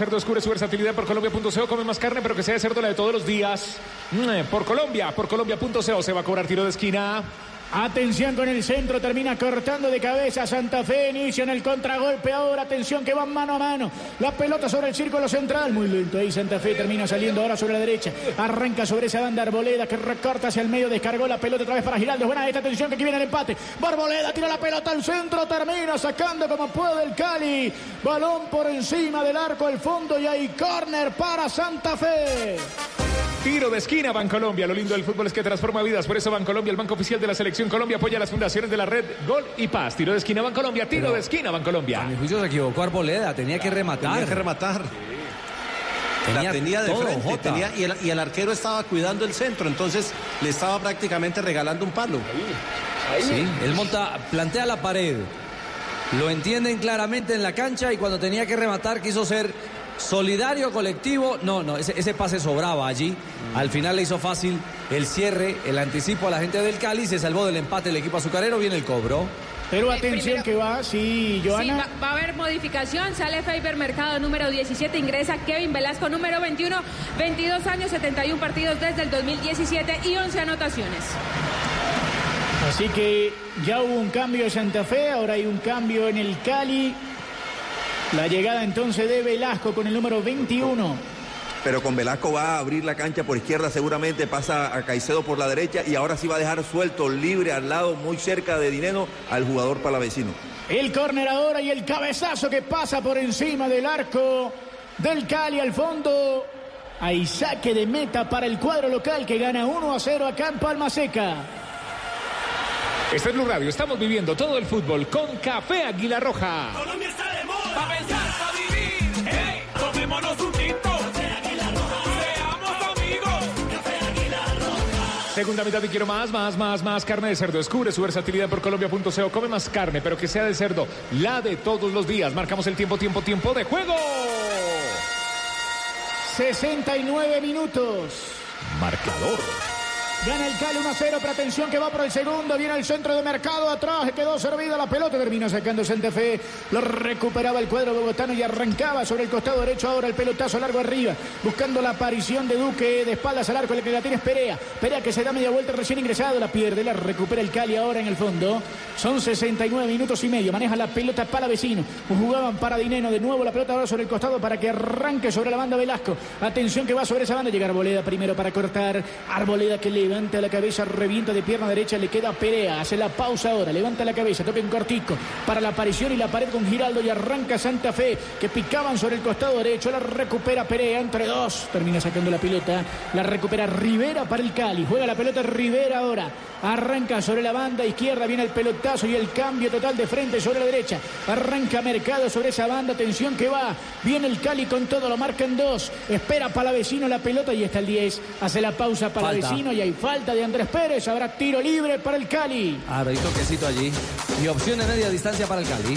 Cerdo descubre su versatilidad por Colombia.co. Come más carne, pero que sea de cerdo la de todos los días. Mm, por Colombia, por Colombia.co. Se va a cobrar tiro de esquina. Atención con el centro, termina cortando de cabeza Santa Fe, inicia en el contragolpe ahora, atención que van mano a mano, la pelota sobre el círculo central, muy lento ahí Santa Fe termina saliendo ahora sobre la derecha, arranca sobre esa banda Arboleda que recorta hacia el medio, descargó la pelota otra vez para Giraldo, buena esta atención que aquí viene el empate, Barboleda tira la pelota al centro, termina sacando como puede el Cali, balón por encima del arco al fondo y hay córner para Santa Fe. Tiro de esquina, Bancolombia. Lo lindo del fútbol es que transforma vidas. Por eso Bancolombia, el banco oficial de la selección Colombia, apoya las fundaciones de la red Gol y Paz. Tiro de esquina, Bancolombia. Tiro Pero, de esquina, Bancolombia. A mi juicio se equivocó Arboleda, tenía que rematar. Tenía que rematar. Tenía la tenía de todo, frente tenía- y, el, y el arquero estaba cuidando el centro, entonces le estaba prácticamente regalando un palo. Sí, él monta, plantea la pared. Lo entienden claramente en la cancha y cuando tenía que rematar quiso ser solidario, colectivo. No, no, ese, ese pase sobraba allí. Al final le hizo fácil el cierre, el anticipo a la gente del Cali. Se salvó del empate el equipo azucarero. Viene el cobro. Pero Eh, atención primero- que va, sí, Sí, Joana. va, va a haber modificación. Sale Faber Mercado número 17, ingresa Kevin Velasco número 21, 22 años, 71 partidos desde el 2017 y 11 anotaciones. Así que ya hubo un cambio de Santa Fe, ahora hay un cambio en el Cali. La llegada entonces de Velasco con el número 21. Pero con Velasco va a abrir la cancha por izquierda seguramente, pasa a Caicedo por la derecha y ahora sí va a dejar suelto, libre, al lado, muy cerca de Dineno, al jugador palavecino. El córner ahora y el cabezazo que pasa por encima del arco del Cali al fondo. Hay saque de meta para el cuadro local que gana 1 a 0 acá en Palma Seca. Este es Blue Radio. Estamos viviendo todo el fútbol con Café Águila Roja. Colombia está. Pa' pensar, pa' vivir. Hey, tomémonos un tinto. Seamos amigos. Segunda mitad y quiero más, más, más, más carne de cerdo. Descubre su versatilidad por Colombia.co. Come más carne, pero que sea de cerdo. La de todos los días. Marcamos el tiempo, tiempo, tiempo de juego. 69 minutos. Marcador. Gana el Cali 1 a 0, pero atención que va por el segundo. Viene el centro de mercado atrás. Quedó servida la pelota. Termina sacando Santa Fe. Lo recuperaba el cuadro bogotano y arrancaba sobre el costado derecho. Ahora el pelotazo largo arriba. Buscando la aparición de Duque de espaldas al arco. El que la tiene es Perea. Perea que se da media vuelta recién ingresado. La pierde. La recupera el Cali ahora en el fondo. Son 69 minutos y medio. Maneja la pelota para vecino. Jugaban para Dineno. De nuevo la pelota ahora sobre el costado para que arranque sobre la banda Velasco. Atención que va sobre esa banda. Llega Arboleda primero para cortar. Arboleda que levanta la cabeza, revienta de pierna derecha, le queda Perea, hace la pausa ahora, levanta la cabeza, toca en cortico para la aparición y la pared con Giraldo y arranca Santa Fe, que picaban sobre el costado derecho, la recupera Perea entre dos, termina sacando la pelota, la recupera Rivera para el Cali, juega la pelota Rivera ahora, arranca sobre la banda izquierda, viene el pelotazo y el cambio total de frente sobre la derecha, arranca Mercado sobre esa banda, atención que va, viene el Cali con todo, lo marcan dos, espera Palavecino la pelota y está el 10, hace la pausa Palavecino y hay falta de Andrés Pérez, habrá tiro libre para el Cali. Ahora hay toquecito allí. Y opción de media distancia para el Cali.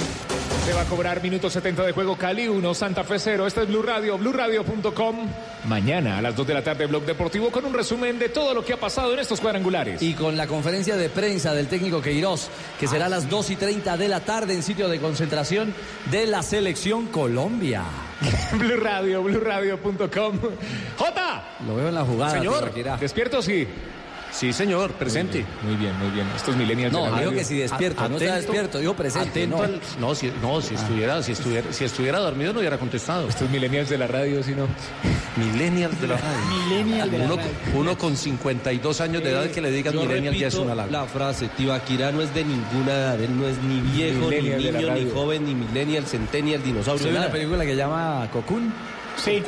Se va a cobrar minuto 70 de juego Cali 1, Santa Fe 0. Este es Blue Radio, BlueRadio.com. Mañana a las 2 de la tarde, Blog Deportivo con un resumen de todo lo que ha pasado en estos cuadrangulares. Y con la conferencia de prensa del técnico Queiroz, que será a las 2 y 30 de la tarde en sitio de concentración de la selección Colombia. Blue Radio, BlueRadio.com. Jota. Lo veo en la jugada. Señor. ¿Despierto sí? Sí, señor, presente. Muy bien, muy bien. Estos millennials de No, radio. que si despierto, no está despierto, dijo presente. atento No. al- no, si, no, si estuviera, si estuviera, si estuviera dormido no hubiera contestado. Estos millennials de la radio, si no. Millennials de la radio. Millennial de la Uno, radio. uno con 52 años de edad que le digan millennial ya es una halago. La frase, Tibaquirá no es de ninguna edad, él no es ni viejo, ni niño, ni joven, ni millennial, centennial, dinosaurio, ¿Usted una película que llama Cocoon? Sí.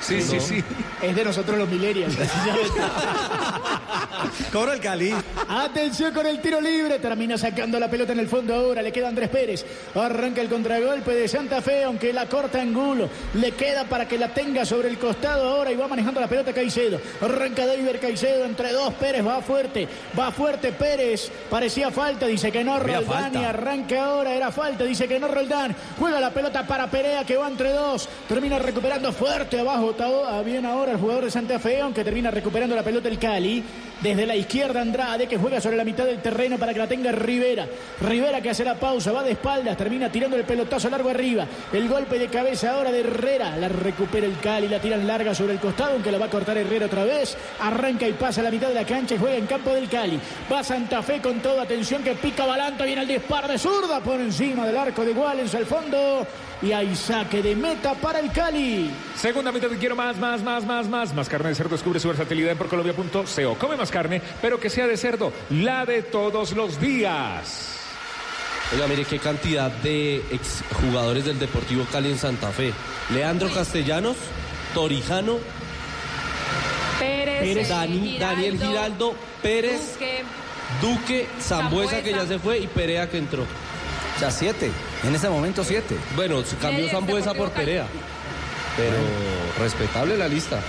Sí, sí, sí. Es de nosotros los millennials. Cobra el Cali. Atención con el tiro libre. Termina sacando la pelota en el fondo ahora. Le queda Andrés Pérez. Arranca el contragolpe de Santa Fe, aunque la corta Angulo. Le queda para que la tenga sobre el costado ahora y va manejando la pelota Caicedo. Arranca David Caicedo entre dos. Pérez va fuerte. Va fuerte Pérez. Parecía falta. Dice que no Roldán. falta. Y arranca ahora. Era falta. Dice que no Roldán. Juega la pelota para Perea que va entre dos. Termina recuperando fuerte abajo. Está bien ahora el jugador de Santa Fe, aunque termina recuperando la pelota el Cali. Desde la izquierda Andrade que juega sobre la mitad del terreno para que la tenga Rivera. Rivera que hace la pausa, va de espaldas, termina tirando el pelotazo largo arriba. El golpe de cabeza ahora de Herrera. La recupera el Cali, la tiran larga sobre el costado, aunque la va a cortar Herrera otra vez. Arranca y pasa a la mitad de la cancha y juega en campo del Cali. Va Santa Fe con toda atención que pica Balanta, viene el disparo de zurda por encima del arco de Gualens al fondo. Y hay saque de meta para el Cali. Segunda mitad quiero más, más, más, más, más. Más carne de cerdo. Descubre su versatilidad en porcolombia.co. Come más carne, pero que sea de cerdo. La de todos los días. Oiga, mire qué cantidad de exjugadores del Deportivo Cali en Santa Fe. Leandro Castellanos, Torijano, Pérez, Pérez, Dani- Daniel Giraldo, Pérez, Duque, Duque, Zambuesa que ya se fue y Perea que entró. O sea, siete. En este momento, siete. Bueno, cambió Zambuesa por. Perea. Pero respetable la lista.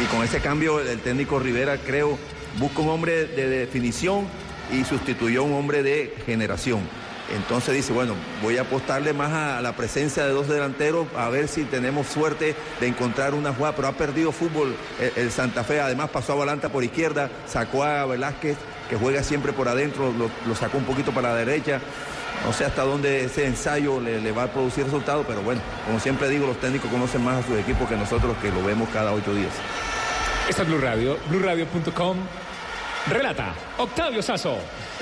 Y con ese cambio, el técnico Rivera, creo, busca un hombre de definición y sustituyó a un hombre de generación. Entonces dice, bueno, voy a apostarle más a la presencia de dos delanteros, a ver si tenemos suerte de encontrar una jugada, pero ha perdido fútbol el, el Santa Fe, además pasó a Balanta por izquierda, sacó a Velázquez, que juega siempre por adentro, lo, lo sacó un poquito para la derecha. No sé hasta dónde ese ensayo le, le va a producir resultados, pero bueno, como siempre digo, los técnicos conocen más a sus equipos que nosotros, que lo vemos cada ocho días. Esta es Blue Radio, BlueRadio.com. Relata Octavio Sazo.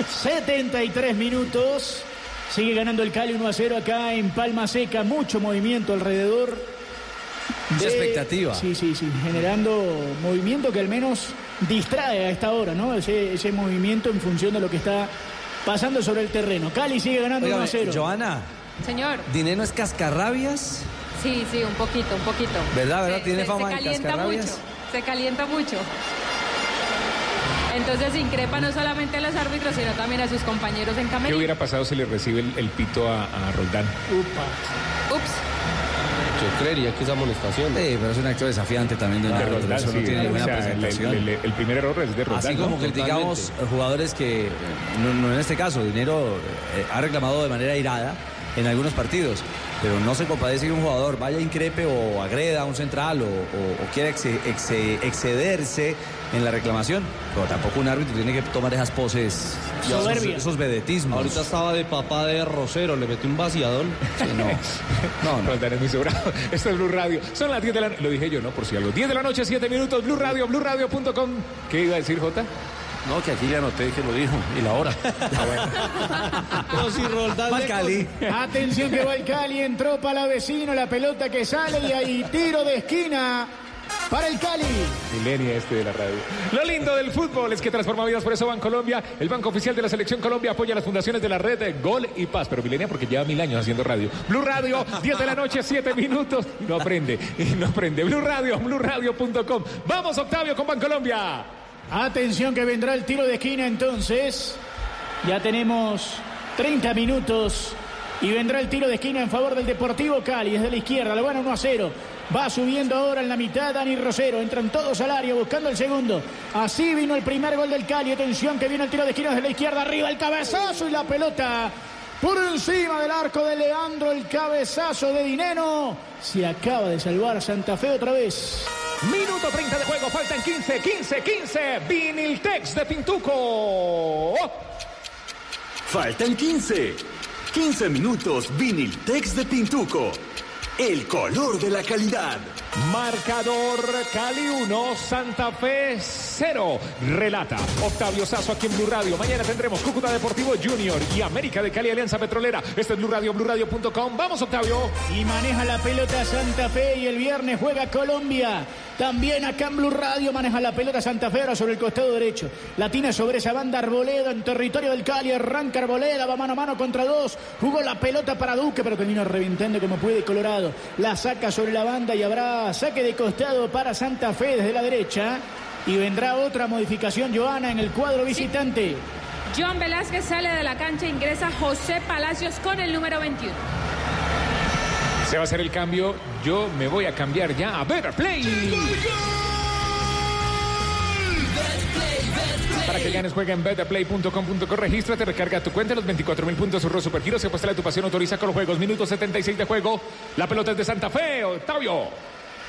73 minutos. Sigue ganando el Cali 1 a 0 acá en Palma Seca. Mucho movimiento alrededor. Mucha expectativa. Sí, sí, sí. Generando movimiento que al menos distrae a esta hora, ¿no? Ese, ese movimiento en función de lo que está pasando sobre el terreno. Cali sigue ganando 1 Óigame, a 0. Joana, Señor, ¿Dinero es cascarrabias? sí, sí, un poquito, un poquito. ¿Verdad, verdad? Se- ¿Tiene se- fama se de calienta cascarrabias? mucho, se calienta mucho. Entonces increpa no solamente a los árbitros, sino también a sus compañeros en ¿Qué camerino. hubiera pasado si le recibe el, el pito a, a Roldán? Upa. Ups. Yo creería que es amonestación. Sí, pero es un acto desafiante también de un De árbitro, Roldán, eso no sí. tiene O ninguna sea, el, presentación. el- el- el primer error es de Roldán. Así como ¿no? criticamos Totalmente. jugadores que, eh, no, no en este caso, Dinero eh, ha reclamado de manera irada en algunos partidos, pero no se compadece que un jugador vaya increpe o agreda a un central o, o- o quiera exe- exe- excederse en la reclamación, pero tampoco un árbitro tiene que tomar esas poses, esos, esos vedetismos. Ahorita estaba de papá de Rosero, le metió un vaciadón. Sí, no. No, no. Muy sobrado. Esto es Blue Radio. Son las 10 de la noche. Lo dije yo, ¿no? Por si algo. 10 de la noche, 7 minutos. Blue Radio, BlueRadio.com. ¿Qué iba a decir, Jota? No, que aquí le anoté que lo dijo y la hora. Pero si Roldán Va Cali. Atención que va el Cali, entró para la vecino, la pelota que sale y hay tiro de esquina para el Cali. Milenia este de la radio. Lo lindo del fútbol es que transforma vidas, por eso Bancolombia, el banco oficial de la selección Colombia, apoya las fundaciones de la red de Gol y Paz. Pero Milenia porque lleva mil años haciendo radio. Blue Radio, 10 de la noche, 7 minutos. Y no aprende, y no aprende. Blue Radio, BlueRadio.com. Vamos, Octavio, con Bancolombia. Atención que vendrá el tiro de esquina entonces. Ya tenemos 30 minutos y vendrá el tiro de esquina en favor del Deportivo Cali desde la izquierda. Lo gana 1 a 0. Va subiendo ahora en la mitad Dani Rosero. Entran todos al área buscando el segundo. Así vino el primer gol del Cali. Atención que viene el tiro de esquina desde la izquierda. Arriba el cabezazo y la pelota. Por encima del arco de Leandro, el cabezazo de Dineno. Se acaba de salvar Santa Fe otra vez. Minuto 30 de juego, faltan 15, 15, 15. Viniltex de Pintuco. Faltan 15. 15 minutos Viniltex de Pintuco. El color de la calidad. Marcador Cali 1, Santa Fe 0. Relata Octavio Sazo aquí en Blue Radio. Mañana tendremos Cúcuta Deportivo Junior y América de Cali Alianza Petrolera. Este es Blue Radio, BlueRadio.com. Vamos, Octavio. Y maneja la pelota Santa Fe y el viernes juega Colombia. También acá en Blue Radio maneja la pelota Santa Fe ahora sobre el costado derecho. La tiene sobre esa banda Arboleda en territorio del Cali. Arranca Arboleda, va mano a mano contra dos. Jugó la pelota para Duque, pero termina reventando como puede Colorado. La saca sobre la banda y habrá saque de costado para Santa Fe desde la derecha. Y vendrá otra modificación, Joana, en el cuadro visitante. John Velázquez sale de la cancha, ingresa José Palacios con el número 21. Se va a hacer el cambio. Yo me voy a cambiar ya a Better Play. Para que ganes, juega en betterplay.com.co. Regístrate, recarga tu cuenta. Los 24 mil puntos Surro Supergiros. Se apuesta tu pasión, autoriza con los juegos. Minuto 76 de juego. La pelota es de Santa Fe, Octavio.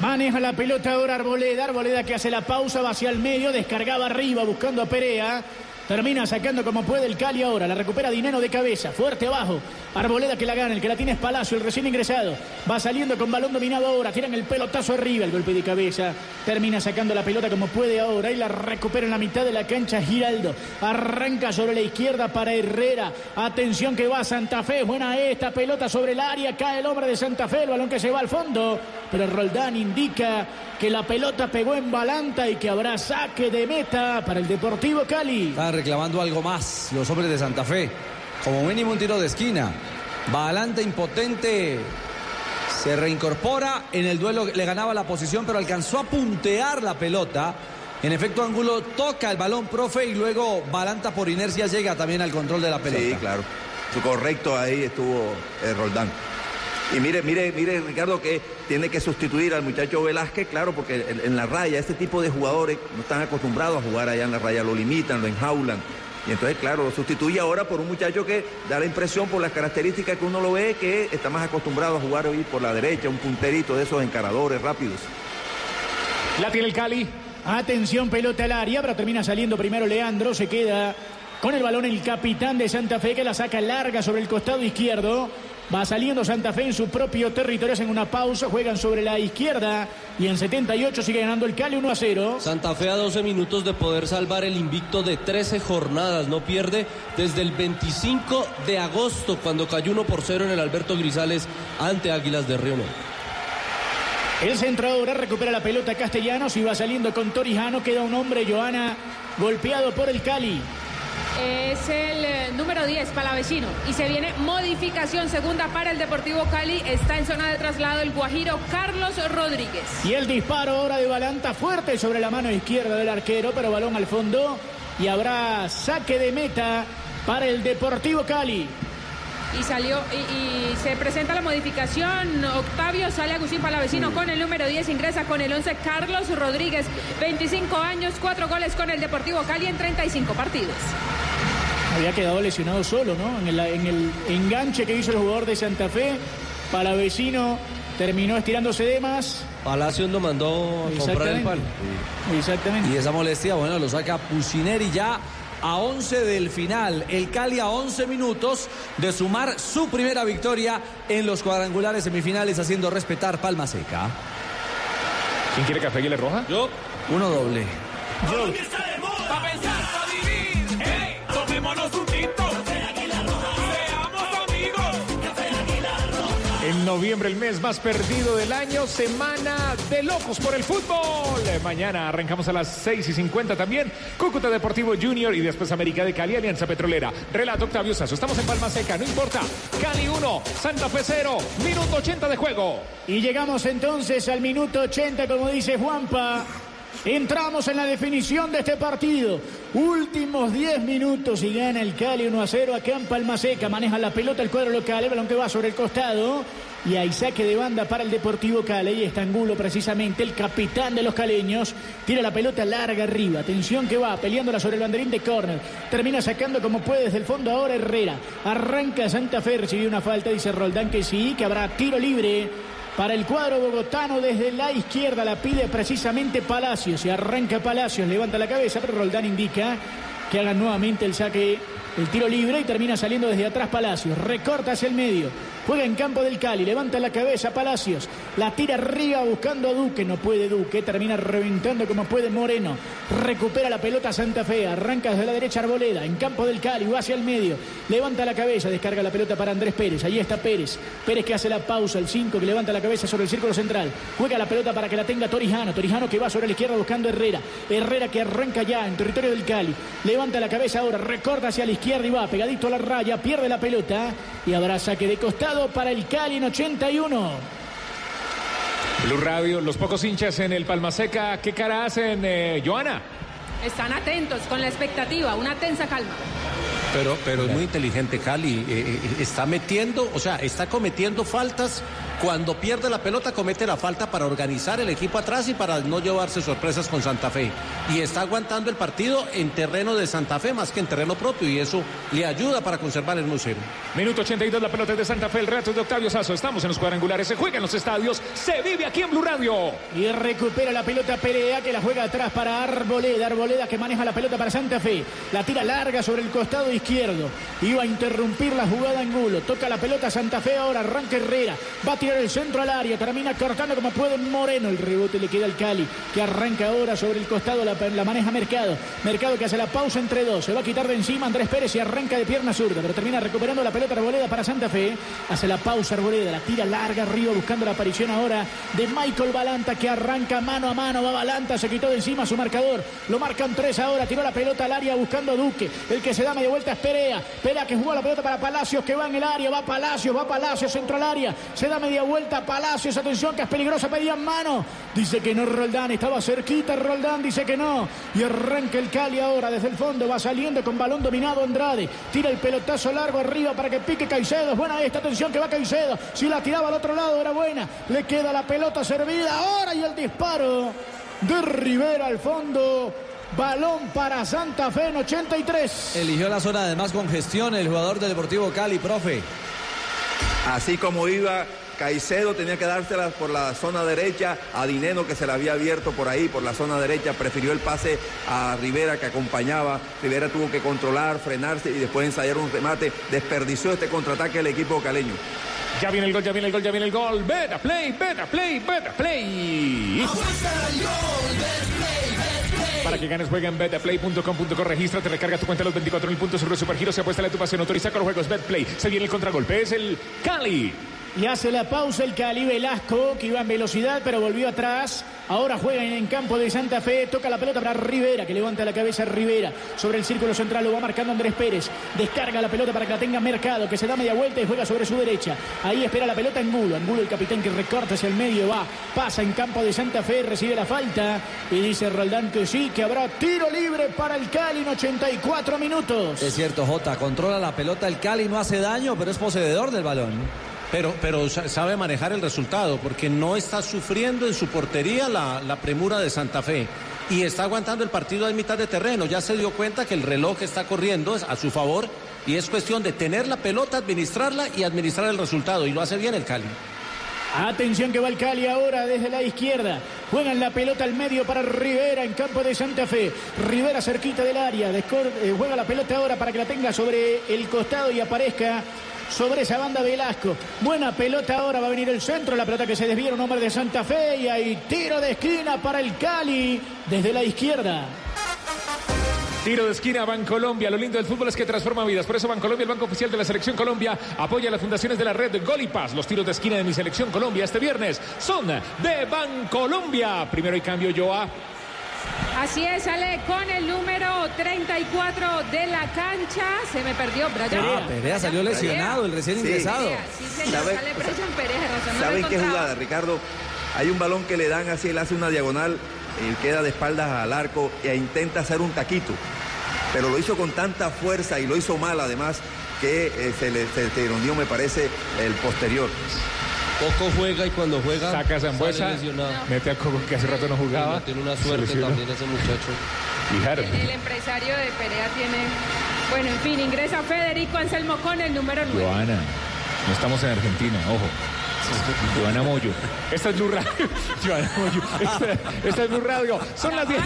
Maneja la pelota ahora Arboleda. Arboleda que hace la pausa, va hacia el medio, descargaba arriba buscando a Perea. Termina sacando como puede el Cali ahora. La recupera Dineno de cabeza. Fuerte abajo. Arboleda que la gana. El que la tiene es Palacio, el recién ingresado. Va saliendo con balón dominado ahora. Tiran el pelotazo arriba. El golpe de cabeza. Termina sacando la pelota como puede ahora. Y la recupera en la mitad de la cancha Giraldo. Arranca sobre la izquierda para Herrera. Atención que va Santa Fe. Buena esta pelota sobre el área. Cae el hombre de Santa Fe. El balón que se va al fondo. Pero Roldán indica que la pelota pegó en Balanta y que habrá saque de meta para el Deportivo Cali. Están reclamando algo más los hombres de Santa Fe. Como mínimo un tiro de esquina. Balanta impotente. Se reincorpora. En el duelo le ganaba la posición, pero alcanzó a puntear la pelota. En efecto, Ángulo toca el balón, profe, y luego Balanta por inercia llega también al control de la pelota. Sí, claro. Correcto, ahí estuvo eh, Roldán. Y mire, mire, mire, Ricardo, que tiene que sustituir al muchacho Velázquez, claro, porque en, en la raya, este tipo de jugadores no están acostumbrados a jugar allá en la raya, lo limitan, lo enjaulan. Y entonces, claro, lo sustituye ahora por un muchacho que da la impresión por las características que uno lo ve que está más acostumbrado a jugar hoy por la derecha, un punterito de esos encaradores rápidos. La tiene el Cali. Atención, pelota al área, pero termina saliendo primero Leandro. Se queda con el balón el capitán de Santa Fe que la saca larga sobre el costado izquierdo. Va saliendo Santa Fe en su propio territorio, hacen una pausa, juegan sobre la izquierda y en 78 sigue ganando el Cali 1 a 0. Santa Fe a 12 minutos de poder salvar el invicto de 13 jornadas. No pierde desde el 25 de agosto cuando cayó 1 por 0 en el Alberto Grisales ante Águilas de Río Negro. El centro ahora recupera la pelota Castellanos y va saliendo con Torijano. Queda un hombre, Joana, golpeado por el Cali. Es el eh, número 10, Palavecino. Y se viene modificación segunda para el Deportivo Cali. Está en zona de traslado el Guajiro Carlos Rodríguez. Y el disparo ahora de Balanta fuerte sobre la mano izquierda del arquero, pero balón al fondo. Y habrá saque de meta para el Deportivo Cali. Y salió y, y se presenta la modificación. Octavio sale Agustín Palavecino con el número 10, ingresa con el 11 Carlos Rodríguez, 25 años, 4 goles con el Deportivo Cali en 35 partidos. Había quedado lesionado solo, ¿no? En el, en el enganche que hizo el jugador de Santa Fe, Palavecino terminó estirándose de más. Palacios lo mandó a comprar el palo. Exactamente. Y esa molestia, bueno, lo saca Pusineri ya a 11 del final. El Cali a 11 minutos de sumar su primera victoria en los cuadrangulares semifinales, haciendo respetar Palma Seca. ¿Quién quiere café Aguilar Roja? Yo. Uno doble. Pa' pensar, pa' vivir. Hey, tomémonos un noviembre, el mes más perdido del año, semana de locos por el fútbol. Eh, Mañana arrancamos a las 6 y 50 también. Cúcuta Deportivo Junior y después América de Cali, Alianza Petrolera. Relato Octavio Sazo. Estamos en Palma Seca, no importa. Cali 1, Santa Fe 0, minuto 80 de juego. Y llegamos entonces al minuto 80, como dice Juanpa. Entramos en la definición de este partido. Últimos 10 minutos y gana el Cali 1 a 0 acá en Palma Seca. Maneja la pelota el cuadro local, el balón que va sobre el costado. Y hay saque de banda para el Deportivo Cali. Y está Angulo precisamente, el capitán de los caleños. Tira la pelota larga arriba. Atención que va, peleándola sobre el banderín de córner. Termina sacando como puede desde el fondo ahora Herrera. Arranca Santa Fe, recibió una falta, dice Roldán que sí, que habrá tiro libre. Para el cuadro bogotano desde la izquierda la pide precisamente Palacios. Y arranca Palacios, levanta la cabeza, pero Roldán indica que haga nuevamente el saque, el tiro libre y termina saliendo desde atrás Palacios. Recorta hacia el medio. Juega en campo del Cali, levanta la cabeza Palacios, la tira arriba buscando a Duque, no puede Duque, termina reventando como puede Moreno, recupera la pelota Santa Fe, arranca desde la derecha Arboleda, en campo del Cali, va hacia el medio, levanta la cabeza, descarga la pelota para Andrés Pérez, ahí está Pérez, Pérez que hace la pausa, el 5 que levanta la cabeza sobre el círculo central, juega la pelota para que la tenga Torijano, Torijano que va sobre la izquierda buscando Herrera, Herrera que arranca ya en territorio del Cali, levanta la cabeza ahora, recorta hacia la izquierda y va pegadito a la raya, pierde la pelota y habrá saque de costado para el Cali en 81. Blue Radio, los pocos hinchas en el Palma Seca, ¿qué cara hacen, eh, Joana? Están atentos con la expectativa, una tensa calma. Pero, pero es muy inteligente Cali. eh, eh, está metiendo, o sea, está cometiendo faltas Cuando pierde la pelota comete la falta para organizar el equipo atrás y para no llevarse sorpresas con Santa Fe. Y está aguantando el partido en terreno de Santa Fe más que en terreno propio y eso le ayuda para conservar el 1-0. Minuto 82, la pelota es de Santa Fe, el reto es de Octavio Sazo. Estamos en los cuadrangulares, se juega en los estadios, se vive aquí en Blue Radio. Y recupera la pelota Perea que la juega atrás para Arboleda. Arboleda que maneja la pelota para Santa Fe. La tira larga sobre el costado izquierdo. Iba a interrumpir la jugada Angulo. Toca la pelota Santa Fe ahora. Arranca Herrera. Va a tirar el centro al área. Termina cortando como puede Moreno. El rebote le queda al Cali. Que arranca ahora sobre el costado. La, la maneja Mercado. Mercado que hace la pausa entre dos. Se va a quitar de encima Andrés Pérez y arranca de pierna zurda. Pero termina recuperando la pelota Arboleda para Santa Fe. Hace la pausa Arboleda. La tira larga arriba buscando la aparición ahora de Michael Balanta que arranca mano a mano. Va Balanta. Se quitó de encima su marcador. Lo marcan tres ahora. Tiró la pelota al área buscando a Duque. El que se da media vuelta es Perea. Perea que jugó la pelota para Palacios que va en el área. Va Palacios, va Palacios, centro al área. Se da media vuelta Palacios. Atención que es peligrosa. Pedían mano. Dice que no Roldán. Estaba cerquita Roldán. Dice que no. Y arranca el Cali ahora desde el fondo. Va saliendo con balón dominado Andrade. Tira el pelotazo largo arriba para que pique Caicedo. Es buena esta atención que va Caicedo. Si la tiraba al otro lado era buena. Le queda la pelota servida ahora y el disparo de Rivera al fondo. Balón para Santa Fe en 83. Eligió la zona de más congestión el jugador del Deportivo Cali, profe. Así como iba Caicedo tenía que dársela por la zona derecha a Dineno que se la había abierto por ahí, por la zona derecha, prefirió el pase a Rivera que acompañaba, Rivera tuvo que controlar, frenarse y después ensayar un remate, desperdició este contraataque el equipo caleño. Ya viene el gol, ya viene el gol, ya viene el gol. Beta play, beta play, beta play. Para que ganes, juega en betaplay.com.co. Regístrate, recarga tu cuenta a los 24 mil puntos sobre Supergiro. Se apuesta a tu pasión. Autoriza con los juegos Betplay. Se viene el contragolpe. Es el Cali. Y hace la pausa el Cali Velasco, que iba en velocidad, pero volvió atrás. Ahora juega en campo de Santa Fe. Toca la pelota para Rivera, que levanta la cabeza Rivera. Sobre el círculo central lo va marcando Andrés Pérez. Descarga la pelota para que la tenga Mercado, que se da media vuelta y juega sobre su derecha. Ahí espera la pelota Angulo. Angulo, el capitán que recorta hacia el medio, va. Pasa en campo de Santa Fe, recibe la falta. Y dice Roldán que sí, que habrá tiro libre para el Cali en 84 minutos. Es cierto, Jota. Controla la pelota el Cali, no hace daño, pero es poseedor del balón. Pero, pero sabe manejar el resultado porque no está sufriendo en su portería la, premura de Santa Fe y está aguantando el partido en mitad de terreno. Ya se dio cuenta que el reloj está corriendo a su favor y es cuestión de tener la pelota, administrarla y administrar el resultado. Y lo hace bien el Cali. Atención que va el Cali ahora desde la izquierda. Juegan la pelota al medio para Rivera en campo de Santa Fe. Rivera cerquita del área. Eh, juega la pelota ahora para que la tenga sobre el costado y aparezca sobre esa banda Velasco. Buena pelota ahora, va a venir el centro, la pelota que se desvía un hombre de Santa Fe y hay tiro de esquina para el Cali desde la izquierda. Tiro de esquina, Bancolombia. Lo lindo del fútbol es que transforma vidas. Por eso Bancolombia, el banco oficial de la Selección Colombia, apoya las fundaciones de la red Gol y Paz. Los tiros de esquina de mi Selección Colombia este viernes son de Bancolombia. Primero hay cambio, Joa. Así es, sale con el número 34 de la cancha. Se me perdió, Brian. Ah, Perea salió lesionado, el recién Sí. ingresado. Perea, Sí, señor, ¿Sabe? sale Brian Perea, no lo ¿Saben qué jugada, Ricardo? Hay un balón que le dan así, él hace una diagonal, y queda de espaldas al arco e intenta hacer un taquito. Pero lo hizo con tanta fuerza y lo hizo mal además que eh, se le se me parece, el posterior. Poco juega y cuando juega Saca a Zambuesa, mete a Coco que hace rato no jugaba. Tiene una suerte también ese muchacho. Fijaron. El empresario de Perea tiene. Bueno, en fin, ingresa Federico Anselmo con el número 9. Joana, no estamos en Argentina, ojo. Joana Moyo. Esta es Blue Radio. Joana Moyo. Esta, esta es Blue Radio. Son las 10.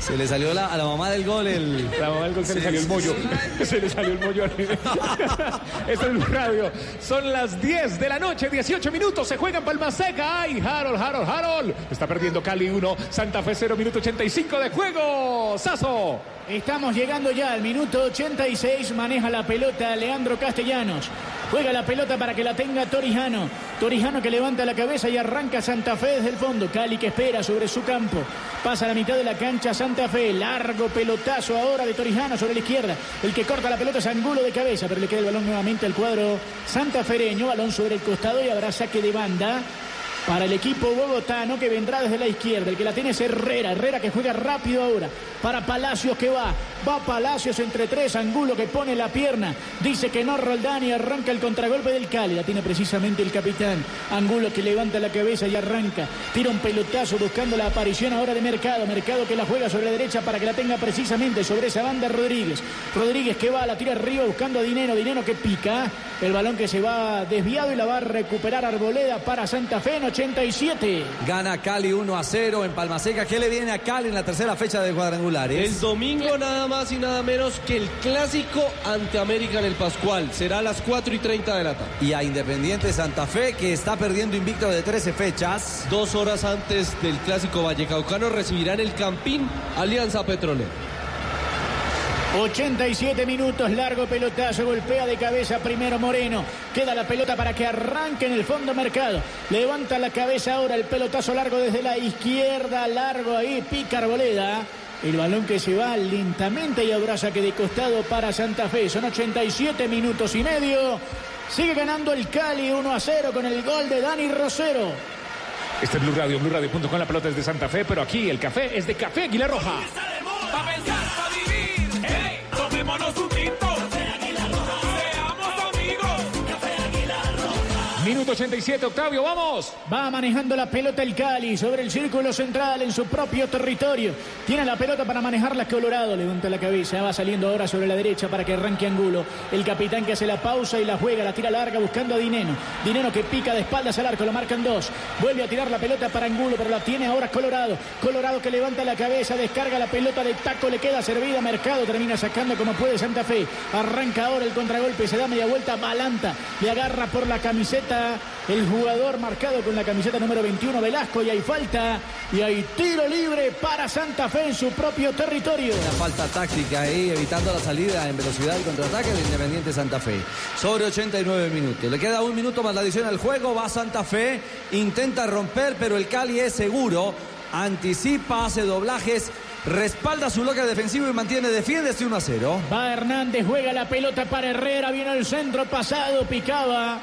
Se le salió la- a la mamá del gol el. La mamá del gol se le salió el mollo. Se le salió el mollo. Esto es Blue Radio. Son las 10 de la noche, 18 minutos. Se juega en Palma Seca. ¡Ay, Harold, Harold, Harold! Está perdiendo Cali 1, Santa Fe 0, minuto 85 de juego. Sazo. Estamos llegando ya al minuto 86. Maneja la pelota Leandro Castellanos. Juega la pelota para que la tenga Torijano. Torijano que levanta la cabeza y arranca Santa Fe desde el fondo. Cali que espera sobre su campo. Pasa a la mitad de la cancha Santa Fe. Largo pelotazo ahora de Torijano sobre la izquierda. El que corta la pelota es Angulo de cabeza, pero le queda el balón nuevamente al cuadro santafereño. Balón sobre el costado y habrá saque de banda para el equipo bogotano que vendrá desde la izquierda. El que la tiene es Herrera. Herrera que juega rápido ahora. Para Palacios que va. Va Palacios entre tres. Angulo que pone la pierna. Dice que no Roldán y arranca el contragolpe del Cali. La tiene precisamente el capitán. Angulo que levanta la cabeza y arranca. Tira un pelotazo buscando la aparición ahora de Mercado. Mercado que la juega sobre la derecha para que la tenga precisamente sobre esa banda Rodríguez. Rodríguez que va, la tira arriba buscando a Dinero. Dinero que pica. El balón que se va desviado y la va a recuperar Arboleda para Santa Fe 87. Gana Cali 1 a 0 en Palmaseca. ¿Qué le viene a Cali en la tercera fecha de cuadrangulares? El domingo nada más y nada menos que el clásico ante América en el Pascual. Será a las 4 y 30 de la tarde. Y a Independiente Santa Fe que está perdiendo invicto de 13 fechas. Dos horas antes del clásico Vallecaucano recibirán el Campín Alianza Petrolera. 87 minutos, largo pelotazo, golpea de cabeza primero Moreno. Queda la pelota para que arranque en el fondo mercado. Levanta la cabeza ahora, el pelotazo largo desde la izquierda, largo ahí, pica Arboleda. El balón que se va lentamente y abraza que de costado para Santa Fe. Son 87 minutos y medio. Sigue ganando el Cali 1 a 0 con el gol de Dani Rosero. Este es Blue Radio, Blue Radio.com, la pelota es de Santa Fe, pero aquí el café es de Café Aguilar Roja. Pa' pensar, pa' vivir. Tomémonos un Minuto 87, Octavio, vamos. Va manejando la pelota el Cali sobre el círculo central en su propio territorio. Tiene la pelota para manejarla Colorado. Levanta la cabeza. Va saliendo ahora sobre la derecha para que arranque Angulo. El capitán que hace la pausa y la juega. La tira larga buscando a Dineno. Dineno que pica de espaldas al arco. Lo marcan dos. Vuelve a tirar la pelota para Angulo, pero la tiene ahora Colorado. Colorado que levanta la cabeza. Descarga la pelota de taco. Le queda servida Mercado. Termina sacando como puede Santa Fe. Arranca ahora el contragolpe. Se da media vuelta. Balanta. Le agarra por la camiseta el jugador marcado con la camiseta número 21 Velasco y hay falta y hay tiro libre para Santa Fe en su propio territorio. Una falta táctica ahí, evitando la salida en velocidad y contraataque de Independiente Santa Fe. Sobre 89 minutos. Le queda un minuto más la adición al juego. Va Santa Fe, intenta romper, pero el Cali es seguro. Anticipa, hace doblajes. Respalda su bloque defensivo y mantiene, defiende este 1 a 0. Va Hernández, juega la pelota para Herrera, viene el centro pasado, picaba.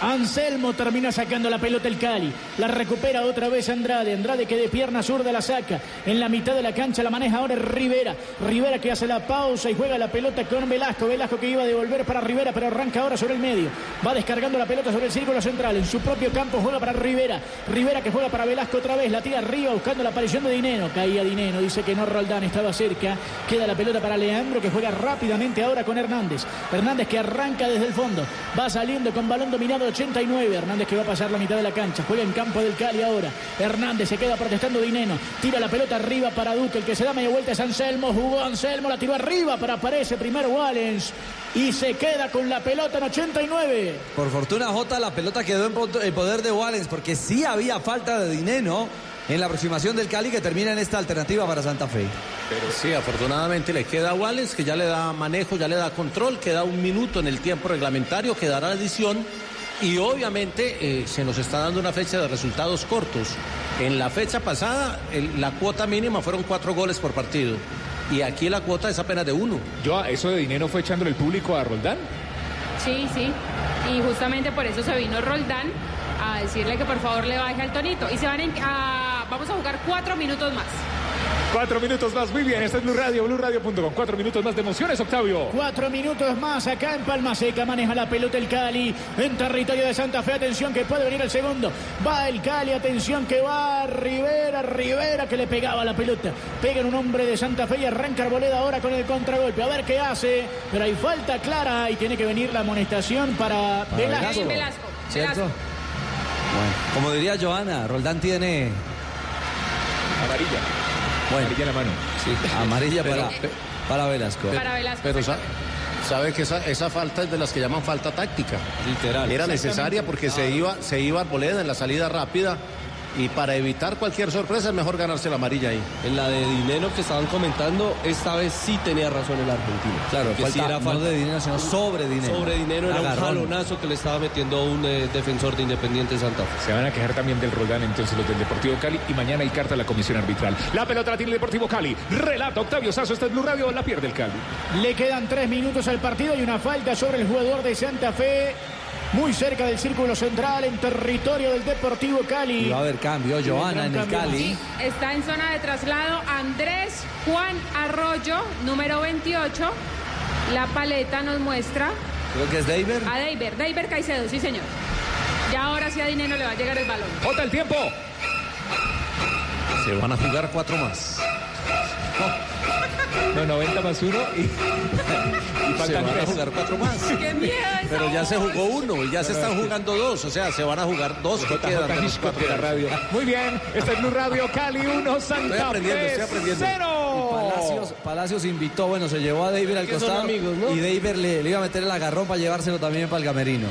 Anselmo termina sacando la pelota el Cali. La recupera otra vez Andrade. Andrade que de pierna zurda la saca. En la mitad de la cancha la maneja ahora Rivera. Rivera que hace la pausa y juega la pelota con Velasco. Velasco que iba a devolver para Rivera, pero arranca ahora sobre el medio. Va descargando la pelota sobre el círculo central. En su propio campo juega para Rivera. Rivera que juega para Velasco otra vez. La tira arriba buscando la aparición de Dineno. Caía Dineno. Dice que no Roldán estaba cerca. Queda la pelota para Leandro que juega rápidamente ahora con Hernández. Hernández que arranca desde el fondo. Va saliendo con balón dominado 89. Hernández que va a pasar la mitad de la cancha. Juega en campo del Cali ahora. Hernández se queda protestando Dineno. Tira la pelota arriba para Duque. El que se da media vuelta es Anselmo. Jugó Anselmo. La tiró arriba para aparece primero Wallens. Y se queda con la pelota en 89. Por fortuna, Jota, la pelota quedó en po- en poder de Wallens porque sí había falta de dinero en la aproximación del Cali que termina en esta alternativa para Santa Fe. Pero sí, afortunadamente le queda a Wallace, que ya le da manejo, ya le da control, queda un minuto en el tiempo reglamentario, quedará la edición. Y obviamente eh, se nos está dando una fecha de resultados cortos. En la fecha pasada, el- la cuota mínima fueron cuatro goles por partido. Y aquí la cuota es apenas de uno. Yo, eso de dinero fue echándole el público a Roldán. Sí, sí. Y justamente por eso se vino Roldán a decirle que por favor le baje al tonito. Y se van en- a, vamos a jugar cuatro minutos más. Cuatro minutos más, muy bien. Este es Blue Radio, BlueRadio.com. Cuatro minutos más de emociones, Octavio. Cuatro minutos más acá en Palma Seca. Maneja la pelota el Cali. En territorio de Santa Fe. Atención que puede venir el segundo. Va el Cali. Atención que va Rivera. Rivera que le pegaba la pelota. Pega en un hombre de Santa Fe y arranca Arboleda ahora con el contragolpe. A ver qué hace. Pero hay falta clara y tiene que venir la amonestación para, Velasco. Velasco. ¿Cierto? Velasco. Bueno, como diría Joana, Roldán tiene Amarilla. Bueno, Amarilla la mano. sí, amarilla Pero- para, para Velasco. Para Velasco. Pero sabe que esa, esa falta es de las que llaman falta táctica. Literal. Era necesaria porque se iba, se iba Arboleda en la salida rápida y para evitar cualquier sorpresa es mejor ganarse la amarilla ahí. En la de dinero que estaban comentando, esta vez sí tenía razón el argentino. Claro, que falta, sí era no falta. de dinero, sino sobre dinero. Sobre dinero era un Agarrón. jalonazo que le estaba metiendo un eh, defensor de Independiente Santa Fe. Se van a quejar también del Roldán entonces los del Deportivo Cali y mañana hay carta a la comisión arbitral. La pelota la tiene el Deportivo Cali. Relata Octavio Sazo, este es Blue Radio, la pierde el Cali. Le quedan tres minutos al partido y una falta sobre el jugador de Santa Fe. Muy cerca del círculo central, en territorio del Deportivo Cali. Y va a haber cambio, Joana en el cambio. Cali. Está en zona de traslado Andrés Juan Arroyo, número 28. La paleta nos muestra Creo que es David. a Deiber, Deiber Caicedo, sí señor. Ya ahora sí a Dinero le va a llegar el balón. Jota, el tiempo. Se van a jugar cuatro más. No, 90 más uno y, y Se faltan van a jugar cuatro más. ¡Qué miedo esa Pero ya se jugó uno y ya se están jugando dos. O sea, se van a jugar dos que Jota, quedan Jota de los Hitchcock cuatro de la radio. Muy bien, este es Blue Radio Cali 1, Santa aprendiendo, Fe estoy aprendiendo. 0. Palacios, Palacios invitó, bueno, se llevó a David al costado amigos, ¿no? y David le, le iba a meter el agarrón para llevárselo también para el camerino.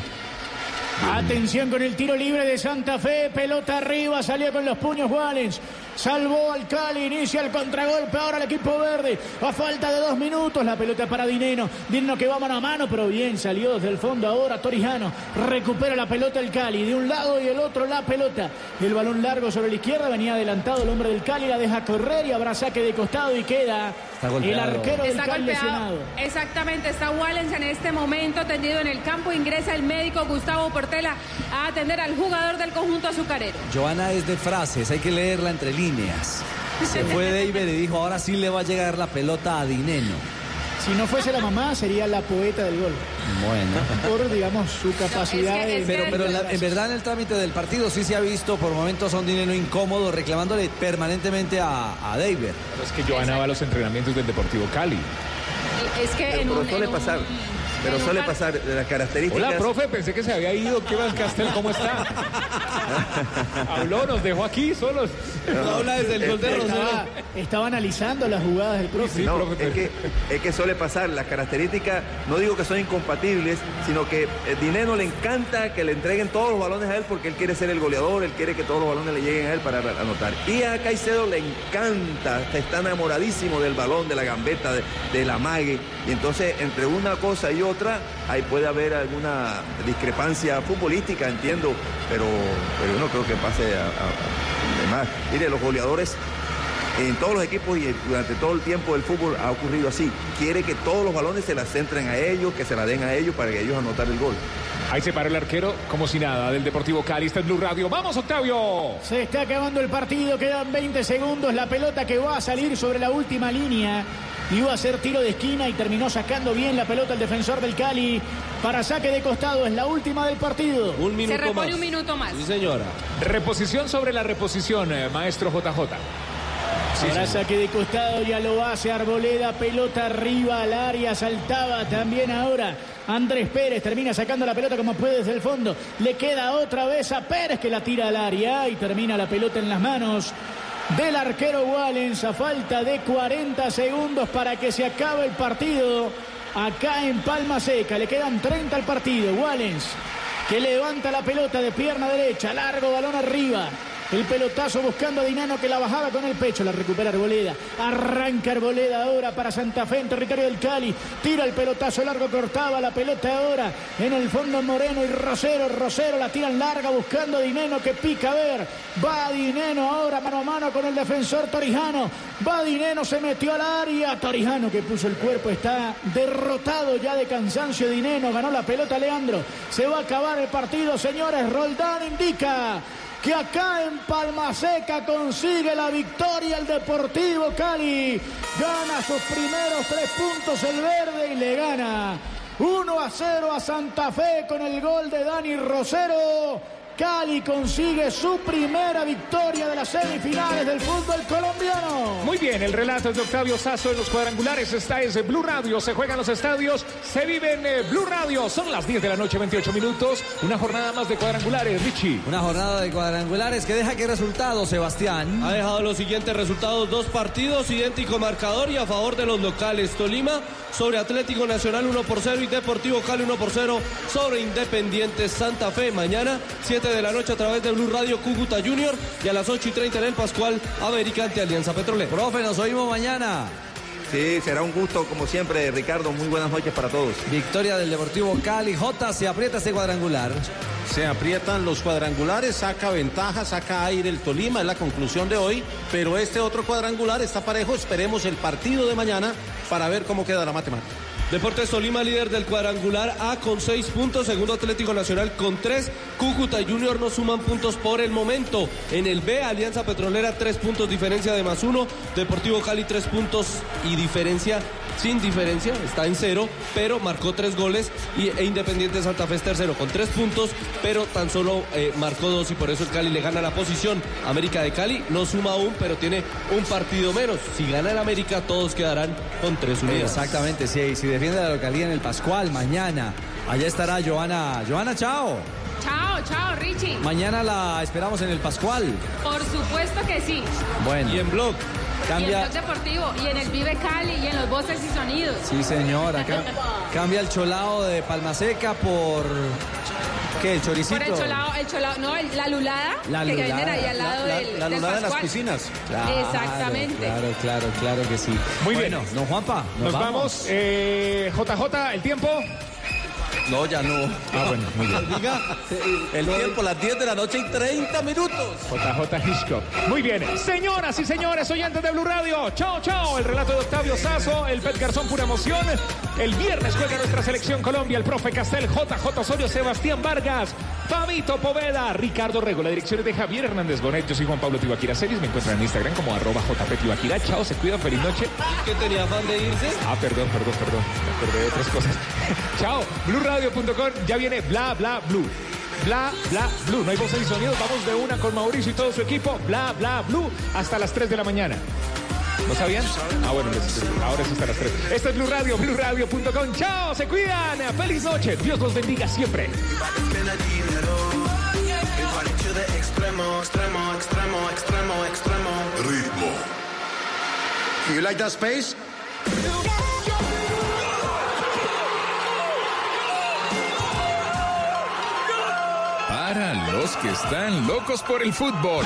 Atención con el tiro libre de Santa Fe, pelota arriba, salió con los puños Wallens. Salvó al Cali, inicia el contragolpe ahora el equipo verde. A falta de dos minutos, la pelota para Dineno. Dineno que va mano a mano, pero bien salió desde el fondo ahora Torijano. Recupera la pelota el Cali, de un lado y el otro la pelota. El balón largo sobre la izquierda, venía adelantado el hombre del Cali, la deja correr y habrá saque de costado y queda Está el arquero del Está Cali golpeado. lesionado. Exactamente, está Wallens en este momento tendido en el campo. Ingresa el médico Gustavo Portela a atender al jugador del conjunto azucarero. Joana es de frases, hay que leerla entre líneas. Se fue David y dijo, ahora sí le va a llegar la pelota a Dineno. Si no fuese la mamá, sería la poeta del gol. Bueno. Por, digamos, su capacidad es que- de... es Pero, pero en, la- en verdad en el trámite del partido sí se ha visto por momentos a un Dineno incómodo reclamándole permanentemente a, a David. Pero es que Joana va a los entrenamientos del Deportivo Cali. Es que Pero, en un, en un- pasar. Pero suele pasar de las características. Hola, profe, pensé que se había ido. ¿Qué más, Castel? ¿Cómo está? Habló, nos dejó aquí solos. Habla desde el gol de Estaba, estaba analizando las jugadas del profe. Sí, no, profe, es que, es que suele pasar. Las características, no digo que son incompatibles, sino que el Dinero le encanta que le entreguen todos los balones a él porque él quiere ser el goleador, él quiere que todos los balones le lleguen a él para anotar. Y a Caicedo le encanta, está enamoradísimo del balón, de la gambeta, de, de la mague. Y entonces, entre una cosa y otra, ahí puede haber alguna discrepancia futbolística, entiendo, pero, pero yo no creo que pase a, a- más. Mire, los goleadores en todos los equipos y durante todo el tiempo del fútbol ha ocurrido así. Quiere que todos los balones se la centren a ellos, que se la den a ellos para que ellos anotar el gol. Ahí se paró el arquero como si nada del Deportivo Cali. Está en Blue Radio. ¡Vamos, Octavio! Se está acabando el partido, quedan 20 segundos. La pelota que va a salir sobre la última línea. Iba a ser tiro de esquina y terminó sacando bien la pelota el defensor del Cali para saque de costado. Es la última del partido. Un minuto repone más. un minuto más. Sí, señora. Reposición sobre la reposición, eh, maestro JJ. Ahora saque de costado, ya lo hace Arboleda, pelota arriba al área, saltaba también ahora. Andrés Pérez termina sacando la pelota como puede desde el fondo. Le queda otra vez a Pérez que la tira al área y termina la pelota en las manos del arquero Wallens a falta de 40 segundos para que se acabe el partido. Acá en Palma Seca le quedan 30 al partido. Wallens que levanta la pelota de pierna derecha, largo balón arriba. El pelotazo buscando a Dinano que la bajaba con el pecho, la recupera Arboleda. Arranca Arboleda ahora para Santa Fe en territorio del Cali. Tira el pelotazo largo, cortaba la pelota ahora en el fondo Moreno y Rosero. Rosero la tiran larga buscando a Dineno que pica a ver. Va Dineno ahora mano a mano con el defensor Torijano. Va Dineno, se metió al área. Torijano que puso el cuerpo está derrotado ya de cansancio Dineno. Ganó la pelota Leandro. Se va a acabar el partido, señores. Roldán indica que acá en Palma Seca consigue la victoria el Deportivo Cali. Gana sus primeros tres puntos el verde y le gana 1 a 0 a Santa Fe con el gol de Dani Rosero. Cali consigue su primera victoria de las semifinales del fútbol colombiano. Muy bien, el relato es de Octavio Sazo en los cuadrangulares. Esta es Blue Radio. Se juegan los estadios, se vive en eh, Blue Radio. Son las 10 de la noche, 28 minutos. Una jornada más de cuadrangulares, Richie. Una jornada de cuadrangulares que deja qué resultado, Sebastián. Ha dejado los siguientes resultados, dos partidos, idéntico marcador y a favor de los locales. Tolima sobre Atlético Nacional 1 por 0 y Deportivo Cali 1 por 0 sobre Independiente Santa Fe. Mañana 7 de la noche a través de Blue Radio Cúcuta Junior y a las 8 y 30 en el Pascual América ante Alianza Petrolera. Profe, nos oímos mañana. Sí, será un gusto como siempre, Ricardo. Muy buenas noches para todos. Victoria del Deportivo Cali. J se aprieta ese cuadrangular. Se aprietan los cuadrangulares, saca ventaja, saca aire el Tolima, es la conclusión de hoy. Pero este otro cuadrangular está parejo. Esperemos el partido de mañana para ver cómo queda la matemática. Deportes Tolima, líder del cuadrangular A con seis puntos. Segundo Atlético Nacional con tres. Cúcuta Junior no suman puntos por el momento. En el B, Alianza Petrolera, tres puntos diferencia de más uno. Deportivo Cali, tres puntos y diferencia sin diferencia, está en cero, pero marcó tres goles y, e Independiente Santa Fe tercero con tres puntos, pero tan solo eh, marcó dos y por eso el Cali le gana la posición. América de Cali no suma aún, pero tiene un partido menos. Si gana el América, todos quedarán con tres unidades. Exactamente, sí, si defiende la localidad en el Pascual, mañana. Allá estará Joana. Joana, chao. Chao, chao, Richie. Mañana la esperamos en el Pascual. Por supuesto que sí. Bueno. Y en blog. Y en Cambia. Blog Deportivo, y en el Vive Cali, y en los Voces y Sonidos. Sí, señora. Cambia el cholao de Palma Seca por. ¿Qué? ¿El choricito? Por el cholao, el cholao, no, el- la lulada, La que lulada. venden ahí al lado La, del, la del lunada en las piscinas. Claro, Exactamente. Claro, claro, claro que sí. Muy bueno, bien. don Juanpa, Nos vamos. Eh, JJ, el tiempo. No, ya no. Ah, bueno, muy bien. Diga, el tiempo, las 10 de la noche y 30 minutos. JJ Hitchcock. Muy bien. Señoras y señores, oyentes de Blue Radio. Chao, chao. El relato de Octavio Sazo, el Pet Garzón, pura emoción. El viernes juega nuestra selección Colombia, el profe Castel, JJ Osorio, Sebastián Vargas, Fabito Poveda, Ricardo Rego. La dirección es de Javier Hernández Bonet. Yo soy Juan Pablo Tibaquira Celis. Me encuentran en Instagram como arroba JP Tibaquira. Chao, se cuidan. Feliz noche. ¿Qué tenía afán de irse? Ah, perdón, perdón, perdón. Me acordé de otras cosas. Chao. BlueRadio.com. Ya viene bla, bla, blue. Bla, bla, blue. No hay voces y sonidos. Vamos de una con Mauricio y todo su equipo. Bla, bla, blue. Hasta las 3 de la mañana. ¿No sabían? Ah, bueno, les- ahora es hasta las 3. Esto es Blue Radio, BlueRadio.com. Chao, se cuidan. Feliz noche. Dios los bendiga siempre. Extremo, extremo, extremo, extremo, extremo. Ritmo. You like that space? Para los que están locos por el fútbol.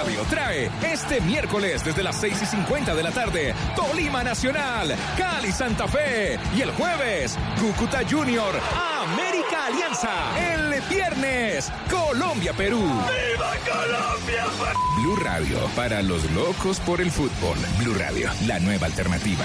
Radio trae este miércoles desde las 6 y 50 de la tarde Tolima Nacional, Cali Santa Fe y el jueves Cúcuta Junior, América Alianza. El viernes Colombia Perú. ¡Viva Colombia! Blue Radio para los locos por el fútbol. Blue Radio, la nueva alternativa.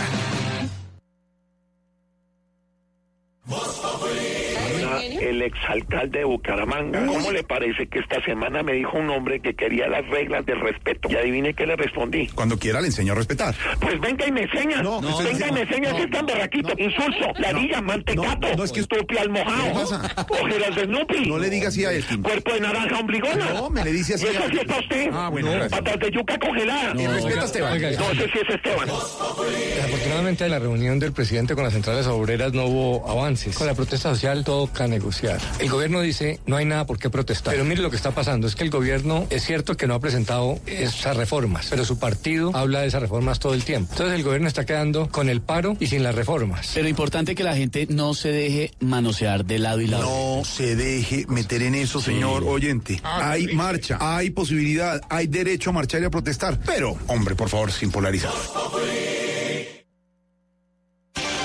El exalcalde de Bucaramanga. ¿Cómo le parece que esta semana me dijo un hombre que quería las reglas del respeto? Y adivine qué le respondí. Cuando quiera le enseño a respetar. Pues venga y me enseña. No, no, venga y me enseña no, si es tan berraquito. Insulso, ladilla, mantecato, no, no, es que- estupia al ¿Qué mojado, pasa? ojeras de Snoopy. No le diga así a Elkin. Cuerpo de naranja ombliguona. No, me le dice así ¿Y eso sí está usted? Ah, bueno. Patas de yuca congelada. Y respeta a Esteban. No, ese sí es Esteban. Afortunadamente en la reunión del presidente con las centrales obreras no hubo avances. Con la protesta social negociar. El gobierno dice no hay nada por qué protestar. Pero mire lo que está pasando, es que el gobierno es cierto que no ha presentado esas reformas, pero su partido habla de esas reformas todo el tiempo. Entonces el gobierno está quedando con el paro y sin las reformas. Pero importante que la gente no se deje manosear de lado y lado. No se deje meter en eso, señor oyente. Hay marcha, hay posibilidad, hay derecho a marchar y a protestar. Pero, hombre, por favor, sin polarizar.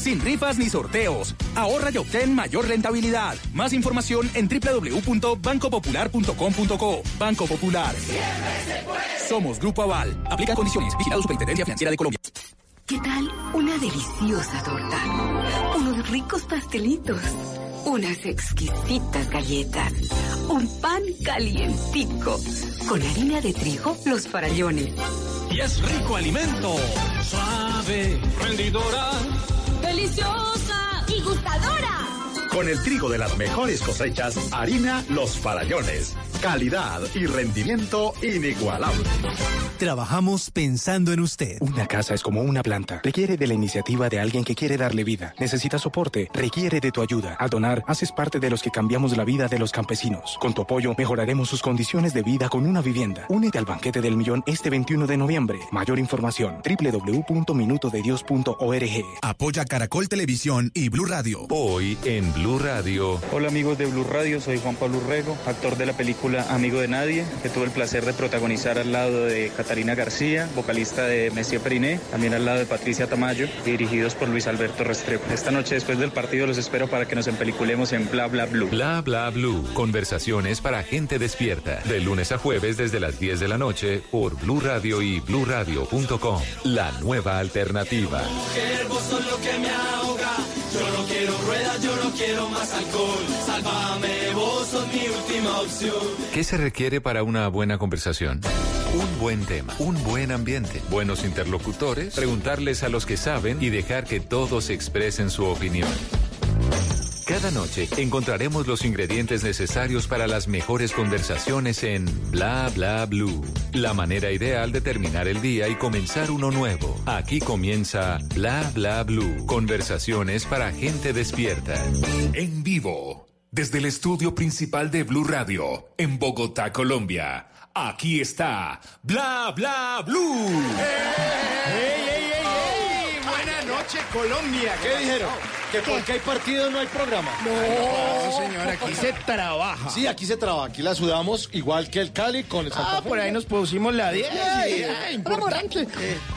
Sin rifas ni sorteos. Ahorra y obtén mayor rentabilidad. Más información en www.bancopopular.com.co. Banco Popular. Somos Grupo Aval. Aplica condiciones. Vigilado Superintendencia Financiera de Colombia. ¿Qué tal una deliciosa torta? Unos ricos pastelitos. Unas exquisitas galletas. Un pan calientico. Con harina de trigo, los farallones. Y es rico alimento. Suave, rendidora. ¡Deliciosa! ¡Y gustadora! Con el trigo de las mejores cosechas, harina Los Farallones. Calidad y rendimiento inigualable. Trabajamos pensando en usted. Una casa es como una planta. Requiere de la iniciativa de alguien que quiere darle vida. Necesita soporte. Requiere de tu ayuda. Al donar, haces parte de los que cambiamos la vida de los campesinos. Con tu apoyo, mejoraremos sus condiciones de vida con una vivienda. Únete al banquete del millón este 21 de noviembre. Mayor información, www.minutodedios.org. Apoya Caracol Televisión y Blue Radio. Hoy en Blue Radio. Hola amigos de Blue Radio, soy Juan Pablo Urrego, actor de la película Amigo de Nadie, que tuve el placer de protagonizar al lado de Catalina García, vocalista de Messier Periné, también al lado de Patricia Tamayo, dirigidos por Luis Alberto Restrepo. Esta noche después del partido los espero para que nos empeliculemos en Bla Bla Blue. Bla bla blue. Conversaciones para gente despierta. De lunes a jueves desde las 10 de la noche por Blue Radio y bluradio.com. La nueva alternativa. Que vos sos lo que me ahoga. Yo no quiero ruedas, yo no quiero más alcohol. Sálvame, vos sos mi última opción. ¿Qué se requiere para una buena conversación? Un buen tema, un buen ambiente, buenos interlocutores, preguntarles a los que saben y dejar que todos expresen su opinión. Cada noche encontraremos los ingredientes necesarios para las mejores conversaciones en Bla Bla Blue. La manera ideal de terminar el día y comenzar uno nuevo. Aquí comienza Bla Bla Blue. Conversaciones para gente despierta. En vivo, desde el estudio principal de Blue Radio, en Bogotá, Colombia. Aquí está Bla Bla Blue. ¡Ey, ey, ey, ey! Buenas noches, Colombia. ¿Qué dijeron? Que porque hay partido no hay programa. No, señor, aquí se trabaja. Sí, aquí se trabaja. Aquí la sudamos igual que el Cali con el Santa Ah, Fe. por ahí nos pusimos la 10. y, ah, importante.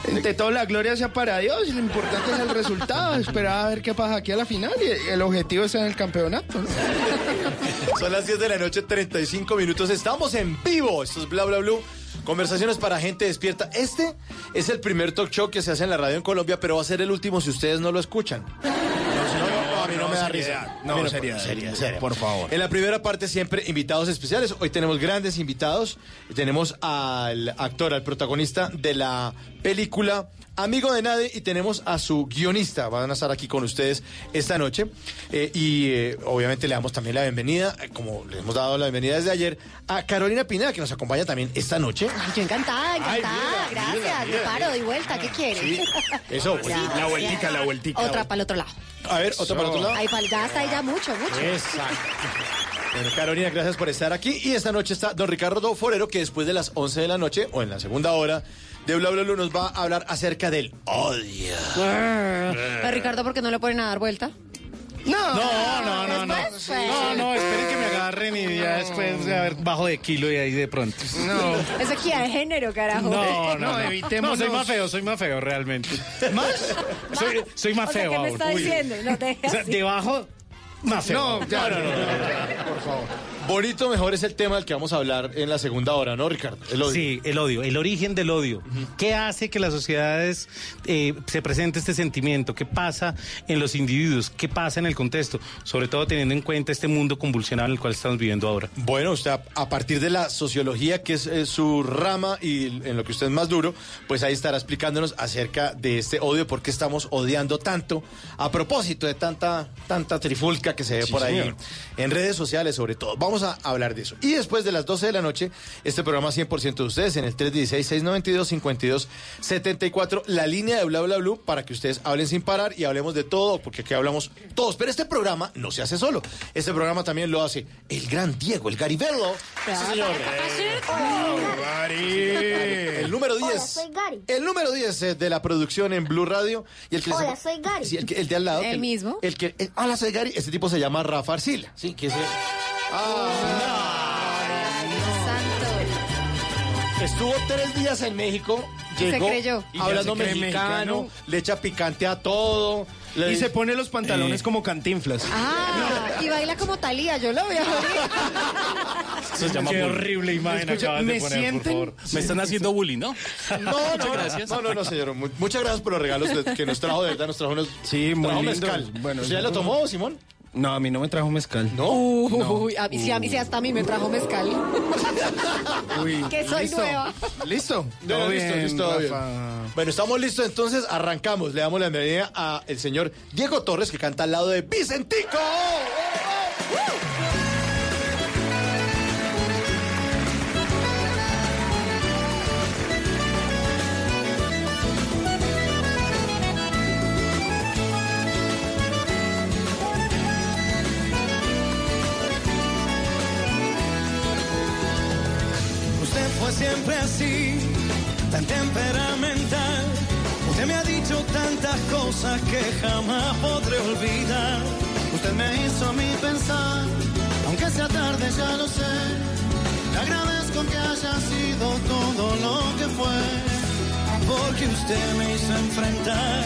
Entre todo, la gloria sea para Dios. y Lo importante es el resultado. Esperaba a ver qué pasa aquí a la final. Y el objetivo es en el campeonato. ¿no? Son las 10 de la noche, 35 minutos. Estamos en vivo. Esto es Bla Bla Blue. Conversaciones para gente despierta. Este es el primer talk show que se hace en la radio en Colombia, pero va a ser el último si ustedes no lo escuchan. a mí no me da risa. No, mí seriedad, seria, seria, por favor. En la primera parte siempre invitados especiales. Hoy tenemos grandes invitados. Tenemos al actor, al protagonista de la película Amigo de Nadie y tenemos a su guionista. Van a estar aquí con ustedes esta noche. Eh, y eh, obviamente le damos también la bienvenida, eh, como le hemos dado la bienvenida desde ayer, a Carolina Pineda, que nos acompaña también esta noche. Ay, yo encantada, encantada. mira, Gracias. mira, paro, doy vuelta. ¿Qué quieres? Sí, eso, pues, Ya, la vueltica, la vueltica. Otra para el otro lado. A ver, otro para el otro lado. Ahí está ahí ya mucho, mucho. Exacto. Bueno, Carolina, gracias por estar aquí. Y esta noche está don Ricardo Forero, que después de las 11 de la noche, o en la segunda hora de Bla Bla Blue, nos va a hablar acerca del odio. Pero Ricardo, ¿por qué no le ponen a dar vuelta? No, no, no, no. Después, pues. No, no, esperen que me agarren y ya después de haber bajo de kilo y ahí de pronto. No. Eso aquí de género, carajo. No, no, no. evitemos No, soy más feo, soy más feo realmente. ¿Más? Soy, soy más O sea, feo ¿qué me está diciendo? No te O sea, debajo, más. No, ya, no, no, no, no, por favor. Bonito mejor es el tema del que vamos a hablar en la segunda hora, ¿no, Ricardo? El odio. Sí, el odio, el origen del odio. ¿Qué hace que las sociedades eh, se presente este sentimiento? ¿Qué pasa en los individuos? ¿Qué pasa en el contexto? Sobre todo teniendo en cuenta este mundo convulsionado en el cual estamos viviendo ahora. Bueno, usted a, a partir de la sociología, que es eh, su rama y en lo que usted es más duro, pues ahí estará explicándonos acerca de este odio, por qué estamos odiando tanto, a propósito de tanta, tanta trifulca que se ve Sí, por ahí señor. en redes sociales sobre todo. Vamos a hablar de eso. Y después de las 12 de la noche, este programa 100% de ustedes en el 316-692-5274, la línea de Bla Bla Blue, para que ustedes hablen sin parar y hablemos de todo, porque aquí hablamos todos. Pero este programa no se hace solo. Este programa también lo hace el gran Diego, el Garibello. Sí, señor. El número 10. Hola, soy Gary. El número 10 eh, de la producción en Blue Radio. Y el que les- Hola, soy Gary. Sí, el, que- el de al lado. ¿El mismo? El que, el- hola, soy Gary. Este tipo se llama Rafa Arcila. Sí, que es. Estuvo tres días en México. Se Llegó creyó. Hablando se mexicano, mexicano. le echa picante a todo. le Y dice- se pone los pantalones como cantinflas. Ah, y baila como Talía, yo lo veo. Eso se llama Qué horrible imagen Escucha, acabas ¿me de poner, sienten? por favor. Sí, Me están haciendo bullying, ¿no? No, no, Muchas gracias. no, no, no, señor. Mu- Muchas gracias por los regalos de- que nos trajo, de verdad, nos trajo unos. Sí, muy trajo mezcal. Bueno, ¿Usted ya lo tomó, Simón? No, a mí no me trajo mezcal. ¿No? Uy, a mí sí, a mí sí, hasta a mí me trajo mezcal. Uy, que soy ¿listo? nueva. ¿Listo? No, Todo listo, bien, listo, bien. Bueno, estamos listos, entonces arrancamos. Le damos la bienvenida a el señor Diego Torres, que canta al lado de Vicentico. Usted tan temperamental. Usted me ha dicho tantas cosas que jamás podré olvidar. Usted me hizo a mí pensar, aunque sea tarde ya lo sé, Le agradezco que haya sido todo lo que fue, porque usted me hizo enfrentar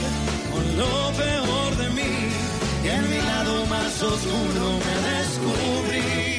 con lo peor de mí y en mi lado más oscuro me descubrí.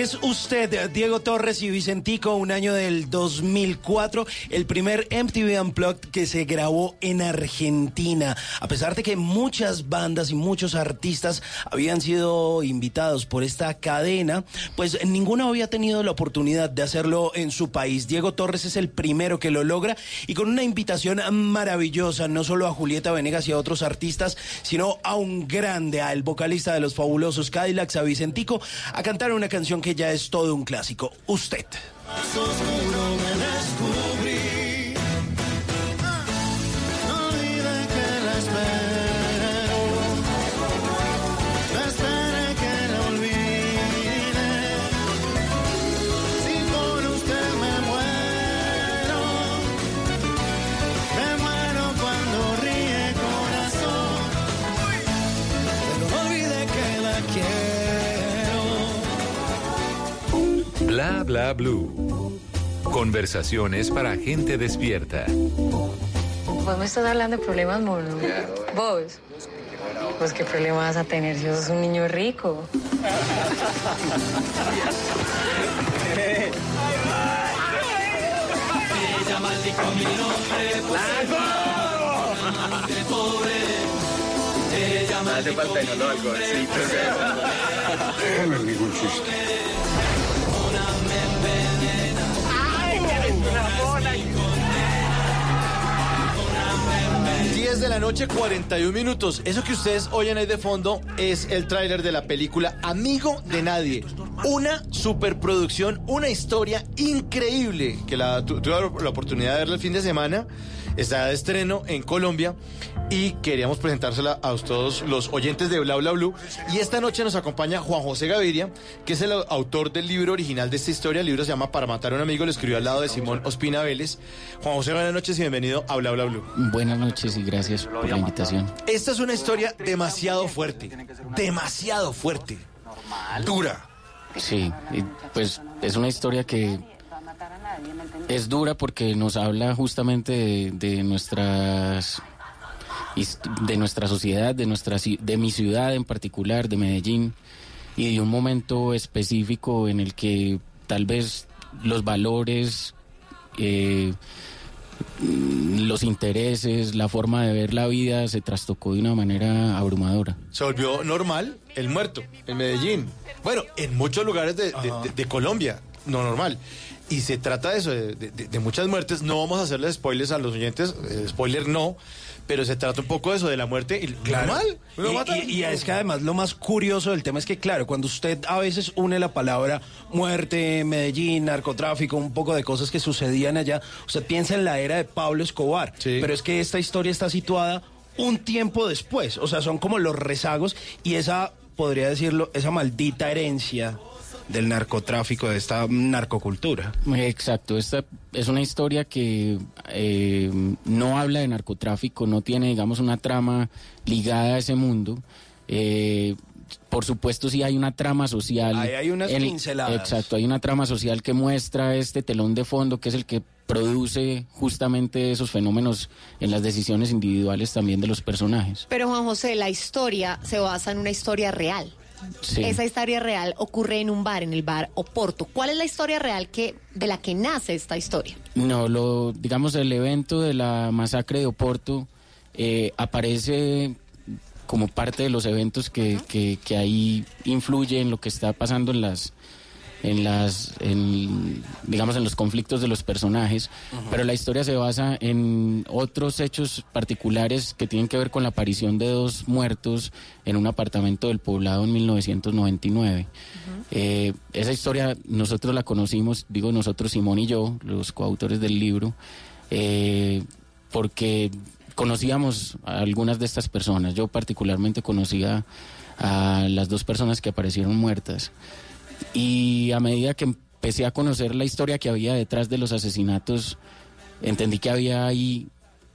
Es usted, Diego Torres y Vicentico, un año del 2004, el primer MTV Unplugged que se grabó en Argentina. A pesar de que muchas bandas y muchos artistas habían sido invitados por esta cadena, pues ninguno había tenido la oportunidad de hacerlo en su país. Diego Torres es el primero que lo logra y con una invitación maravillosa, no solo a Julieta Venegas y a otros artistas, sino a un grande, al vocalista de los fabulosos Cadillacs, a Vicentico, a cantar una canción que ya es todo un clásico. Usted. Bla bla blue. Conversaciones para gente despierta. Vos me estás hablando de problemas monos. Vos. Pues qué problema vas a tener si sos un niño rico. Ella maldicó mi nombre pobre. Ella Hace falta no lo algodoncito. No es ningún chiste. 10 de la noche, 41 minutos. Eso que ustedes oyen ahí de fondo es el tráiler de la película Amigo de Nadie. Una superproducción, una historia increíble que la, tu- tuve la oportunidad de verla el fin de semana. Está de estreno en Colombia y queríamos presentársela a todos los oyentes de Bla Bla Blue. Y esta noche nos acompaña Juan José Gaviria, que es el au- autor del libro original de esta historia. El libro se llama Para matar a un amigo, lo escribió al lado de Simón Ospina Vélez. Juan José, buenas noches y bienvenido a Bla Bla Blue. Buenas noches y gracias por la invitación. Esta es una historia demasiado fuerte, demasiado fuerte, dura. Sí, pues es una historia que es dura porque nos habla justamente de, de nuestras de nuestra sociedad, de nuestra ci- de mi ciudad en particular, de Medellín y de un momento específico en el que tal vez los valores eh, los intereses, la forma de ver la vida se trastocó de una manera abrumadora. Se volvió normal el muerto en Medellín. Bueno, en muchos lugares de, de- de- de Colombia, no normal. Y se trata de eso, de, de- de muchas muertes. No vamos a hacerles spoilers a los oyentes, eh, spoiler no, pero se trata un poco de eso, de la muerte y normal. Mata- y- y es que además lo más curioso del tema es que, claro, cuando usted a veces une la palabra muerte, Medellín, narcotráfico, un poco de cosas que sucedían allá, usted piensa en la era de Pablo Escobar. Pero es que esta historia está situada un tiempo después. O sea, son como los rezagos y esa, podría decirlo, esa maldita herencia del narcotráfico, de esta narcocultura. Exacto, esta es una historia que eh, no habla de narcotráfico, no tiene, digamos, una trama ligada a ese mundo. Eh, por supuesto, sí hay una trama social. Ahí hay unas pinceladas. Exacto, hay una trama social que muestra este telón de fondo, que es el que produce justamente esos fenómenos en las decisiones individuales también de los personajes. Pero Juan José, la historia se basa en una historia real. Sí. Esa historia real ocurre en un bar, en el bar Oporto. ¿Cuál es la historia real que de la que nace esta historia? No, lo, digamos, el evento de la masacre de Oporto eh, aparece como parte de los eventos que, que, que ahí influye en lo que está pasando en las en las en, digamos en los conflictos de los personajes pero la historia se basa en otros hechos particulares que tienen que ver con la aparición de dos muertos en un apartamento del poblado en 1999 Eh, esa historia nosotros la conocimos digo nosotros Simón y yo los coautores del libro eh, porque conocíamos a algunas de estas personas. Yo particularmente conocía a las dos personas que aparecieron muertas y a medida que empecé a conocer la historia que había detrás de los asesinatos, entendí que había ahí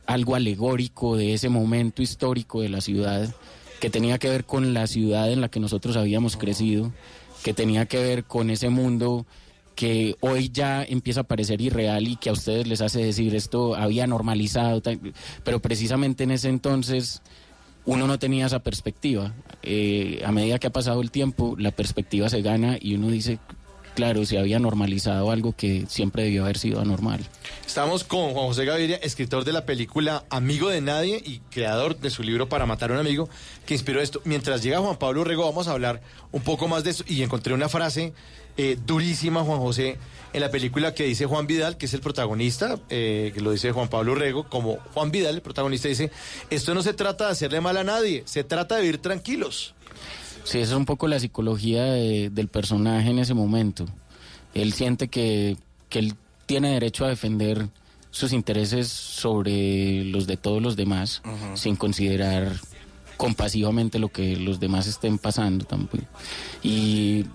algo alegórico de ese momento histórico de la ciudad, que tenía que ver con la ciudad en la que nosotros habíamos crecido, que tenía que ver con ese mundo que hoy ya empieza a parecer irreal y que a ustedes les hace decir esto había normalizado, pero precisamente en ese entonces uno no tenía esa perspectiva. Eh, a medida que ha pasado el tiempo, la perspectiva se gana y uno dice, claro, se había normalizado algo que siempre debió haber sido anormal. Estamos con Juan José Gaviria, escritor de la película Amigo de Nadie y creador de su libro Para Matar a un Amigo, que inspiró esto. Mientras llega Juan Pablo Rego, vamos a hablar un poco más de eso. Y encontré una frase eh, durísima, Juan José, en la película que dice Juan Vidal, que es el protagonista, eh, que lo dice Juan Pablo Rego, como Juan Vidal, el protagonista, dice, esto no se trata de hacerle mal a nadie, se trata de vivir tranquilos. Sí, esa es un poco la psicología de- del personaje en ese momento. Él siente que, que él tiene derecho a defender sus intereses sobre los de todos los demás, sin considerar compasivamente lo que los demás estén pasando tampoco. Y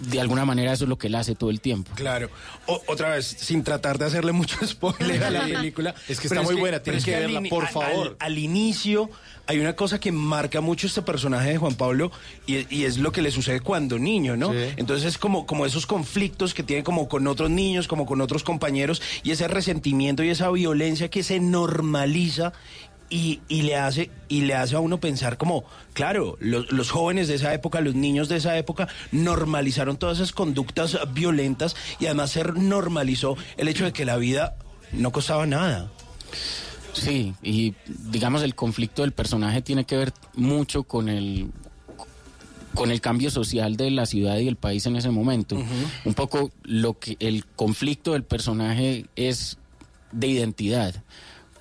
de alguna manera eso es lo que él hace todo el tiempo. Claro. O- otra vez, sin tratar de hacerle mucho spoiler a la película. Es que está muy buena, tienes que verla, por al- favor. Al, al inicio hay una cosa que marca mucho este personaje de Juan Pablo y, y es lo que le sucede cuando niño, ¿no? Entonces es como, como esos conflictos que tiene como con otros niños, como con otros compañeros y ese resentimiento y esa violencia que se normaliza y, y le hace y le hace a uno pensar como claro los, los jóvenes de esa época los niños de esa época normalizaron todas esas conductas violentas y además se normalizó el hecho de que la vida no costaba nada Sí, y digamos el conflicto del personaje tiene que ver mucho con el con el cambio social de la ciudad y el país en ese momento. Un poco lo que el conflicto del personaje es de identidad.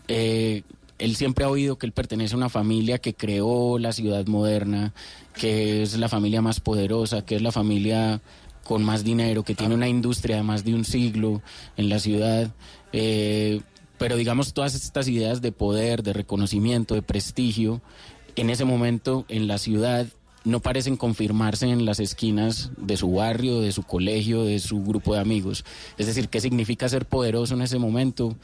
Eh, él siempre ha oído que él pertenece a una familia que creó la ciudad moderna, que es la familia más poderosa, que es la familia con más dinero, que tiene una industria de más de un siglo en la ciudad. Eh, pero digamos, todas estas ideas de poder, de reconocimiento, de prestigio, en ese momento en la ciudad no parecen confirmarse en las esquinas de su barrio, de su colegio, de su grupo de amigos. Es decir, ¿qué significa ser poderoso en ese momento?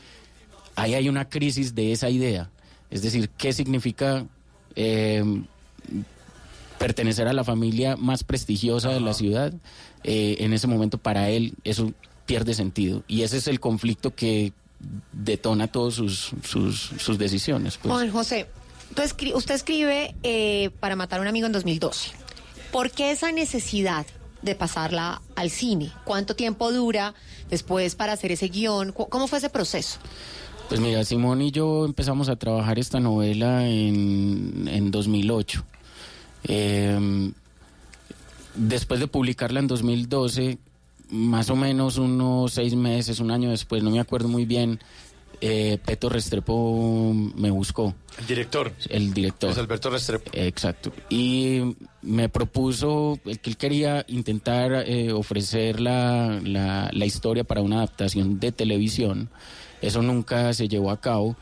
Ahí hay una crisis de esa idea. Es decir, ¿qué significa eh, pertenecer a la familia más prestigiosa de la ciudad? Eh, en ese momento para él eso pierde sentido. Y ese es el conflicto que detona todas sus, sus, sus decisiones. pues. Juan José, tú escri- usted escribe eh, para matar a un amigo en 2012. ¿Por qué esa necesidad de pasarla al cine? ¿Cuánto tiempo dura después para hacer ese guion? ¿Cómo fue ese proceso? Pues mira, Simón y yo empezamos a trabajar esta novela en, en 2008. Eh, después de publicarla en 2012, más o menos unos seis meses, un año después, no me acuerdo muy bien, eh, Peto Restrepo me buscó. El director. El director. Es Alberto Restrepo. Exacto. Y me propuso que él quería intentar eh, ofrecer la, la, la historia para una adaptación de televisión. Eso nunca se llevó a cabo.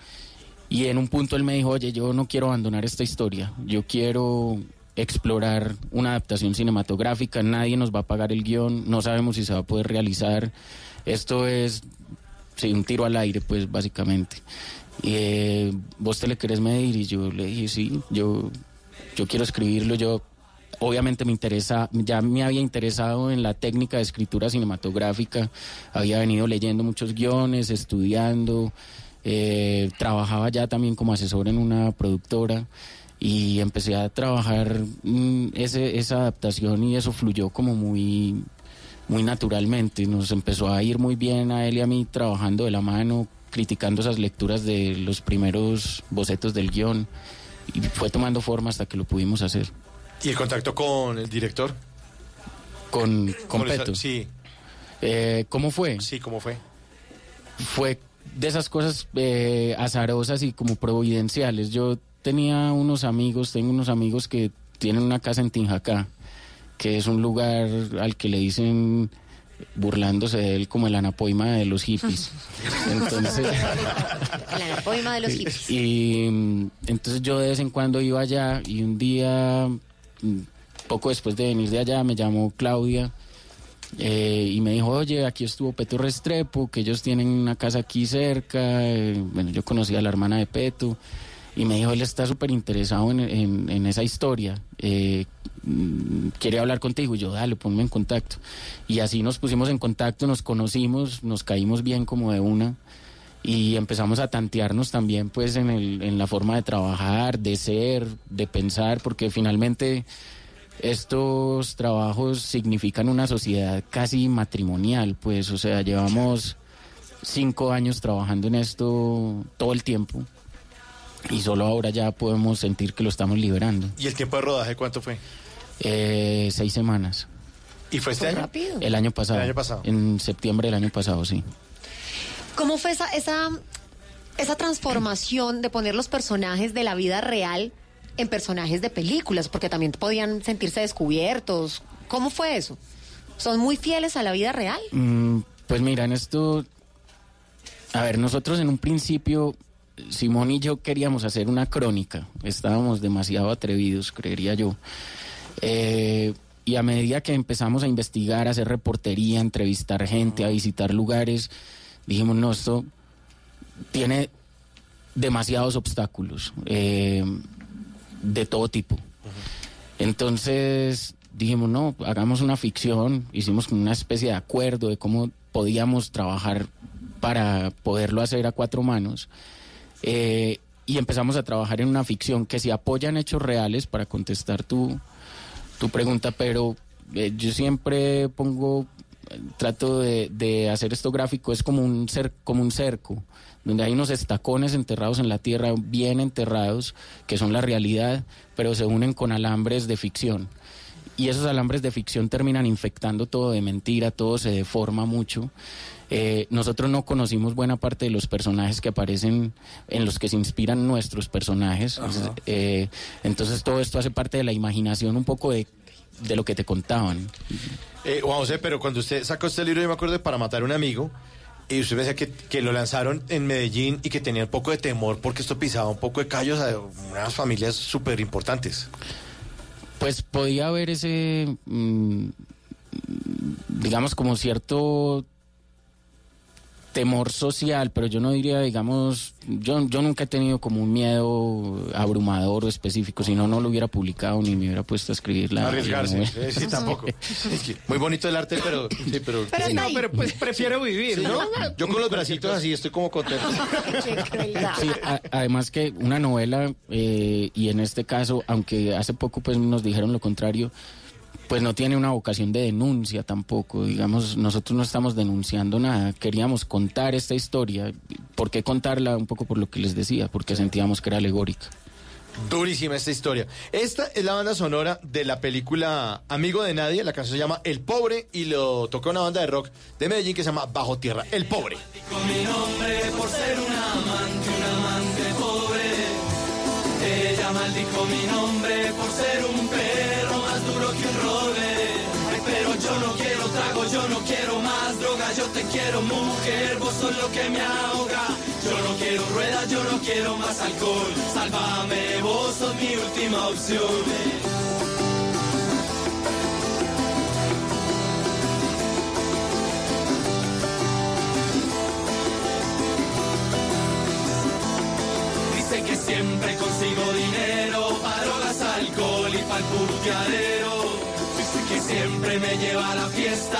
Y en un punto él me dijo, oye, yo no quiero abandonar esta historia. Yo quiero explorar una adaptación cinematográfica. Nadie nos va a pagar el guion. No sabemos si se va a poder realizar. Esto es sí, un tiro al aire, pues básicamente. Y, eh, ¿Vos te le querés medir? Y yo le dije, sí, yo, yo quiero escribirlo. Yo obviamente me interesa, ya me había interesado en la técnica de escritura cinematográfica, había venido leyendo muchos guiones, estudiando, eh, trabajaba ya también como asesor en una productora y empecé a trabajar mm, ese, esa adaptación y eso fluyó como muy, muy naturalmente. Nos empezó a ir muy bien a él y a mí trabajando de la mano, criticando esas lecturas de los primeros bocetos del guion y fue tomando forma hasta que lo pudimos hacer. ¿Y el contacto con el director? Con, con Con esa- Peto. sí. Eh, ¿Cómo fue? Sí, ¿cómo fue? Fue de esas cosas eh, azarosas y como providenciales. Yo tenía unos amigos, tengo unos amigos que tienen una casa en Tinjacá, que es un lugar al que le dicen burlándose de él como el anapoima de los hippies. Entonces, El anapoima de los hippies. y mm, entonces yo de vez en cuando iba allá y un día, poco después de venir de allá, me llamó Claudia eh, y me dijo, oye, aquí estuvo Peto Restrepo, que ellos tienen una casa aquí cerca. eh, bueno, yo conocí a la hermana de Peto y me dijo, él está súper interesado en, esa historia. eh, quiere hablar contigo. Y yo, dale, ponme en contacto. Y así nos pusimos en contacto, nos conocimos, nos caímos bien como de una y empezamos a tantearnos también pues en, el, en la forma de trabajar, de ser, de pensar, porque finalmente estos trabajos significan una sociedad casi matrimonial, pues, o sea, llevamos cinco años trabajando en esto todo el tiempo y solo ahora ya podemos sentir que lo estamos liberando. ¿Y el tiempo de rodaje cuánto fue? Eh, seis semanas. ¿Y fue este Fue año? rápido. El año pasado. El año pasado. En septiembre del año pasado, sí. ¿Cómo fue esa, esa, esa transformación de poner los personajes de la vida real en personajes de películas? Porque también podían sentirse descubiertos. ¿Cómo fue eso? ¿Son muy fieles a la vida real? Mm, pues mira, en esto, a ver, nosotros en un principio, Simón y yo queríamos hacer una crónica, estábamos demasiado atrevidos, creería yo. Eh, y a medida que empezamos a investigar, a hacer reportería, a entrevistar gente, a visitar lugares, dijimos, no, esto tiene demasiados obstáculos eh, de todo tipo. Entonces dijimos, no, hagamos una ficción, hicimos como una especie de acuerdo de cómo podíamos trabajar para poderlo hacer a cuatro manos. Eh, y empezamos a trabajar en una ficción que se apoya en hechos reales para contestar tu, tu pregunta, pero eh, yo siempre pongo, trato de, de hacer esto gráfico, es como un, cer como un cerco, donde hay unos estacones enterrados en la tierra, bien enterrados, que son la realidad, pero se unen con alambres de ficción. Y esos alambres de ficción terminan infectando todo de mentira, todo se deforma mucho. Eh, nosotros no conocimos buena parte de los personajes que aparecen, en los que se inspiran nuestros personajes. Eh, entonces todo esto hace parte de la imaginación un poco de, de lo que te contaban. Eh, Juan José, pero cuando usted sacó este libro, yo me acuerdo de Para Matar a un Amigo, y usted decía que, que lo lanzaron en Medellín y que tenía un poco de temor porque esto pisaba un poco de callos a unas familias súper importantes. Pues podía haber ese, mm, digamos, como cierto temor social, pero yo no diría, digamos, yo, yo nunca he tenido como un miedo abrumador o específico, si no, no lo hubiera publicado ni me hubiera puesto a escribir la... Arriesgarse. Eh, sí, tampoco. Es que muy bonito el arte, pero... Sí, pero, Pero sí. está ahí. pero pues prefiero vivir, Sí, ¿no? yo- Yo con los bracitos así estoy como contento. Sí, a- además que una novela, eh, y en este caso, aunque hace poco pues nos dijeron lo contrario, pues no tiene una vocación de denuncia tampoco. Digamos, nosotros no estamos denunciando nada. Queríamos contar esta historia. ¿Por qué contarla? Un poco por lo que les decía, porque sentíamos que era alegórica. Durísima esta historia. Esta es la banda sonora de la película Amigo de Nadie. La canción se llama El Pobre y lo tocó una banda de rock de Medellín que se llama Bajo Tierra. El Pobre. mi nombre por ser un amante, un amante pobre. Ella maldijo mi nombre por ser un perro no quiero más droga, yo te quiero mujer, vos sos lo que me ahoga. Yo no quiero ruedas, yo no quiero más alcohol. Sálvame, vos sos mi última opción. Dice que siempre consigo dinero para drogas, alcohol y pa'l puteadero. Dice que siempre me lleva a la fiesta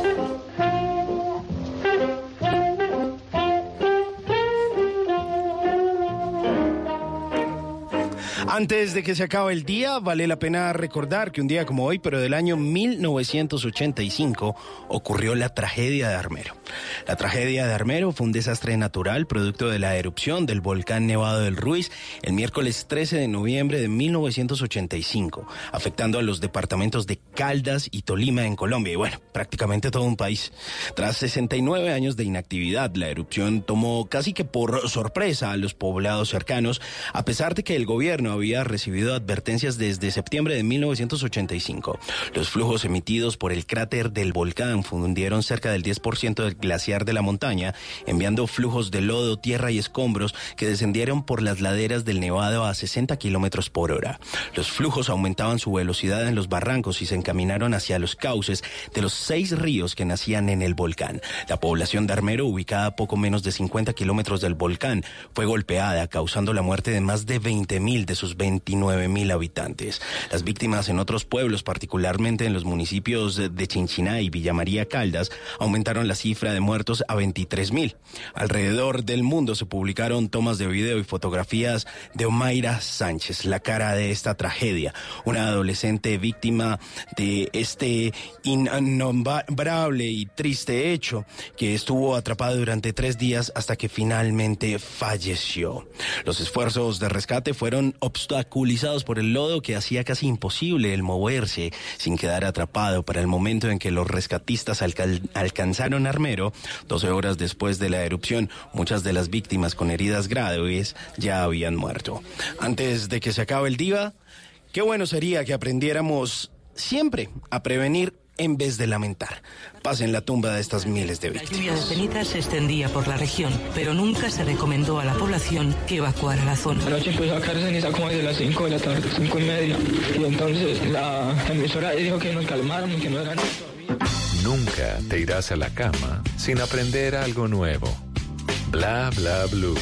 Antes de que se acabe el día, vale la pena recordar que un día como hoy, pero del año 1985, ocurrió la tragedia de Armero. La tragedia de Armero fue un desastre natural producto de la erupción del volcán Nevado del Ruiz el miércoles 13 de noviembre de 1985, afectando a los departamentos de Caldas y Tolima en Colombia y bueno, prácticamente todo un país. Tras 69 años de inactividad, la erupción tomó casi que por sorpresa a los poblados cercanos, a pesar de que el gobierno había recibido advertencias desde septiembre de 1985. Los flujos emitidos por el cráter del volcán fundieron cerca del 10% del glaciar de la montaña, enviando flujos de lodo, tierra y escombros que descendieron por las laderas del Nevado a 60 kilómetros por hora. Los flujos aumentaban su velocidad en los barrancos y se encaminaron hacia los cauces de los seis ríos que nacían en el volcán. La población de Armero, ubicada a poco menos de 50 kilómetros del volcán, fue golpeada, causando la muerte de más de 20 mil de sus 29 mil habitantes. Las víctimas en otros pueblos, particularmente en los municipios de Chinchiná y Villa María Caldas, aumentaron la cifra de muertos a 23 mil. Alrededor del mundo se publicaron tomas de video y fotografías de Omaira Sánchez, la cara de esta tragedia, una adolescente víctima de este innombrable y triste hecho que estuvo atrapada durante tres días hasta que finalmente falleció. Los esfuerzos de rescate fueron obstaculizados por el lodo que hacía casi imposible el moverse sin quedar atrapado para el momento en que los rescatistas alcanzaron Armero, 12 horas después de la erupción, muchas de las víctimas con heridas graves ya habían muerto. Antes de que se acabe el día, qué bueno sería que aprendiéramos siempre a prevenir en vez de lamentar. Pasen la tumba de estas miles de víctimas. La lluvia de ceniza se extendía por la región, pero nunca se recomendó a la población que evacuara la zona. Anoche empezó a caer ceniza como desde las 5 de la tarde, 5 y media. Y entonces la emisora dijo que nos calmaron, que no eran Nunca te irás a la cama sin aprender algo nuevo. Bla bla blue.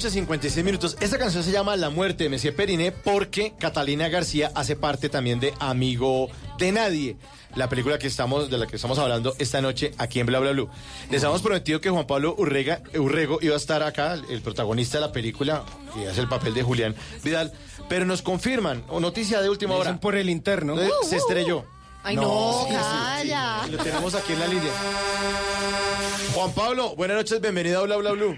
Noche, 56 minutos. Esta canción se llama La muerte de Messier Periné porque Catalina García hace parte también de Amigo de Nadie. La película que estamos, de la que estamos hablando esta noche aquí en Bla Bla Blue. Les habíamos prometido que Juan Pablo Urrega, Urrego iba a estar acá, el protagonista de la película, que hace el papel de Julián Vidal, pero nos confirman, o noticia de última hora. por el interno. Eh, Se estrelló. Ay, no, sí, sí, calla. sí. Lo tenemos aquí en la línea. Juan Pablo, buenas noches, bienvenido a Bla Bla Blue.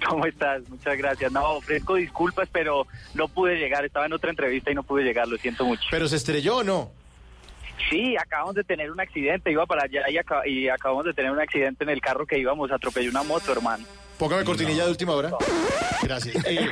¿Cómo estás? Muchas gracias. No, ofrezco disculpas, pero no pude llegar. Estaba en otra entrevista y no pude llegar, lo siento mucho. ¿Pero se estrelló o no? Sí, acabamos de tener un accidente. Iba para allá y, y acabamos de tener un accidente en el carro que íbamos. Atropelló una moto, hermano. Póngame cortinilla de última hora. Gracias. Eh,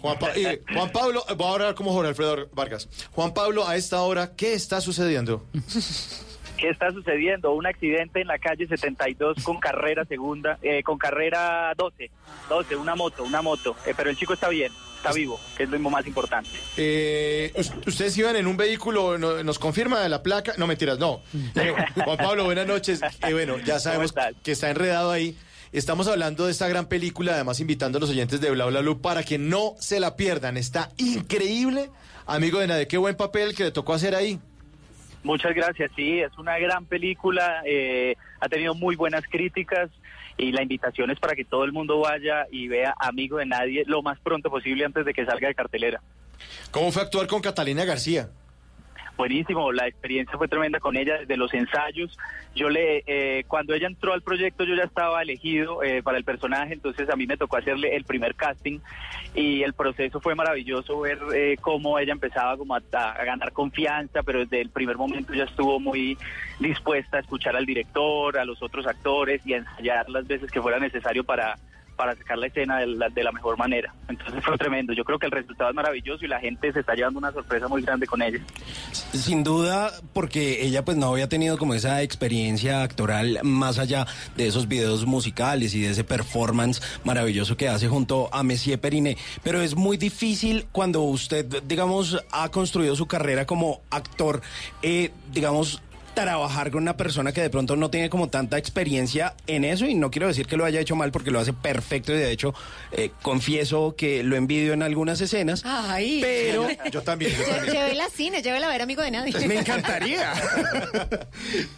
Juan, Pa- eh, Juan Pablo, voy a hablar como Jorge Alfredo Vargas. Juan Pablo, a esta hora, ¿qué está sucediendo? ¿Qué está sucediendo? Un accidente en la calle 72 con carrera segunda, eh, con carrera 12. 12, una moto, una moto. Eh, pero el chico está bien, está vivo, que es lo más importante. Eh, us- ¿Ustedes iban en un vehículo? no- ¿Nos confirma la placa? No, mentiras, no. Eh, Juan Pablo, buenas noches. Eh, bueno, ya sabemos que está enredado ahí. Estamos hablando de esta gran película, además invitando a los oyentes de Bla Bla Blue para que no se la pierdan. Está increíble. Amigo de nadie, qué buen papel que le tocó hacer ahí. Muchas gracias, sí, es una gran película, eh, ha tenido muy buenas críticas y la invitación es para que todo el mundo vaya y vea Amigo de Nadie lo más pronto posible antes de que salga de cartelera. ¿Cómo fue actuar con Catalina García? Buenísimo, la experiencia fue tremenda con ella desde los ensayos. Yo le, eh, cuando ella entró al proyecto, yo ya estaba elegido eh, para el personaje, entonces a mí me tocó hacerle el primer casting y el proceso fue maravilloso ver eh, cómo ella empezaba como a, a ganar confianza, pero desde el primer momento ya estuvo muy dispuesta a escuchar al director, a los otros actores y a ensayar las veces que fuera necesario para para sacar la escena de la, mejor manera. Entonces fue tremendo. Yo creo que el resultado es maravilloso y la gente se está llevando una sorpresa muy grande con ella. Sin duda, porque ella pues no había tenido como esa experiencia actoral más allá de esos videos musicales y de ese performance maravilloso que hace junto a Messier Periné. Pero es muy difícil cuando usted, digamos, ha construido su carrera como actor, eh, digamos, trabajar con una persona que de pronto no tiene como tanta experiencia en eso y no quiero decir que lo haya hecho mal porque lo hace perfecto y de hecho eh, confieso que lo envidio en algunas escenas. Ay. Pero yo también, yo Lle- Llévela al cine, llévela a ver amigo de nadie. Me encantaría.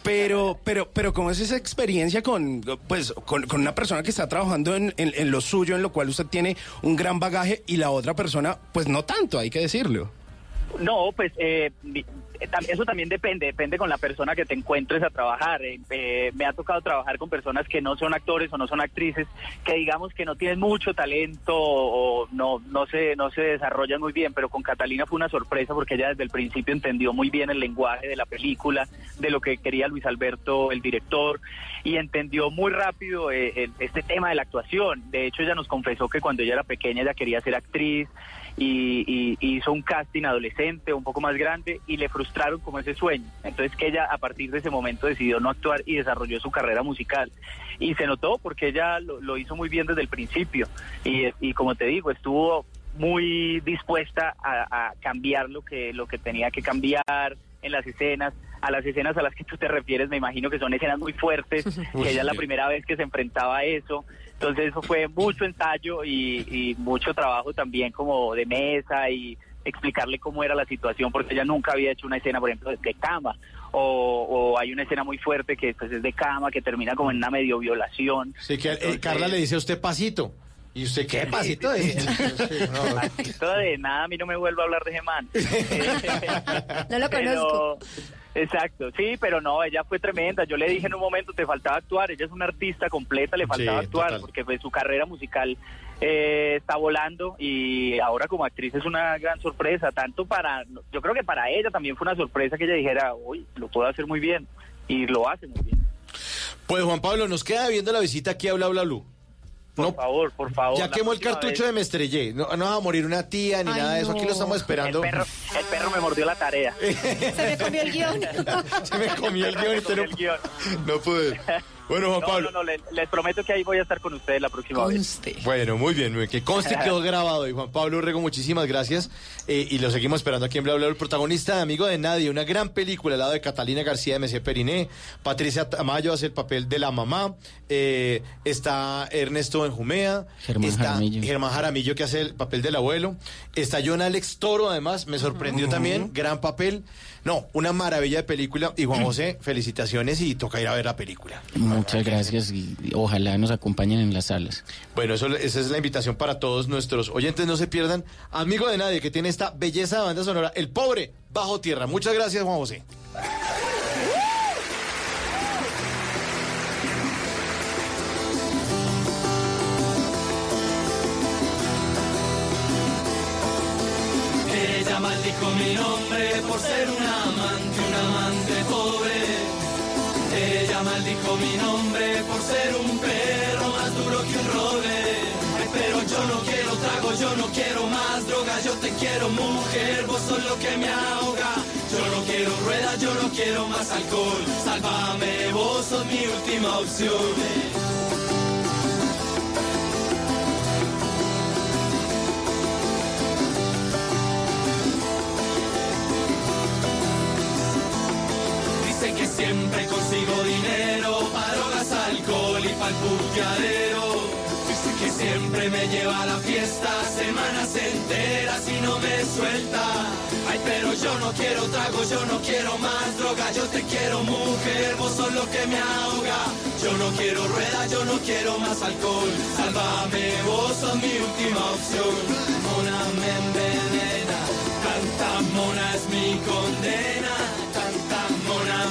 pero, pero, pero ¿cómo es esa experiencia con, pues, con, con una persona que está trabajando en, en- en lo suyo, en lo cual usted tiene un gran bagaje y la otra persona, pues no tanto, hay que decirlo. No, pues eh, eso también depende, depende con la persona que te encuentres a trabajar. Eh, eh, me ha tocado trabajar con personas que no son actores o no son actrices, que digamos que no tienen mucho talento o no, no, se, no se desarrollan muy bien, pero con Catalina fue una sorpresa porque ella desde el principio entendió muy bien el lenguaje de la película, de lo que quería Luis Alberto, el director, y entendió muy rápido eh, este tema de la actuación. De hecho, ella nos confesó que cuando ella era pequeña ella quería ser actriz y, y- hizo un casting adolescente, un poco más grande, y le frustraron como ese sueño. Entonces que ella a partir de ese momento decidió no actuar y desarrolló su carrera musical. Y se notó porque ella lo, lo hizo muy bien desde el principio. Y, y como te digo, estuvo muy dispuesta a, a cambiar lo que, lo que tenía que cambiar en las escenas. A las escenas a las que tú te refieres, me imagino que son escenas muy fuertes, Uy, que ella es la primera vez que se enfrentaba a eso. Entonces eso fue mucho ensayo y, y mucho trabajo también como de mesa y explicarle cómo era la situación porque ella nunca había hecho una escena, por ejemplo, de cama. O, o hay una escena muy fuerte que pues, es de cama, que termina como en una medio violación. Sí, que eh, Carla le dice a usted pasito. ¿Y usted qué pasito? dice? Pasito de nada, a mí no me vuelvo a hablar de Gemán. No lo conozco. Exacto, sí, pero no, ella fue tremenda. Yo le dije en un momento, te faltaba actuar. Ella es una artista completa, le faltaba Sí, actuar total. porque pues, su carrera musical eh, está volando y ahora como actriz es una gran sorpresa. Tanto para, yo creo que para ella también fue una sorpresa que ella dijera, uy, lo puedo hacer muy bien. Y lo hace muy bien. Pues Juan Pablo, nos queda viendo la visita aquí a Bla Bla Blue. Por favor, por favor. Ya quemó el cartucho vez- de me estrellé. No, no va a morir una tía ni Ay, nada de eso. Aquí lo estamos esperando. El perro, el perro me mordió la tarea. Se me comió el guion. Se me comió el guion y El guion. no pude. Bueno, Juan No, Pablo. no, no, les, les prometo que ahí voy a estar con ustedes la próxima vez. Bueno, muy bien, muy bien. que conste quedó grabado. Y Juan Pablo Rego, muchísimas gracias. Eh, y lo seguimos esperando aquí en Bla Bla, Bla, el protagonista, amigo de nadie, una gran película al lado de Catalina García de Messier Periné. Patricia Tamayo hace el papel de la mamá. Eh, está Ernesto Benjumea. Germán está Jaramillo. Germán Jaramillo que hace el papel del abuelo. Está John Alex Toro, además, me sorprendió también. Gran papel. No, una maravilla de película. Y Juan José, felicitaciones y toca ir a ver la película. Muchas gracias y ojalá nos acompañen en las salas. Bueno, eso, esa es la invitación para todos nuestros oyentes. No se pierdan. Amigo de nadie que tiene esta belleza de banda sonora, El Pobre Bajo Tierra. Muchas gracias, Juan José. Ella maldijo mi nombre por ser un amante, un amante pobre. Ella maldijo mi nombre por ser un perro más duro que un roble. Pero yo no quiero trago, yo no quiero más droga, yo te quiero mujer, vos sos lo que me ahoga. Yo no quiero ruedas, yo no quiero más alcohol. Sálvame, vos sos mi última opción. Dice que siempre consigo dinero para drogas, alcohol y pa'l puteadero. Dice que siempre me lleva a la fiesta semanas enteras y no me suelta. Ay, pero yo no quiero trago, yo no quiero más droga, yo te quiero mujer, vos sos lo que me ahoga. Yo no quiero ruedas, yo no quiero más alcohol. Sálvame, vos sos mi última opción. Mona me envenena, tanta mona es mi condena,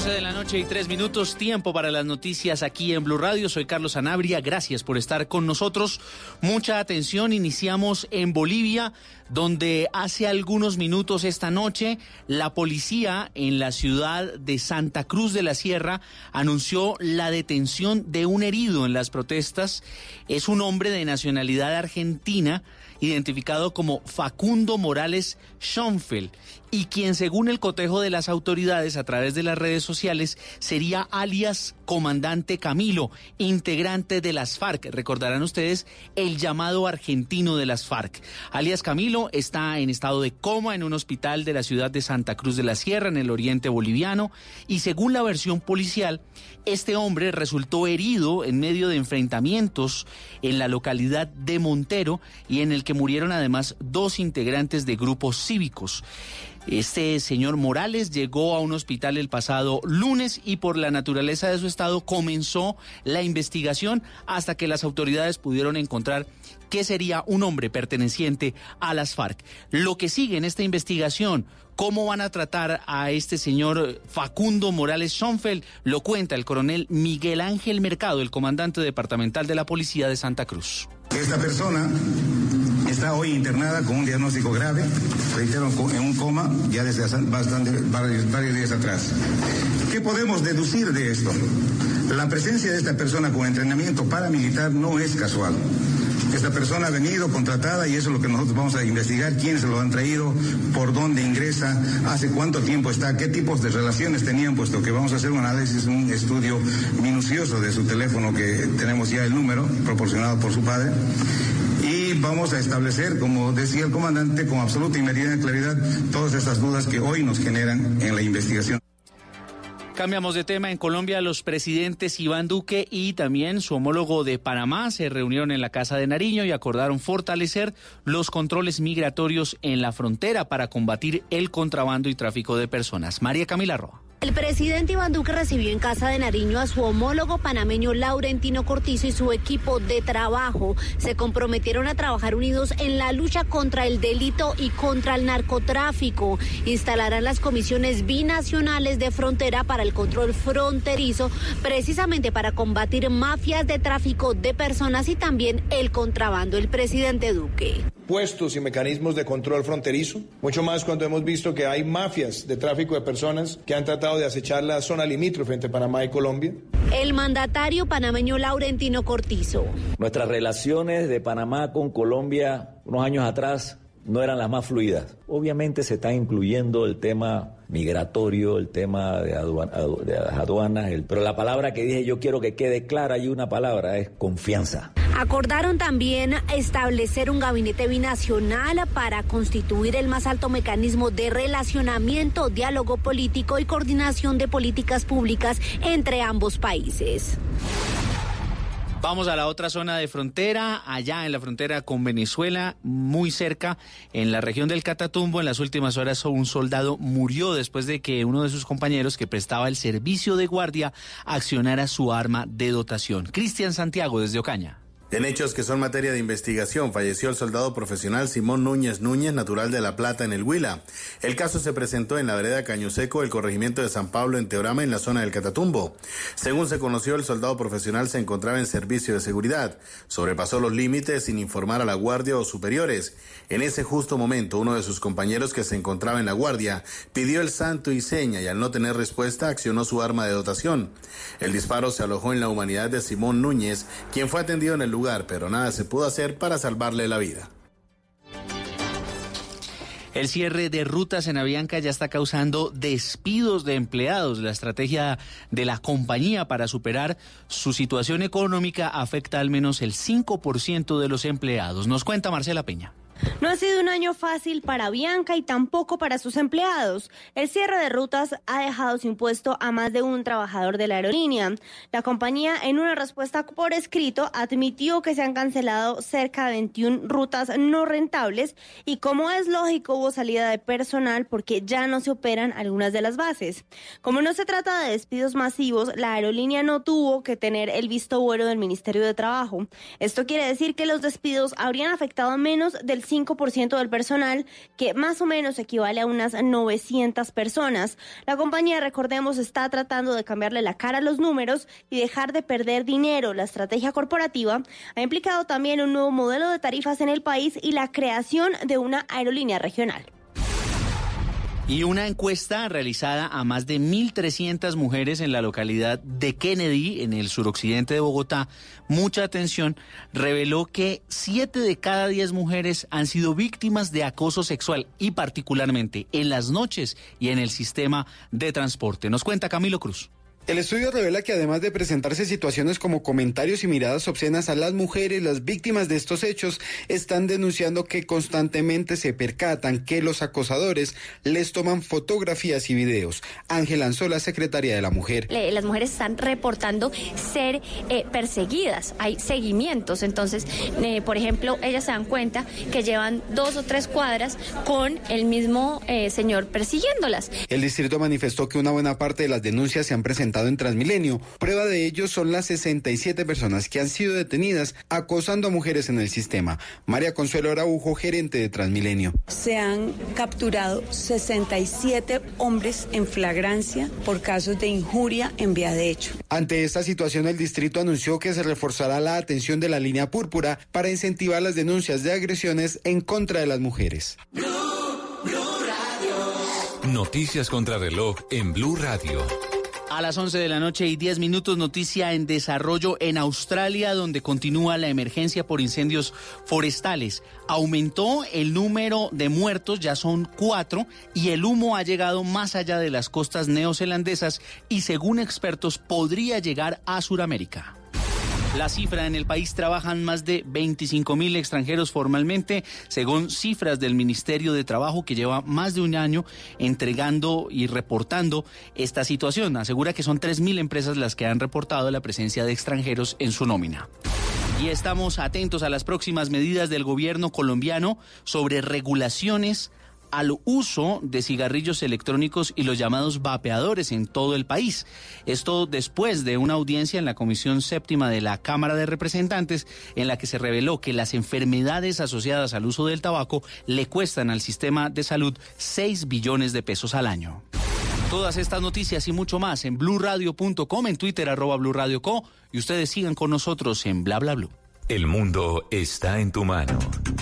11 de la noche y tres minutos, tiempo para las noticias aquí en Blue Radio. Soy Carlos Anabria, gracias por estar con nosotros. Mucha atención, iniciamos en Bolivia, donde hace algunos minutos esta noche la policía en la ciudad de Santa Cruz de la Sierra anunció la detención de un herido en las protestas. Es un hombre de nacionalidad argentina identificado como Facundo Morales Schoenfeld y quien según el cotejo de las autoridades a través de las redes sociales sería alias Comandante Camilo, integrante de las FARC. Recordarán ustedes el llamado argentino de las FARC. Alias Camilo está en estado de coma en un hospital de la ciudad de Santa Cruz de la Sierra, en el oriente boliviano, y según la versión policial, este hombre resultó herido en medio de enfrentamientos en la localidad de Montero y en el que murieron además dos integrantes de grupos cívicos. Este señor Morales llegó a un hospital el pasado lunes y por la naturaleza de su estado comenzó la investigación hasta que las autoridades pudieron encontrar que sería un hombre perteneciente a las FARC. Lo que sigue en esta investigación, cómo van a tratar a este señor Facundo Morales Schoenfeld, lo cuenta el coronel Miguel Ángel Mercado, el comandante departamental de la Policía de Santa Cruz. Esta persona está hoy internada con un diagnóstico grave, reitero, en un coma ya desde varios, varios días atrás. ¿Qué podemos deducir de esto? La presencia de esta persona con entrenamiento paramilitar no es casual. Esta persona ha venido contratada y eso es lo que nosotros vamos a investigar, quiénes se lo han traído, por dónde ingresa, hace cuánto tiempo está, qué tipos de relaciones tenían, puesto que vamos a hacer un análisis, un estudio minucioso de su teléfono, que tenemos ya el número proporcionado por su padre. Y vamos a establecer, como decía el comandante, con absoluta y meridiana claridad, todas estas dudas que hoy nos generan en la investigación. Cambiamos de tema. En Colombia, los presidentes Iván Duque y también su homólogo de Panamá se reunieron en la Casa de Nariño y acordaron fortalecer los controles migratorios en la frontera para combatir el contrabando y tráfico de personas. María Camila Roa. El presidente Iván Duque recibió en Casa de Nariño a su homólogo panameño Laurentino Cortizo y su equipo de trabajo. Se comprometieron a trabajar unidos en la lucha contra el delito y contra el narcotráfico. Instalarán las comisiones binacionales de frontera para el control fronterizo, precisamente para combatir mafias de tráfico de personas y también el contrabando. El presidente Duque puestos y mecanismos de control fronterizo, mucho más cuando hemos visto que hay mafias de tráfico de personas que han tratado de acechar la zona limítrofe entre Panamá y Colombia. El mandatario panameño Laurentino Cortizo. Nuestras relaciones de Panamá con Colombia unos años atrás no eran las más fluidas. Obviamente se está incluyendo el tema migratorio, el tema de, las aduanas, pero la palabra que dije yo quiero que quede clara y una palabra es confianza. Acordaron también establecer un gabinete binacional para constituir el más alto mecanismo de relacionamiento, diálogo político y coordinación de políticas públicas entre ambos países. Vamos a la otra zona de frontera, allá en la frontera con Venezuela, muy cerca, en la región del Catatumbo. En las últimas horas un soldado murió después de que uno de sus compañeros que prestaba el servicio de guardia accionara su arma de dotación. Cristian Santiago desde Ocaña. En hechos que son materia de investigación, falleció el soldado profesional Simón Núñez Núñez, natural de La Plata, en el Huila. El caso se presentó en la vereda Cañoseco, el corregimiento de San Pablo, en Teorama, en la zona del Catatumbo. Según se conoció, el soldado profesional se encontraba en servicio de seguridad. Sobrepasó los límites sin informar a la guardia o superiores. En ese justo momento, uno de sus compañeros que se encontraba en la guardia pidió el santo y seña y al no tener respuesta accionó su arma de dotación. El disparo se alojó en la humanidad de Simón Núñez, quien fue atendido en el lugar pero nada se pudo hacer para salvarle la vida. El cierre de rutas en Avianca ya está causando despidos de empleados. La estrategia de la compañía para superar su situación económica afecta al menos el 5% de los empleados. Nos cuenta Marcela Peña. No ha sido un año fácil para Bianca y tampoco para sus empleados. El cierre de rutas ha dejado sin puesto a más de un trabajador de la aerolínea. La compañía, en una respuesta por escrito, admitió que se han cancelado cerca de 21 rutas no rentables y, como es lógico, hubo salida de personal porque ya no se operan algunas de las bases. Como no se trata de despidos masivos, la aerolínea no tuvo que tener el visto bueno del Ministerio de Trabajo. Esto quiere decir que los despidos habrían afectado menos del 5% del personal, que más o menos equivale a unas 900 personas. La compañía, recordemos, está tratando de cambiarle la cara a los números y dejar de perder dinero. La estrategia corporativa ha implicado también un nuevo modelo de tarifas en el país y la creación de una aerolínea regional. Y una encuesta realizada a más de 1.300 mujeres en la localidad de Kennedy, en el suroccidente de Bogotá, mucha atención, reveló que 7 de cada 10 mujeres han sido víctimas de acoso sexual y particularmente en las noches y en el sistema de transporte. Nos cuenta Camilo Cruz. El estudio revela que además de presentarse situaciones como comentarios y miradas obscenas a las mujeres, las víctimas de estos hechos están denunciando que constantemente se percatan que los acosadores les toman fotografías y videos. Ángela Anzola, secretaria de la mujer. Las mujeres están reportando ser eh, perseguidas, hay seguimientos, entonces, eh, por ejemplo, ellas se dan cuenta que llevan dos o tres cuadras con el mismo eh, señor persiguiéndolas. El distrito manifestó que una buena parte de las denuncias se han presentado en Transmilenio. Prueba de ello son las 67 personas que han sido detenidas acosando a mujeres en el sistema. María Consuelo Araujo, gerente de Transmilenio. Se han capturado 67 hombres en flagrancia por casos de injuria en vía de hecho. Ante esta situación, el distrito anunció que se reforzará la atención de la línea púrpura para incentivar las denuncias de agresiones en contra de las mujeres. Noticias contra reloj en Blue Radio. A las 11 de la noche y 10 minutos, noticia en desarrollo en Australia, donde continúa la emergencia por incendios forestales. Aumentó el número de muertos, ya son cuatro, y el humo ha llegado más allá de las costas neozelandesas y, según expertos, podría llegar a Sudamérica. La cifra en el país trabajan más de 25 mil extranjeros formalmente, según cifras del Ministerio de Trabajo que lleva más de un año entregando y reportando esta situación. Asegura que son 3 mil empresas las que han reportado la presencia de extranjeros en su nómina. Y estamos atentos a las próximas medidas del gobierno colombiano sobre regulaciones al uso de cigarrillos electrónicos y los llamados vapeadores en todo el país. Esto después de una audiencia en la Comisión Séptima de la Cámara de Representantes en la que se reveló que las enfermedades asociadas al uso del tabaco le cuestan al sistema de salud 6 billones de pesos al año. Todas estas noticias y mucho más en blurradio.com, en Twitter arroba blurradioco y ustedes sigan con nosotros en bla bla blue. El mundo está en tu mano.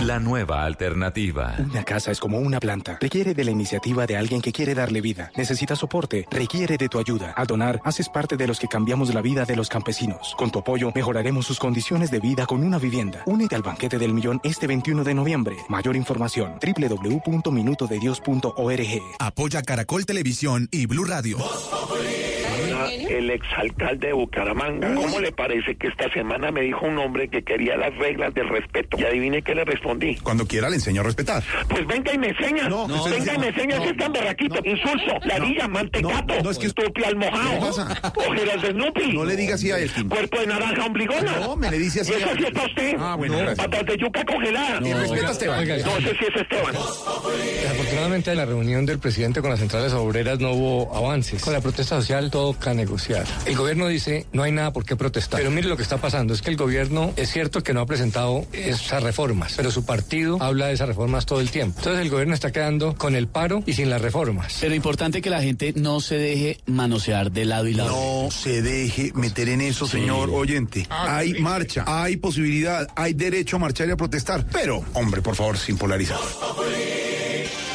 la nueva alternativa. Una casa es como una planta. Requiere de la iniciativa de alguien que quiere darle vida. Necesita soporte. Requiere de tu ayuda. Al donar, haces parte de los que cambiamos la vida de los campesinos. Con tu apoyo, mejoraremos sus condiciones de vida con una vivienda. Únete al banquete del millón este 21 de noviembre. Mayor información: www.minutodedios.org. Apoya Caracol Televisión y Blue Radio. El exalcalde de Bucaramanga. ¿Cómo le parece que esta semana me dijo un hombre que quería las reglas del respeto? Y adivine qué le respondí. Cuando quiera le enseño a respetar. Pues venga y me enseña. No, no, venga y me enseña que es tan berraquito. Insulso, ladilla, mantecato. no, es que- Estupi al mojado. ¿Qué pasa? Ojeras de Snoopy. No le diga así a Elkin. Cuerpo de naranja ombligona. No, me le dice así ¿Y eso sí es para usted? Ah, bueno, No. Patas de yuca congelada. Y respeta a Esteban. No sé si es Esteban. Afortunadamente en la reunión del presidente con las centrales obreras no hubo avances. Con la protesta social todo can- negociar. El gobierno dice no hay nada por qué protestar. Pero mire lo que está pasando, es que el gobierno es cierto que no ha presentado esas reformas, pero su partido habla de esas reformas todo el tiempo. Entonces el gobierno está quedando con el paro y sin las reformas. Pero importante que la gente no se deje manosear de lado y lado. No se deje meter en eso, señor oyente. Hay marcha, hay posibilidad, hay derecho a marchar y a protestar. Pero, hombre, por favor, sin polarizar.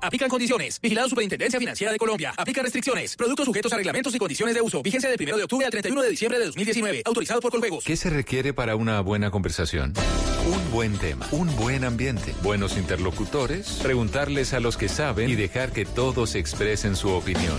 Aplican condiciones. Vigilado Superintendencia Financiera de Colombia. Aplica restricciones. Productos sujetos a reglamentos y condiciones de uso. Vigencia del 1 de octubre al 31 de diciembre de 2019. Autorizado por Coljuegos. ¿Qué se requiere para una buena conversación? Un buen tema, un buen ambiente, buenos interlocutores, preguntarles a los que saben y dejar que todos expresen su opinión.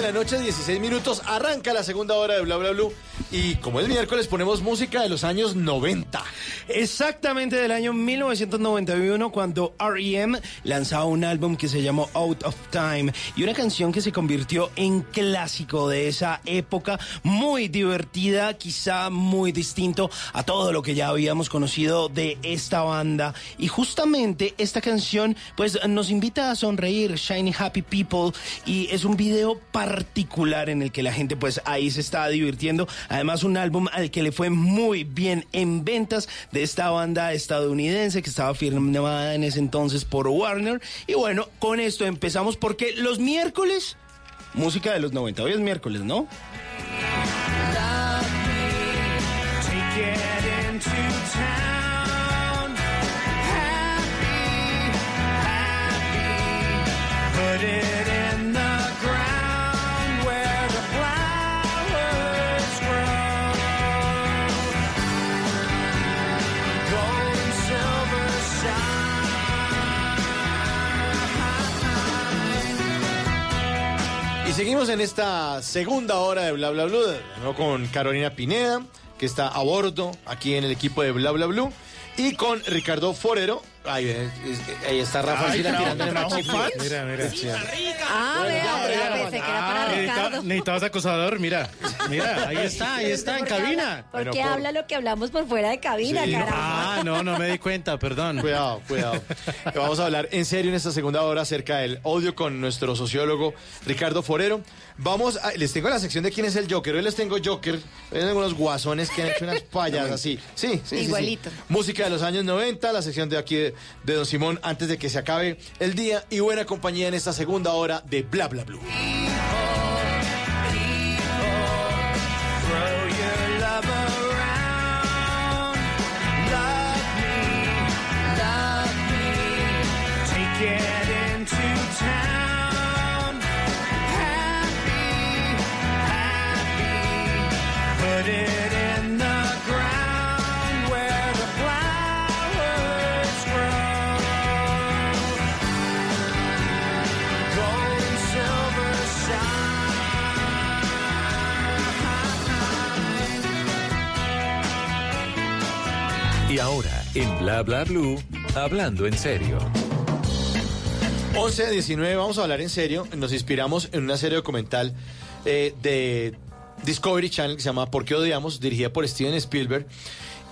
De la noche, 16 minutos. Arranca la segunda hora de Bla Bla Blue. Y como es miércoles, ponemos música de los años 90. Exactamente del año 1991 cuando R.E.M. lanzaba un álbum que se llamó Out of Time y una canción que se convirtió en clásico de esa época, muy divertida, quizá muy distinto a todo lo que ya habíamos conocido de esta banda y justamente esta canción pues nos invita a sonreír, Shiny Happy People y es un video particular en el que la gente pues ahí se está divirtiendo, además un álbum al que le fue muy bien en ventas esta banda estadounidense que estaba firmada en ese entonces por Warner. Y bueno, con esto empezamos porque los miércoles, música de los 90, hoy es miércoles, ¿no? Seguimos en esta segunda hora de Bla Bla Blue, con Carolina Pineda, que está a bordo aquí en el equipo de Bla Bla Blue. Y con Ricardo Forero. Ahí, eh, ahí está Rafa Ay, trabajo- tirando el. Mira, mira. Sí. Ah, vea, vea, pensé que era para Necesita- Ricardo. Necesitabas acosador, mira. Mira, ahí está, ahí está, en cabina. ¿Por qué habla lo que hablamos por fuera de cabina, Sí. caramba? Ah, no, no me di cuenta, perdón. Cuidado, cuidado. Vamos a hablar en serio en esta segunda hora acerca del audio con nuestro sociólogo Ricardo Forero. Vamos a, les tengo la sección de quién es el Joker. Hoy les tengo Joker. Hoy les tengo unos guasones que han hecho unas payas así. Sí, sí, sí, sí. Igualito. Música de los años 90, la sección de aquí de, de Don Simón antes de que se acabe el día y buena compañía en esta segunda hora de Bla Bla Blue. Bla Bla Blue, hablando en serio. 11 a 19, vamos a hablar en serio. Nos inspiramos en una serie documental eh, de Discovery Channel que se llama ¿Por qué odiamos? dirigida por Steven Spielberg.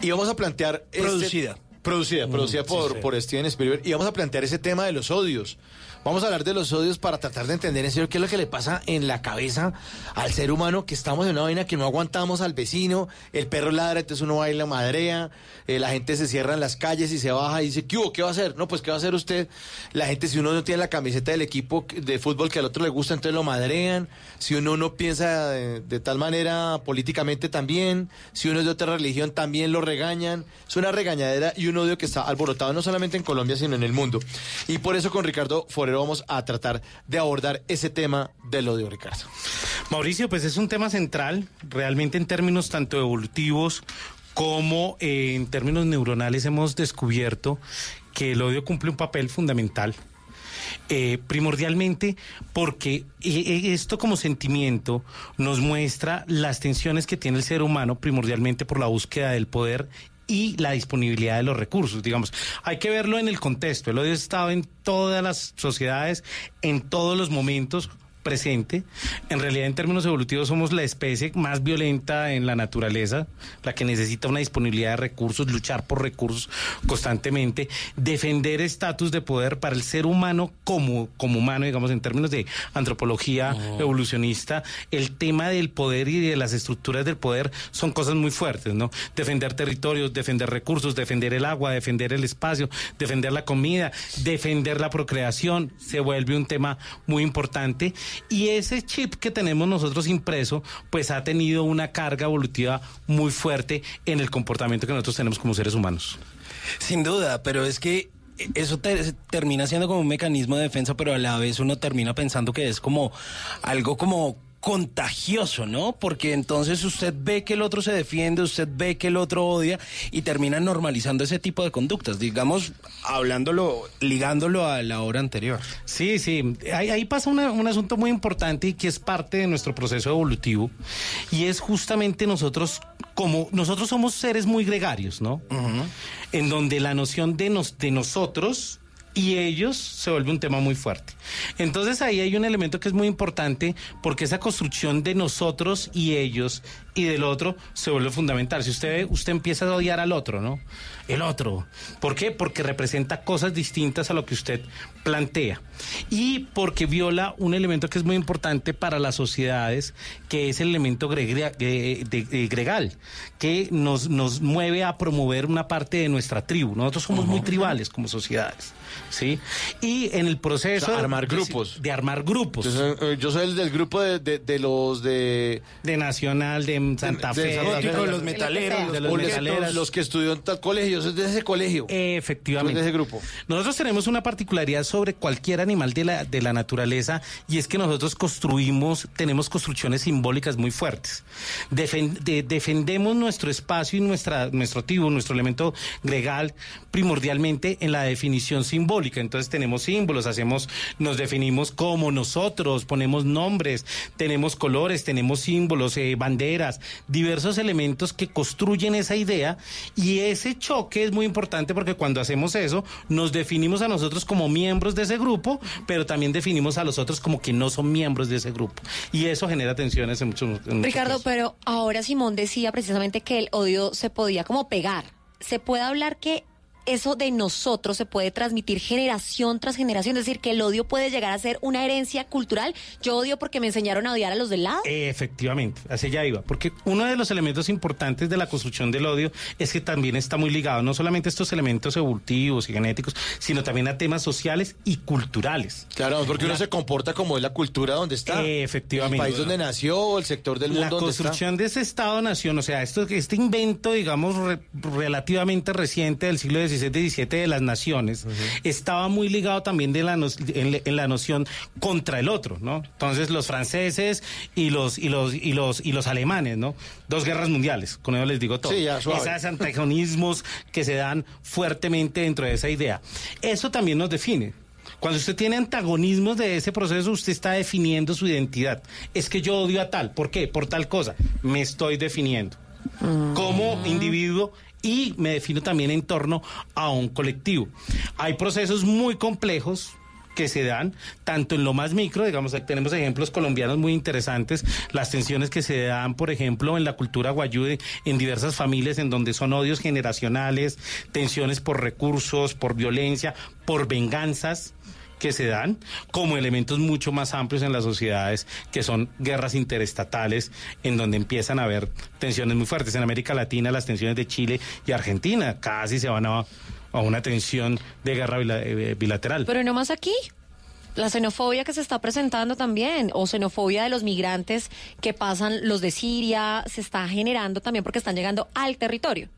Y vamos a plantear... este- Producida. producida, Mm, producida sí, por, sí. por Steven Spielberg. Y vamos a plantear ese tema de los odios. Vamos a hablar de los odios para tratar de entender en serio qué es lo que le pasa en la cabeza al ser humano, que estamos en una vaina que no aguantamos al vecino, el perro ladra, entonces uno va y la madrea, eh, la gente se cierra en las calles y se baja y dice, ¿qué hubo? ¿Qué va a hacer? No, pues ¿qué va a hacer usted? La gente, si uno no tiene la camiseta del equipo de fútbol que al otro le gusta, entonces lo madrean. Si uno no piensa de, de tal manera políticamente también, si uno es de otra religión también lo regañan. Es una regañadera y un odio que está alborotado no solamente en Colombia, sino en el mundo. Y por eso con Ricardo Forero vamos a tratar de abordar ese tema del odio, Ricardo. Mauricio, pues es un tema central, realmente en términos tanto evolutivos como eh, en términos neuronales hemos descubierto que el odio cumple un papel fundamental. Eh, primordialmente porque eh, esto como sentimiento nos muestra las tensiones que tiene el ser humano primordialmente por la búsqueda del poder y la disponibilidad de los recursos, digamos. Hay que verlo en el contexto. El odio estado en todas las sociedades, en todos los momentos presente. En realidad, en términos evolutivos, somos la especie más violenta en la naturaleza, la que necesita una disponibilidad de recursos, luchar por recursos constantemente, defender estatus de poder para el ser humano como, como humano, digamos, en términos de antropología evolucionista, el tema del poder y de las estructuras del poder son cosas muy fuertes, ¿no? Defender territorios, defender recursos, defender el agua, defender el espacio, defender la comida, defender la procreación, se vuelve un tema muy importante. Y ese chip que tenemos nosotros impreso, pues ha tenido una carga evolutiva muy fuerte en el comportamiento que nosotros tenemos como seres humanos. Sin duda, pero es que eso te- termina siendo como un mecanismo de defensa, pero a la vez uno termina pensando que es como algo como contagioso, ¿no? Porque entonces usted ve que el otro se defiende, usted ve que el otro odia y termina normalizando ese tipo de conductas, digamos, hablándolo, ligándolo a la hora anterior. Sí, sí. Ahí, ahí pasa una- un asunto muy importante y que es parte de nuestro proceso evolutivo. Y es justamente nosotros, como nosotros somos seres muy gregarios, ¿no? En donde la noción de, nos, de nosotros y ellos se vuelve un tema muy fuerte. Entonces ahí hay un elemento que es muy importante porque esa construcción de nosotros y ellos y del otro se vuelve fundamental. Si usted usted empieza a odiar al otro, ¿no? El otro. ¿Por qué? Porque representa cosas distintas a lo que usted plantea. Y porque viola un elemento que es muy importante para las sociedades, que es el elemento gregria- de- de- de- gregal, que nos, nos mueve a promover una parte de nuestra tribu. Nosotros somos muy tribales como sociedades. ¿Sí? Y en el proceso O sea, armar de- grupos. De armar grupos. Entonces, eh, yo soy el del grupo de, de- de los de... De Nacional, de Santa Fe. Santa Fe. Los metaleros, de los Porque metaleros. Los que estudió en tal colegio, soy de ese colegio. Efectivamente. De ese grupo. Nosotros tenemos una particularidad sobre cualquier animal de la, de la naturaleza y es que nosotros construimos, tenemos construcciones simbólicas muy fuertes. Defen- de- defendemos nuestro espacio y nuestra, nuestro tribu, nuestro elemento gregal primordialmente en la definición simbólica. Entonces tenemos símbolos, hacemos, nos definimos como nosotros, ponemos nombres, tenemos colores, tenemos símbolos, eh, banderas, diversos elementos que construyen esa idea. Y ese choque es muy importante porque cuando hacemos eso nos definimos a nosotros como miembros de ese grupo, pero también definimos a los otros como que no son miembros de ese grupo. Y eso genera tensiones en muchos, en Ricardo, pero ahora Simón decía precisamente que el odio se podía como pegar. ¿Se puede hablar que eso de nosotros se puede transmitir generación tras generación, es decir, que el odio puede llegar a ser una herencia cultural. Yo odio porque me enseñaron a odiar a los del lado. Efectivamente, así ya iba, porque uno de los elementos importantes de la construcción del odio es que también está muy ligado no solamente a estos elementos evolutivos y genéticos, sino también a temas sociales y culturales. Claro, porque uno se comporta como es la cultura donde está. Efectivamente. El país donde nació, el sector del mundo. La construcción de ese Estado-nación, o sea, esto, este invento, digamos, relativamente reciente del siglo 16, 17 de las naciones, estaba muy ligado también en, la noción contra el otro, ¿no? Entonces los franceses y los, y los, y los, y los alemanes, ¿no? Dos guerras mundiales, con eso les digo todo. Sí, ya, Esos antagonismos que se dan fuertemente dentro de esa idea. Eso también nos define. Cuando usted tiene antagonismos de ese proceso, usted está definiendo su identidad. Es que yo odio a tal. ¿Por qué? Por tal cosa. Me estoy definiendo. Mm. Como individuo y me defino también en torno a un colectivo. Hay procesos muy complejos que se dan tanto en lo más micro, digamos, tenemos ejemplos colombianos muy interesantes, las tensiones que se dan, por ejemplo, en la cultura guayude, en diversas familias en donde son odios generacionales, tensiones por recursos, por violencia, por venganzas que se dan como elementos mucho más amplios en las sociedades que son guerras interestatales en donde empiezan a haber tensiones muy fuertes en América Latina las tensiones de Chile y Argentina casi se van a, a una tensión de guerra eh, bilateral Pero no más aquí. La xenofobia que se está presentando también, o xenofobia de los migrantes que pasan, los de Siria, se está generando también porque están llegando al territorio.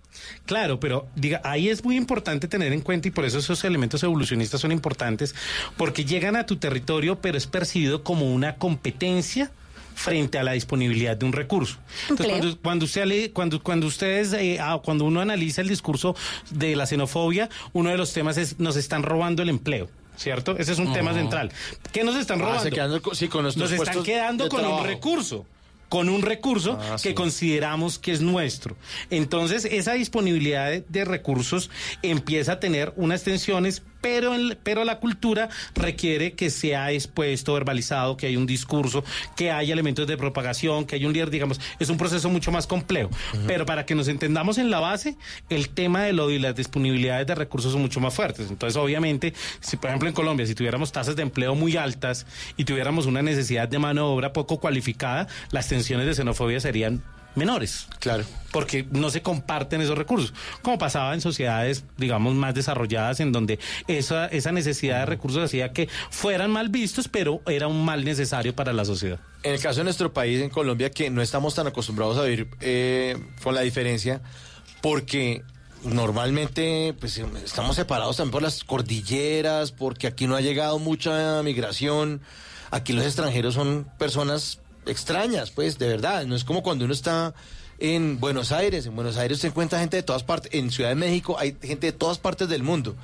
Claro, pero diga, ahí es muy importante tener en cuenta y por eso esos elementos evolucionistas son importantes, porque llegan a tu territorio, pero es percibido como una competencia frente a la disponibilidad de un recurso. Entonces, cuando, cuando usted lee- cuando cuando ustedes eh, ah, cuando uno analiza el discurso de la xenofobia, uno de los temas es nos están robando el empleo. ¿Cierto? Ese es un tema central. ¿Qué nos están Ah, robando? quedan con- sí, con nos están quedando con trabajo. un recurso con un recurso Ah, que sí. consideramos que es nuestro. Entonces, esa disponibilidad de, de recursos empieza a tener unas tensiones, pero, en- pero la cultura requiere que sea expuesto, verbalizado, que haya un discurso, que haya elementos de propagación, que haya un líder, digamos, es un proceso mucho más complejo. Pero para que nos entendamos en la base, el tema del odio y las disponibilidades de recursos son mucho más fuertes. Entonces, obviamente, si por ejemplo en Colombia, si tuviéramos tasas de empleo muy altas y tuviéramos una necesidad de mano de obra poco cualificada, las tensiones de xenofobia serían menores. Claro. Porque no se comparten esos recursos, como pasaba en sociedades, digamos, más desarrolladas, en donde esa, esa necesidad de recursos hacía que fueran mal vistos, pero era un mal necesario para la sociedad. En el caso de nuestro país, en Colombia, que no estamos tan acostumbrados a vivir eh, con la diferencia, porque normalmente pues, estamos separados también por las cordilleras, porque aquí no ha llegado mucha migración, aquí los extranjeros son personas extrañas, pues, de verdad, no es como cuando uno está en Buenos Aires, en Buenos Aires se encuentra gente de todas partes, en Ciudad de México hay gente de todas partes del mundo.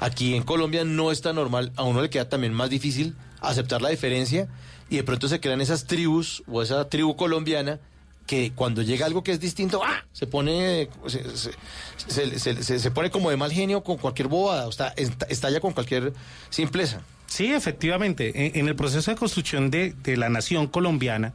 Aquí en Colombia no está normal, a uno le queda también más difícil aceptar la diferencia y de pronto se crean esas tribus o esa tribu colombiana que cuando llega algo que es distinto, ¡ah! se pone se, se- se- pone como de mal genio con cualquier bobada, o sea, est- estalla con cualquier simpleza. Sí, efectivamente. En, en el proceso de construcción de, de la nación colombiana,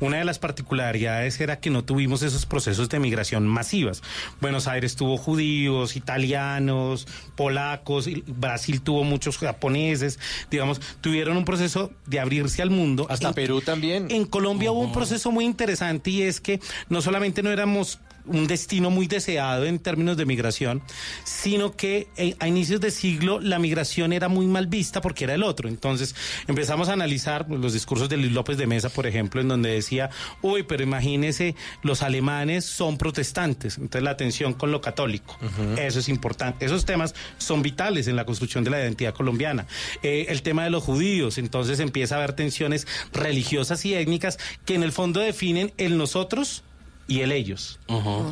una de las particularidades era que no tuvimos esos procesos de migración masivas. Buenos Aires tuvo judíos, italianos, polacos, Brasil tuvo muchos japoneses, digamos, tuvieron un proceso de abrirse al mundo. Hasta En- Perú también. En Colombia hubo un proceso muy interesante y es que no solamente no éramos un destino muy deseado en términos de migración, sino que eh, a inicios de siglo la migración era muy mal vista porque era el otro. Entonces empezamos a analizar pues, los discursos de Luis López de Mesa, por ejemplo, en donde decía, uy, pero imagínese, los alemanes son protestantes, entonces la atención con lo católico, eso es importante. Esos temas son vitales en la construcción de la identidad colombiana. Eh, el tema de los judíos, entonces empieza a haber tensiones religiosas y étnicas que en el fondo definen el nosotros y el ellos,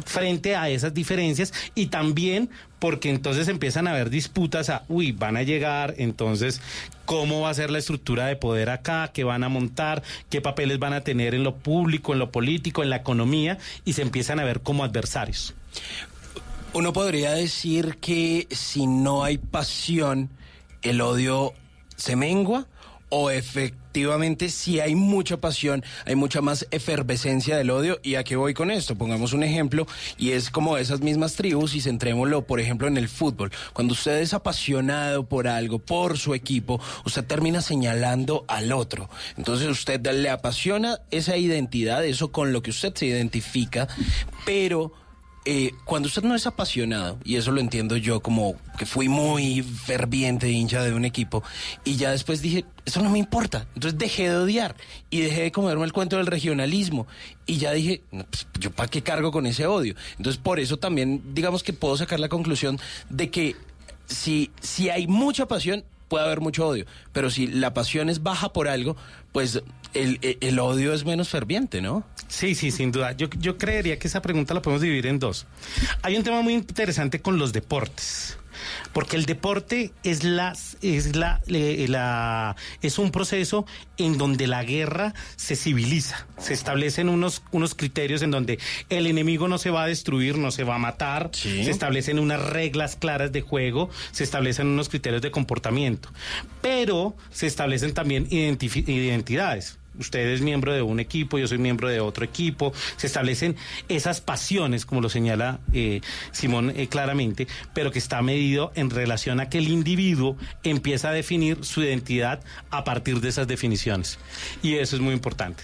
frente a esas diferencias y también porque entonces empiezan a haber disputas a, uy, van a llegar, entonces, ¿cómo va a ser la estructura de poder acá? ¿Qué van a montar? ¿Qué papeles van a tener en lo público, en lo político, en la economía? Y se empiezan a ver como adversarios. Uno podría decir que si no hay pasión, el odio se mengua o efectivamente si hay mucha pasión, hay mucha más efervescencia del odio. ¿Y a qué voy con esto? Pongamos un ejemplo y es como esas mismas tribus y centrémoslo, por ejemplo, en el fútbol. Cuando usted es apasionado por algo, por su equipo, usted termina señalando al otro. Entonces usted le apasiona esa identidad, eso con lo que usted se identifica, pero eh, cuando usted no es apasionado, y eso lo entiendo yo como que fui muy ferviente hincha de un equipo, y ya después dije, eso no me importa, entonces dejé de odiar y dejé de comerme el cuento del regionalismo, y ya dije, pues, yo para qué cargo con ese odio. Entonces por eso también digamos que puedo sacar la conclusión de que si, si hay mucha pasión, puede haber mucho odio, pero si la pasión es baja por algo, pues el, el- odio es menos ferviente, ¿no? Sí, sí, sin duda. Yo, yo creería que esa pregunta la podemos dividir en dos. Hay un tema muy interesante con los deportes. Porque el deporte es la, es la, es un proceso en donde la guerra se civiliza, se establecen unos, unos criterios en donde el enemigo no se va a destruir, no se va a matar, se establecen unas reglas claras de juego, se establecen unos criterios de comportamiento, pero se establecen también identidades. Usted es miembro de un equipo, yo soy miembro de otro equipo. Se establecen esas pasiones, como lo señala eh, Simón eh, claramente, pero que está medido en relación a que el individuo empieza a definir su identidad a partir de esas definiciones. Y eso es muy importante.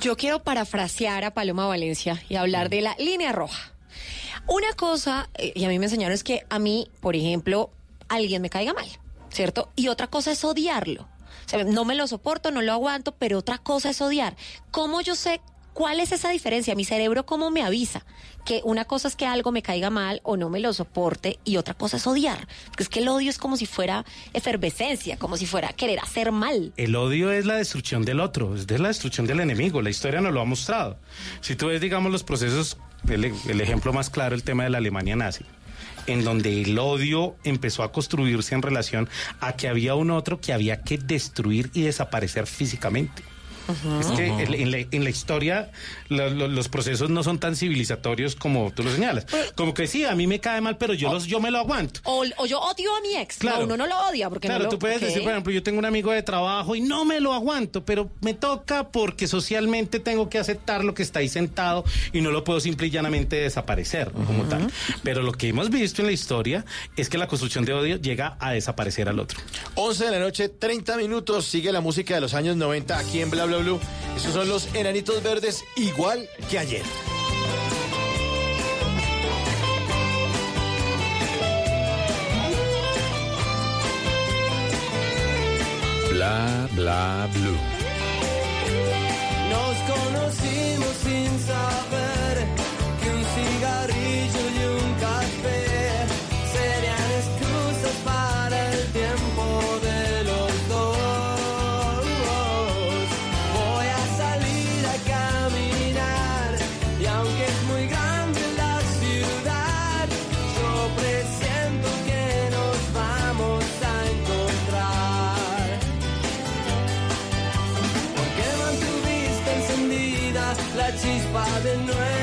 Yo quiero parafrasear a Paloma Valencia y hablar de la línea roja. Una cosa, eh, y a mí me enseñaron, es que a mí, por ejemplo, alguien me caiga mal, ¿cierto? Y otra cosa es odiarlo. No me lo soporto, no lo aguanto, pero otra cosa es odiar. ¿Cómo yo sé cuál es esa diferencia? Mi cerebro, ¿cómo me avisa? Que una cosa es que algo me caiga mal o no me lo soporte y otra cosa es odiar. Porque es que el odio es como si fuera efervescencia, como si fuera querer hacer mal. El odio es la destrucción del otro, es la destrucción del enemigo. La historia nos lo ha mostrado. Si tú ves, digamos, los procesos, el, el ejemplo más claro, el tema de la Alemania nazi, en donde el odio empezó a construirse en relación a que había un otro que había que destruir y desaparecer físicamente. Es que en, en la, en la historia lo- lo- los procesos no son tan civilizatorios como tú lo señalas. Como que sí, a mí me cae mal, pero yo, los, yo me lo aguanto. O, o yo odio a mi ex. Claro. No, uno no lo odia porque Claro, no lo... tú puedes decir, por ejemplo, yo tengo un amigo de trabajo y no me lo aguanto, pero me toca porque socialmente tengo que aceptar lo que está ahí sentado y no lo puedo simple y llanamente desaparecer como tal. Pero lo que hemos visto en la historia es que la construcción de odio llega a desaparecer al otro. 11 de la noche, 30 minutos. Sigue la música de los años 90 aquí en Bla Bla Blue. Esos son los enanitos verdes, igual que ayer. Bla bla blue. Nos conocimos sin saber chispa de nuestro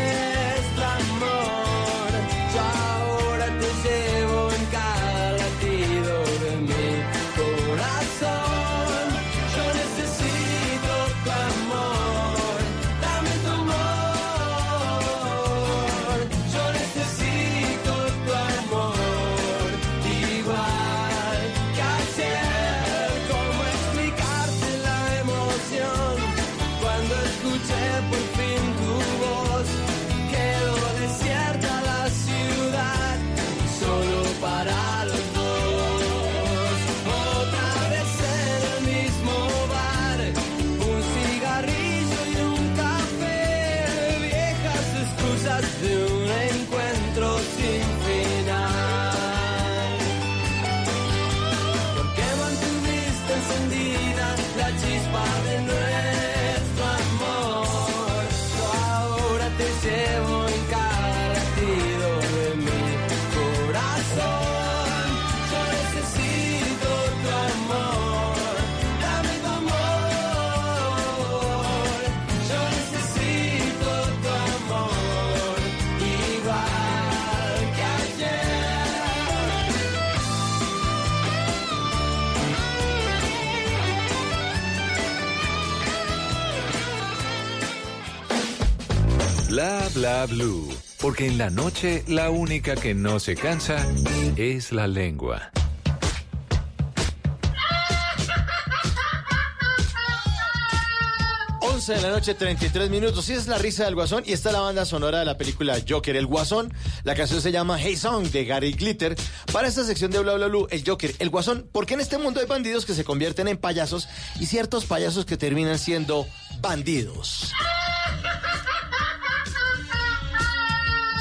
Bla blue. Porque en la noche la única que no se cansa es la lengua. 11 de la noche, 33 minutos. Sí, es la risa del Guasón y está la banda sonora de la película Joker, el Guasón. La canción se llama Hey Song de Gary Glitter. Para esta sección de Bla Bla Blue, el Joker, el Guasón, porque en este mundo hay bandidos que se convierten en payasos y ciertos payasos que terminan siendo bandidos.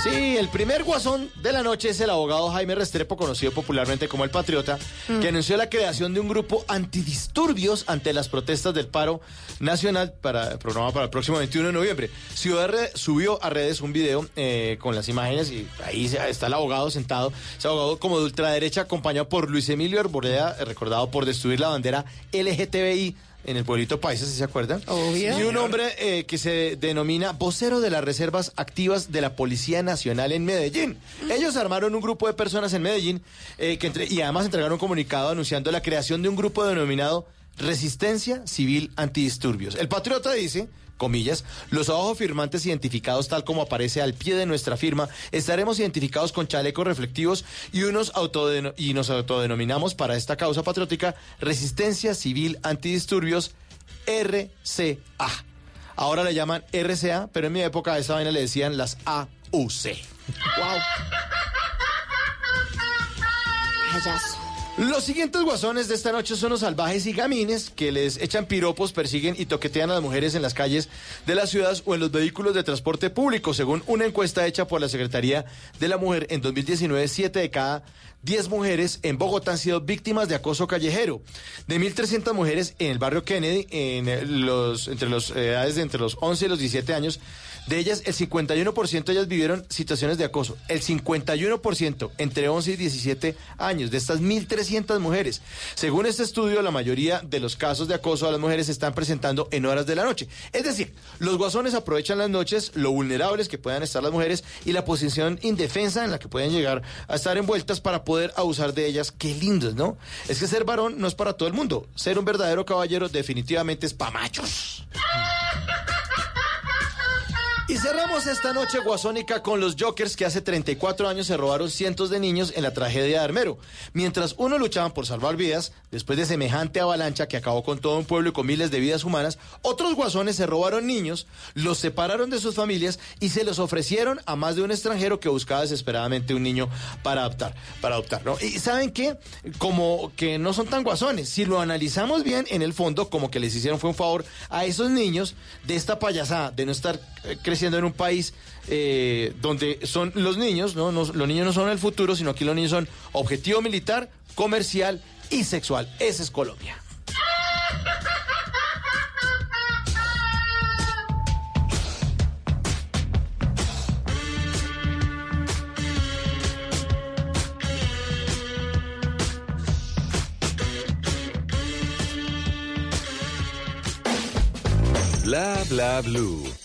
Sí, el primer guasón de la noche es el abogado Jaime Restrepo, conocido popularmente como el Patriota, que anunció la creación de un grupo antidisturbios ante las protestas del paro nacional para programa para el próximo 21 de noviembre. Ciudad Re- subió a redes un video eh, con las imágenes y ahí está el abogado sentado, ese abogado como de ultraderecha acompañado por Luis Emilio Arboleda, eh, recordado por destruir la bandera LGTBI en el pueblito Paisa, si se acuerdan. Obvio. Y un hombre eh, que se denomina vocero de las reservas activas de la Policía Nacional en Medellín. Ellos armaron un grupo de personas en Medellín eh, que entre- y además entregaron un comunicado anunciando la creación de un grupo denominado Resistencia Civil Antidisturbios. El patriota dice, comillas, los abajo firmantes identificados tal como aparece al pie de nuestra firma, estaremos identificados con chalecos reflectivos y, unos autodeno- y nos autodenominamos para esta causa patriótica Resistencia Civil Antidisturbios RCA. Ahora le llaman RCA, pero en mi época a esa vaina le decían las AUC. Wow. Payaso. Los siguientes guasones de esta noche son los salvajes y gamines que les echan piropos, persiguen y toquetean a las mujeres en las calles de las ciudades o en los vehículos de transporte público. Según una encuesta hecha por la Secretaría de la Mujer en 2019, 7 de cada 10 mujeres en Bogotá han sido víctimas de acoso callejero. De 1.300 mujeres en el barrio Kennedy, en eh, los, entre las edades de entre los 11 y los 17 años, de ellas, el 51% de ellas vivieron situaciones de acoso. El 51% entre 11 y 17 años de estas 1.300 mujeres. Según este estudio, la mayoría de los casos de acoso a las mujeres se están presentando en horas de la noche. Es decir, los guasones aprovechan las noches, lo vulnerables que puedan estar las mujeres y la posición indefensa en la que pueden llegar a estar envueltas para poder abusar de ellas. Qué lindos, ¿no? Es que ser varón no es para todo el mundo. Ser un verdadero caballero definitivamente es pa' machos. Y cerramos esta noche guasónica con los Jokers que hace 34 años se robaron cientos de niños en la tragedia de Armero. Mientras unos luchaban por salvar vidas, después de semejante avalancha que acabó con todo un pueblo y con miles de vidas humanas, otros guasones se robaron niños, los separaron de sus familias y se los ofrecieron a más de un extranjero que buscaba desesperadamente un niño para adoptar, para adoptar. Y saben qué, como que no son tan guasones, si lo analizamos bien en el fondo, como que les hicieron fue un favor a esos niños de esta payasada, de no estar eh, creciendo en un país eh, donde son los niños, los niños no son el futuro, sino que los niños son objetivo militar, comercial y sexual. Esa es Colombia. Bla bla blue.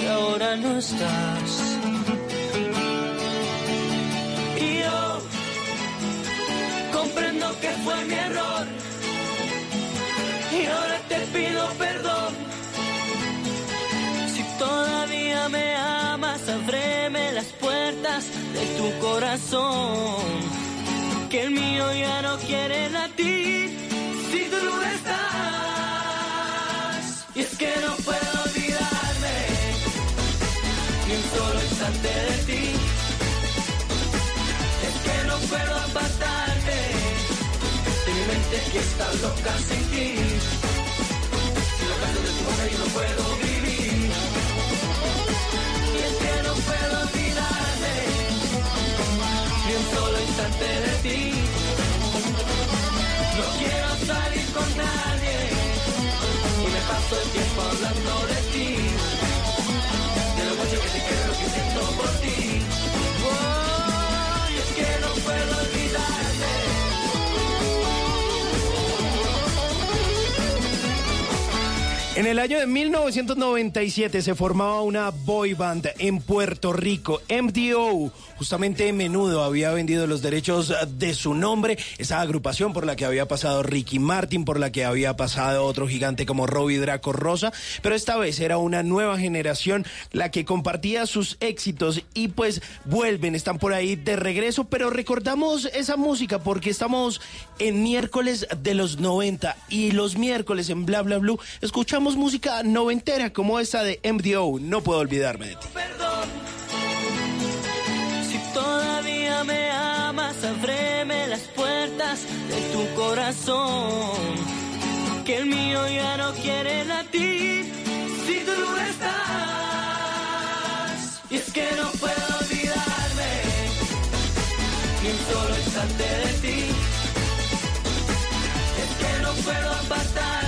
Y ahora no estás. Y yo comprendo que fue mi error. Y ahora te pido perdón. Si todavía me amas, ábreme las puertas de tu corazón. Que el mío ya no quiere latir si tú no estás. Y es que no puedo de ti. Es que no puedo apartarte mi mente que está loca sin En el año de 1997 se formaba una boy band en Puerto Rico, MDO. Justamente Menudo había vendido los derechos de su nombre, esa agrupación por la que había pasado Ricky Martin, por la que había pasado otro gigante como Robbie Draco Rosa, pero esta vez era una nueva generación la que compartía sus éxitos y pues vuelven, están por ahí de regreso, pero recordamos esa música porque estamos en miércoles de los 90 y los miércoles en Bla Bla Blue escuchamos música noventera como esta de MDO, no puedo olvidarme de ti. Si todavía me amas, ábreme las puertas de tu corazón. Que el mío ya no quiere latir si tú no estás. Y es que no puedo olvidarme ni un solo instante de ti. Es que no puedo apartarte de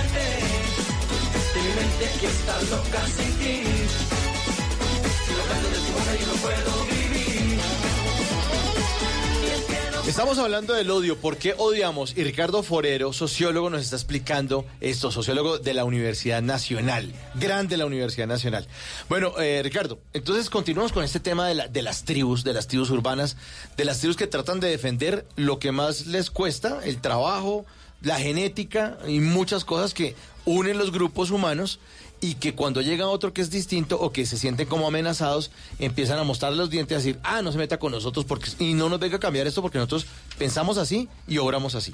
Estamos hablando del odio, ¿por qué odiamos? Y Ricardo Forero, sociólogo, nos está explicando esto, sociólogo de la Universidad Nacional, grande la Universidad Nacional. Bueno, eh, Ricardo, entonces continuamos con este tema de, de las tribus, de las tribus urbanas, de las tribus que tratan de defender lo que más les cuesta, el trabajo, la genética y muchas cosas que unen los grupos humanos y que cuando llega otro que es distinto o que se sienten como amenazados, empiezan a mostrar los dientes y a decir, ah, no se meta con nosotros porque y no nos venga a cambiar esto porque nosotros pensamos así y obramos así.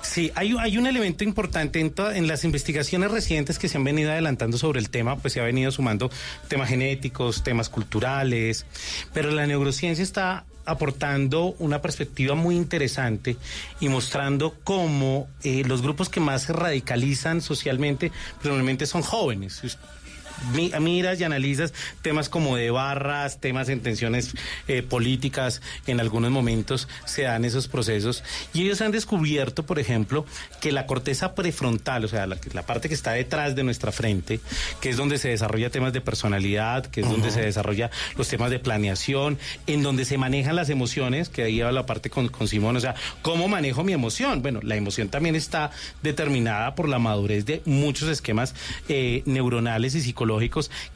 Sí, hay, hay un elemento importante en, en las investigaciones recientes que se han venido adelantando sobre el tema, pues se ha venido sumando temas genéticos, temas culturales, pero la neurociencia está aportando una perspectiva muy interesante y mostrando cómo eh, los grupos que más se radicalizan socialmente probablemente son jóvenes. Miras y analizas temas como de barras, temas en tensiones eh, políticas, en algunos momentos se dan esos procesos y ellos han descubierto, por ejemplo, que la corteza prefrontal, o sea, la, la parte que está detrás de nuestra frente, que es donde se desarrolla temas de personalidad, que es donde se desarrolla los temas de planeación, en donde se manejan las emociones, que ahí va la parte con, con Simón, o sea, ¿cómo manejo mi emoción? Bueno, la emoción también está determinada por la madurez de muchos esquemas eh, neuronales y psicológicos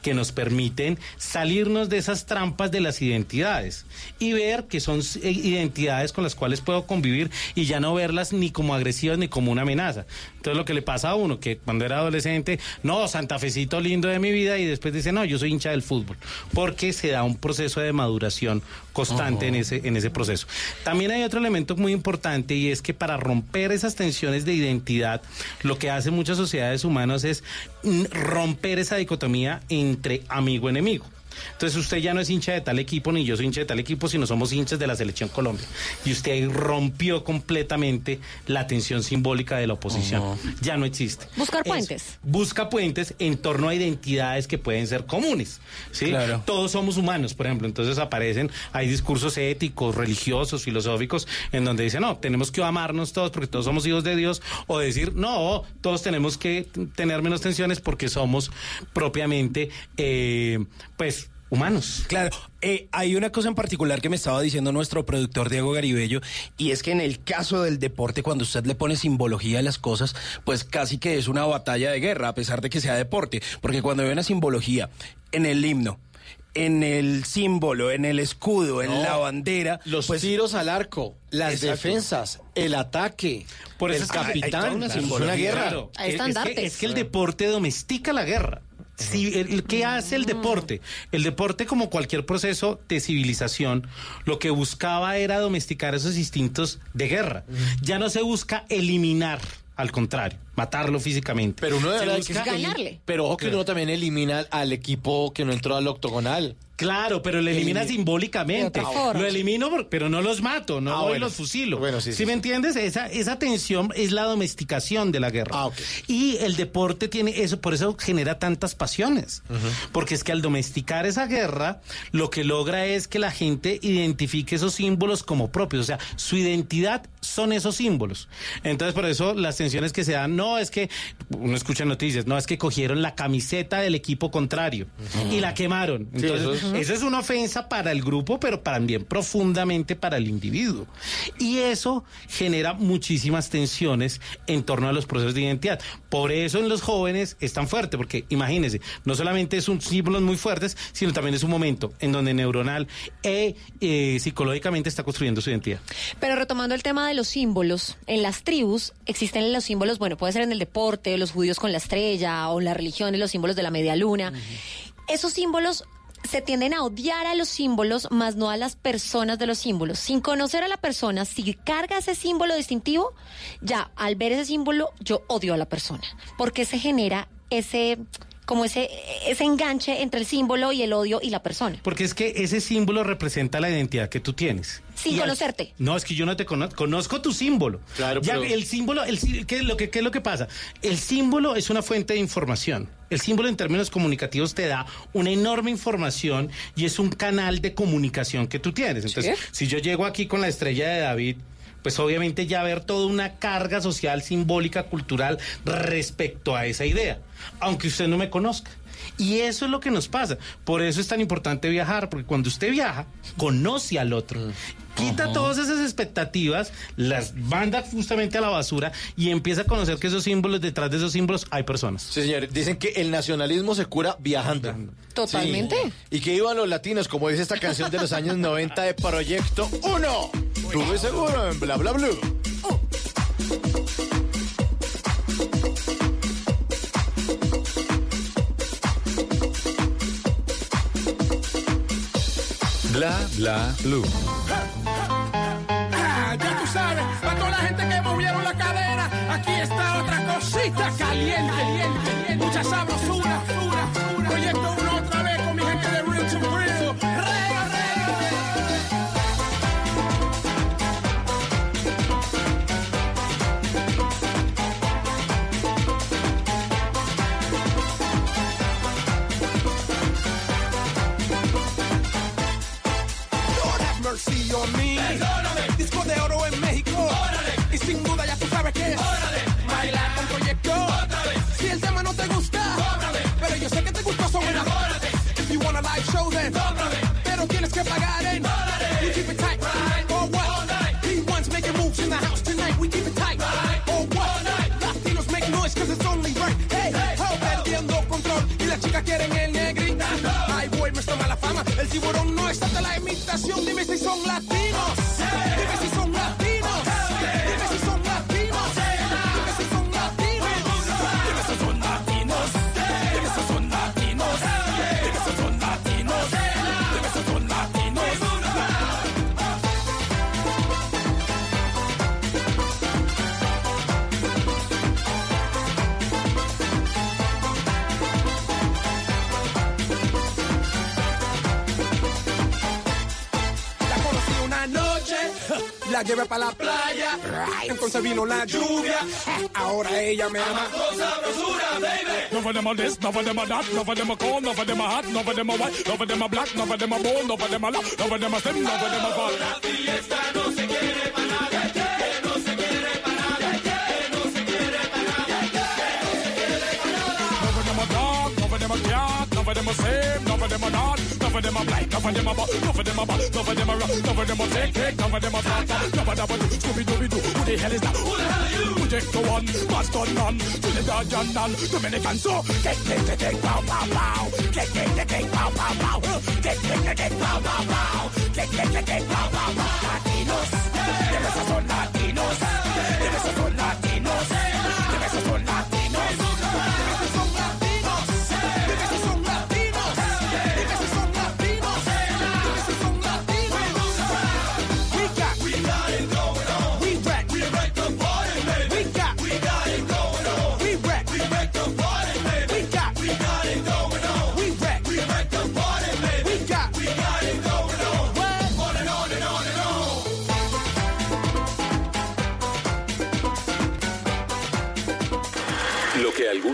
que nos permiten salirnos de esas trampas de las identidades y ver que son eh, identidades con las cuales puedo convivir y ya no verlas ni como agresivas ni como una amenaza. Entonces lo que le pasa a uno, que cuando era adolescente, no, santafecito lindo de mi vida y después dice, no, yo soy hincha del fútbol, porque se da un proceso de maduración constante en, ese, en ese proceso. También hay otro elemento muy importante y es que para romper esas tensiones de identidad, lo que hacen muchas sociedades humanas es romper esa dicotomía entre amigo-enemigo. Entonces usted ya no es hincha de tal equipo, ni yo soy hincha de tal equipo, sino somos hinchas de la selección Colombia. Y usted ahí rompió completamente la tensión simbólica de la oposición. Ya no existe. Buscar Es- puentes. busca puentes en torno a identidades que pueden ser comunes. ¿sí? Claro. Todos somos humanos, por ejemplo. Entonces aparecen, hay discursos éticos, religiosos, filosóficos, en donde dicen, no, tenemos que amarnos todos porque todos somos hijos de Dios, o decir, no, todos tenemos que tener menos tensiones porque somos propiamente, eh, pues, humanos. Claro, eh, hay una cosa en particular que me estaba diciendo nuestro productor Diego Garibello, y es que en el caso del deporte, cuando usted le pone simbología a las cosas, pues casi que es una batalla de guerra, a pesar de que sea deporte, porque cuando hay una simbología en el himno, en el símbolo, en el escudo, en la bandera, Los pues tiros al arco, las Exacto. defensas, el ataque, Por eso el es que hay- hay capitán, toda una es una simbología. guerra. Claro. Hay Es- es, que, estandartes. es que el deporte domestica la guerra. Si, el- ¿Qué hace el deporte? El deporte, como cualquier proceso de civilización, lo que buscaba era domesticar esos instintos de guerra. Ya no se busca eliminar, al contrario, matarlo físicamente. Pero uno de Se busca- que- Ganarle. Pero ojo que uno también elimina al equipo que no entró al octogonal. Claro, pero lo elimina Elimi- simbólicamente. Lo elimino, pero no los mato, no Ah, voy bueno. los fusilo. Bueno, sí, sí, me sí. entiendes? Esa, esa tensión es la domesticación de la guerra. Ah, ok. Y el deporte tiene eso, por eso genera tantas pasiones. Porque es que al domesticar esa guerra, lo que logra es que la gente identifique esos símbolos como propios. O sea, su identidad son esos símbolos. Entonces, por eso las tensiones que se dan, no es que, uno escucha noticias, no es que cogieron la camiseta del equipo contrario y la quemaron. Entonces, eso es- Eso es una ofensa para el grupo, pero también profundamente para el individuo. Y eso genera muchísimas tensiones en torno a los procesos de identidad. Por eso en los jóvenes es tan fuerte, porque imagínense, no solamente es un símbolos muy fuertes, sino también es un momento en donde neuronal e eh, psicológicamente está construyendo su identidad. Pero retomando el tema de los símbolos, en las tribus existen los símbolos, bueno, puede ser en el deporte, los judíos con la estrella, o en la religión, los símbolos de la media luna. Esos símbolos se tienden a odiar a los símbolos, más no a las personas de los símbolos. Sin conocer a la persona, si carga ese símbolo distintivo, ya al ver ese símbolo, yo odio a la persona. Porque se genera ese como ese, ese enganche entre el símbolo y el odio y la persona. Porque es que ese símbolo representa la identidad que tú tienes. Sin Y al- conocerte. No, es que yo no te conozco, conozco tu símbolo. Claro, Ya pero- el símbolo, el, ¿qué, lo que, ¿qué es lo que pasa? El símbolo es una fuente de información. El símbolo en términos comunicativos te da una enorme información y es un canal de comunicación que tú tienes. Entonces, si yo llego aquí con la estrella de David, pues obviamente ya ver toda una carga social, simbólica, cultural respecto a esa idea, aunque usted no me conozca. Y eso es lo que nos pasa. Por eso es tan importante viajar, porque cuando usted viaja, conoce al otro. Quita todas esas expectativas, las manda justamente a la basura y empieza a conocer que esos símbolos, detrás de esos símbolos, hay personas. Sí, señor. Dicen que el nacionalismo se cura viajando. Totalmente. Sí. Y que iban los latinos, como dice esta canción de los años 90 de Proyecto 1. Tuve seguro en Bla Bla Blue. Bla bla blue. Ah, ya tú sabes, para toda la gente que movieron la cadera, aquí está otra cosita caliente, caliente, caliente. mucha sabrosura, vino la lluvia, ahora ella me ama. None of them are this, of them are that, of them are cold, of them are hot, of them are white, of them are black, of them are none of them are loud, of them are slim, of them are fat. Enough of them a bop, enough of them a bop, enough of them a rock, enough of them a take cake, of them a talk, enough of them a Scooby Dooby Doo. Who the hell is that? Who the hell are you? Projecto one, Boston none, Trinidad John none, Dominican so. Take take take take, pow pow pow. Take take take take, pow pow pow. Take take take take, pow pow pow. Take take take take, pow pow pow. Latinos, hey.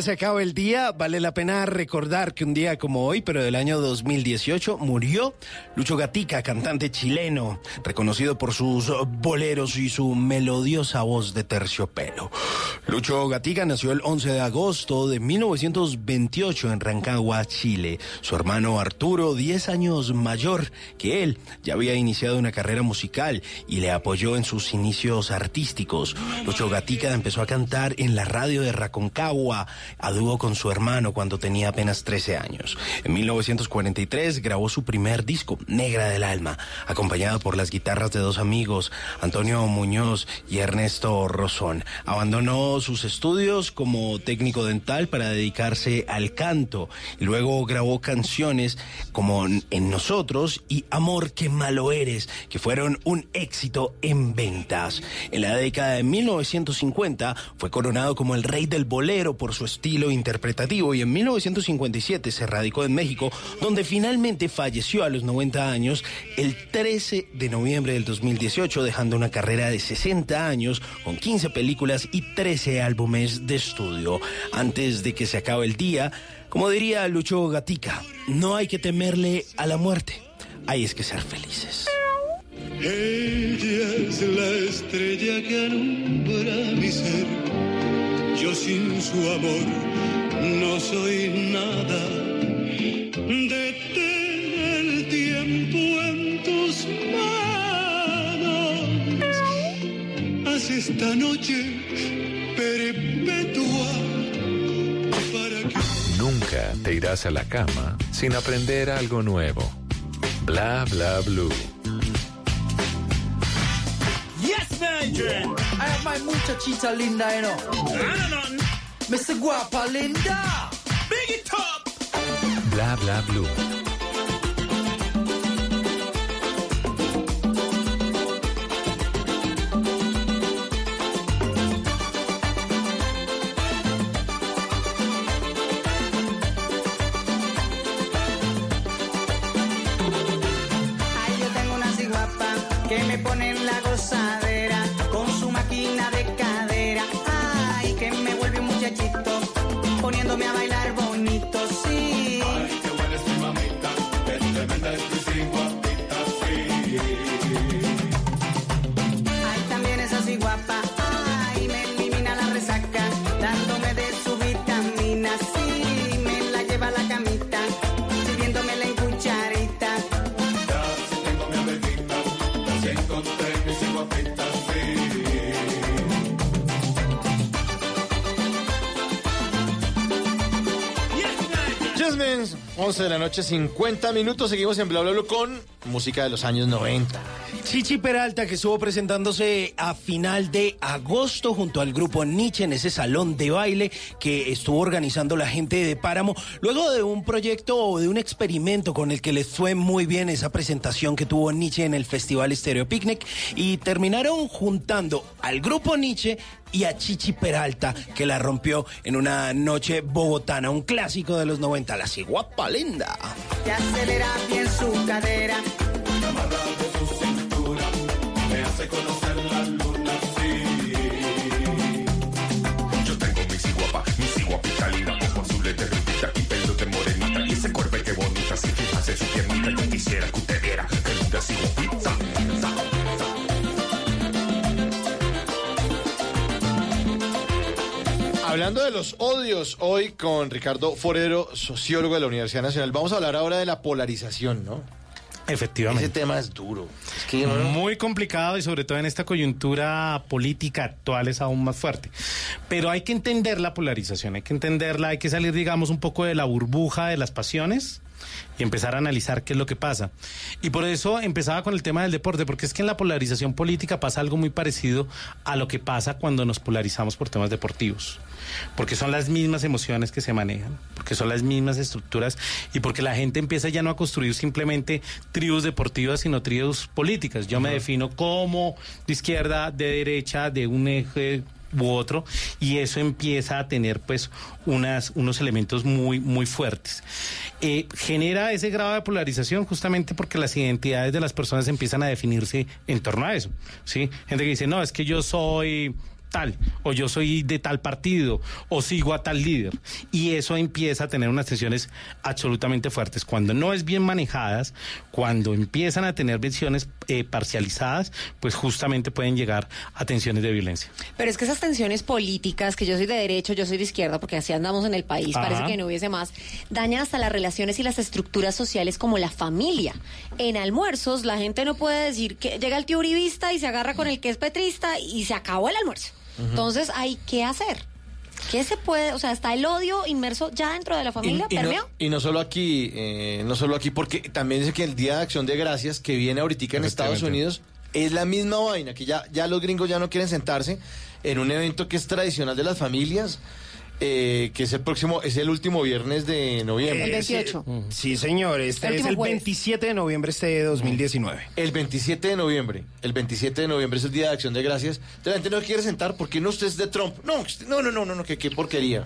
Que se acabe el día, vale la pena recordar que un día como hoy, pero del año 2018, murió Lucho Gatica, cantante chileno, reconocido por sus boleros y su melodiosa voz de terciopelo. Lucho Gatica nació el 11 de agosto de 1928 en Rancagua, Chile. Su hermano Arturo, 10 años mayor que él, ya había iniciado una carrera musical y le apoyó en sus inicios artísticos. Lucho Gatica empezó a cantar en la radio de Rancagua a dúo con su hermano cuando tenía apenas 13 años. En 1943 grabó su primer disco, Negra del Alma, acompañado por las guitarras de dos amigos, Antonio Muñoz y Ernesto Rosón. Abandonó sus estudios como técnico dental para dedicarse al canto luego grabó canciones como En Nosotros y Amor que malo eres, que fueron un éxito en ventas. En la década de 1950 fue coronado como el rey del bolero por su estilo interpretativo y en 1957 se radicó en México, donde finalmente falleció a los 90 años el 13 de noviembre del 2018, dejando una carrera de 60 años con 15 películas y 13 álbumes de estudio. Antes de que se acabe el día, como diría Lucho Gatica, no hay que temerle a la muerte, hay es que ser felices. Ella es la estrella que alumbra mi ser. Yo sin su amor no soy nada. Detén el tiempo en tus manos. Haz esta noche perpetua para que Nunca te irás a la cama sin aprender algo nuevo. Bla bla blue. Man. I have my muchachita linda, you know. Mr. Guapa Linda. Big it up. Bla bla blue. Ay, yo tengo una ciguapa que me pone en la gozadera 11 de la noche, 50 minutos. Seguimos en Bla Bla Bla con música de los años 90. Chichi Peralta, que estuvo presentándose a final de agosto junto al grupo Nietzsche en ese salón de baile que estuvo organizando la gente de Páramo, luego de un proyecto o de un experimento con el que les fue muy bien esa presentación que tuvo Nietzsche en el Festival Stereo Picnic y terminaron juntando al grupo Nietzsche y a Chichi Peralta, que la rompió en una noche bogotana, un clásico de los 90, la ciguapa linda. Su cadera. Hace conocer la luna, sí. Yo tengo mi ciguapa, mi ciguapita linda, ojos azules de rubita y pelo de morenita. Y ese cuerpo que bonita, si fijase su piernita, yo quisiera que usted viera que linda ciguapita. Hablando de los odios, hoy con Ricardo Forero, sociólogo de la Universidad Nacional, vamos a hablar ahora de la polarización, ¿no? Efectivamente. Ese tema es duro. Es que, Muy complicado y sobre todo en esta coyuntura política actual es aún más fuerte. Pero hay que entender la polarización, hay que entenderla, hay que salir, digamos, un poco de la burbuja de las pasiones y empezar a analizar qué es lo que pasa. Y por eso empezaba con el tema del deporte, porque es que en la polarización política pasa algo muy parecido a lo que pasa cuando nos polarizamos por temas deportivos. Porque son las mismas emociones que se manejan, porque son las mismas estructuras y porque la gente empieza ya no a construir simplemente tribus deportivas, sino tribus políticas. Yo me defino como de izquierda, de derecha, de un eje u otro y eso empieza a tener pues unas, unos elementos muy muy fuertes. Eh, genera ese grado de polarización justamente porque las identidades de las personas empiezan a definirse en torno a eso sí gente que dice no es que yo soy tal, o yo soy de tal partido, o sigo a tal líder. Y eso empieza a tener unas tensiones absolutamente fuertes. Cuando no es bien manejadas, cuando empiezan a tener visiones eh, parcializadas, pues justamente pueden llegar a tensiones de violencia. Pero es que esas tensiones políticas, que yo soy de derecho, yo soy de izquierda, porque así andamos en el país, Ajá. parece que no hubiese más, dañan hasta las relaciones y las estructuras sociales como la familia. En almuerzos, la gente no puede decir que llega el tío uribista y se agarra con el que es petrista y se acabó el almuerzo. Entonces, hay que hacer. ¿Qué se puede? O sea, está el odio inmerso ya dentro de la familia, y, no, y no solo aquí, eh, no solo aquí, porque también dice que el Día de Acción de Gracias que viene ahorita en Estados Unidos es la misma vaina, que ya, ya los gringos ya no quieren sentarse en un evento que es tradicional de las familias, eh, que es el próximo, es el último viernes de noviembre. Eh, sí, Sí, señor. Este El es el jueves. 27 de noviembre este de 2019. El 27 de noviembre, el 27 de noviembre es el Día de Acción de Gracias. La gente no quiere sentar porque no usted es de Trump. No, no, no, no, no, que qué porquería.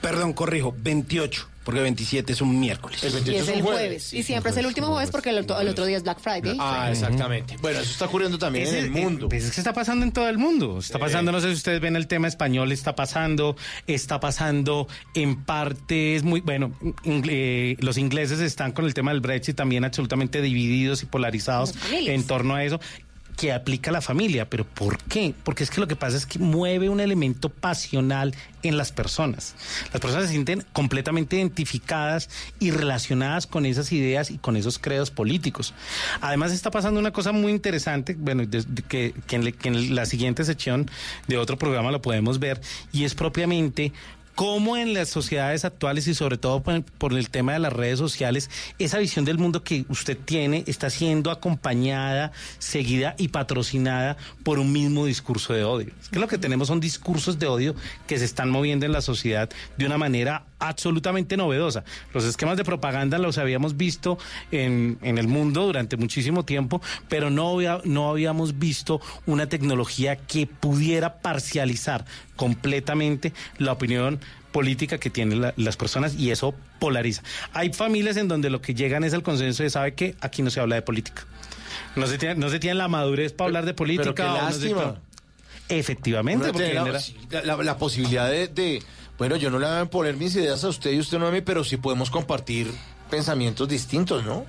Perdón, corrijo, 28, porque 27 es un miércoles. El Y es el jueves. Y siempre es el último jueves porque el otro, el otro día es Black Friday. Ah, exactamente. Bueno, eso está ocurriendo también en el mundo. Pues es que está pasando en todo el mundo. Está pasando, no sé si ustedes ven el tema español, está pasando, está pasando en partes muy, bueno, ing- eh, los ingleses están con el tema del Brexit también absolutamente divididos y polarizados en torno a eso que aplica a la familia, pero ¿por qué? Porque es que lo que pasa es que mueve un elemento pasional en las personas. Las personas se sienten completamente identificadas y relacionadas con esas ideas y con esos credos políticos. Además está pasando una cosa muy interesante, bueno, de- que en la siguiente sección de otro programa lo podemos ver, y es propiamente cómo en las sociedades actuales y sobre todo por, por el tema de las redes sociales, esa visión del mundo que usted tiene está siendo acompañada, seguida y patrocinada por un mismo discurso de odio. Es que lo que tenemos son discursos de odio que se están moviendo en la sociedad de una manera absolutamente novedosa. Los esquemas de propaganda los habíamos visto en, en el mundo durante muchísimo tiempo, pero no, había- no habíamos visto una tecnología que pudiera parcializar completamente la opinión política que tienen la- las personas y eso polariza. Hay familias en donde lo que llegan es el consenso de, ¿sabe qué? Aquí no se habla de política. No se tiene, no se tiene la madurez para hablar de política. pero qué o no se- lástima. Efectivamente, porque la, genera- sí, la- la- la posibilidad de, de, bueno, yo no le voy a poner mis ideas a usted y usted no a mí, pero sí podemos compartir pensamientos distintos, ¿no?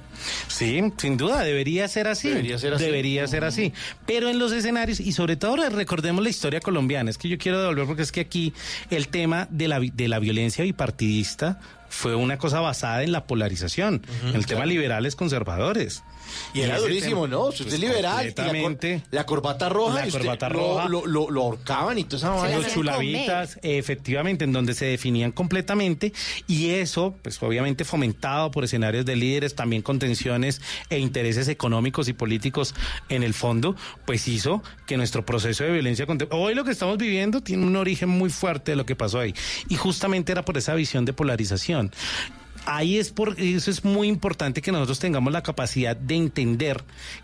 Sí, sin duda, debería ser así. Debería ser así. Debería ser así. Pero en los escenarios, y sobre todo recordemos la historia colombiana, es que yo quiero devolver porque es que aquí el tema de la, de la violencia bipartidista fue una cosa basada en la polarización, en el tema liberales conservadores. Y era durísimo, tema, ¿no? Usted pues, es liberal. y la cor- completamente. La, corbata roja. La y usted corbata roja. Lo, lo- lo ahorcaban y toda esa. Los chulavitas, efectivamente, en donde se definían completamente y eso, pues obviamente fomentado por escenarios de líderes, también con tensiones e intereses económicos y políticos en el fondo, pues hizo que nuestro proceso de violencia hoy lo que estamos viviendo tiene un origen muy fuerte de lo que pasó ahí y justamente era por esa visión de polarización. Ahí es por eso es muy importante que nosotros tengamos la capacidad de entender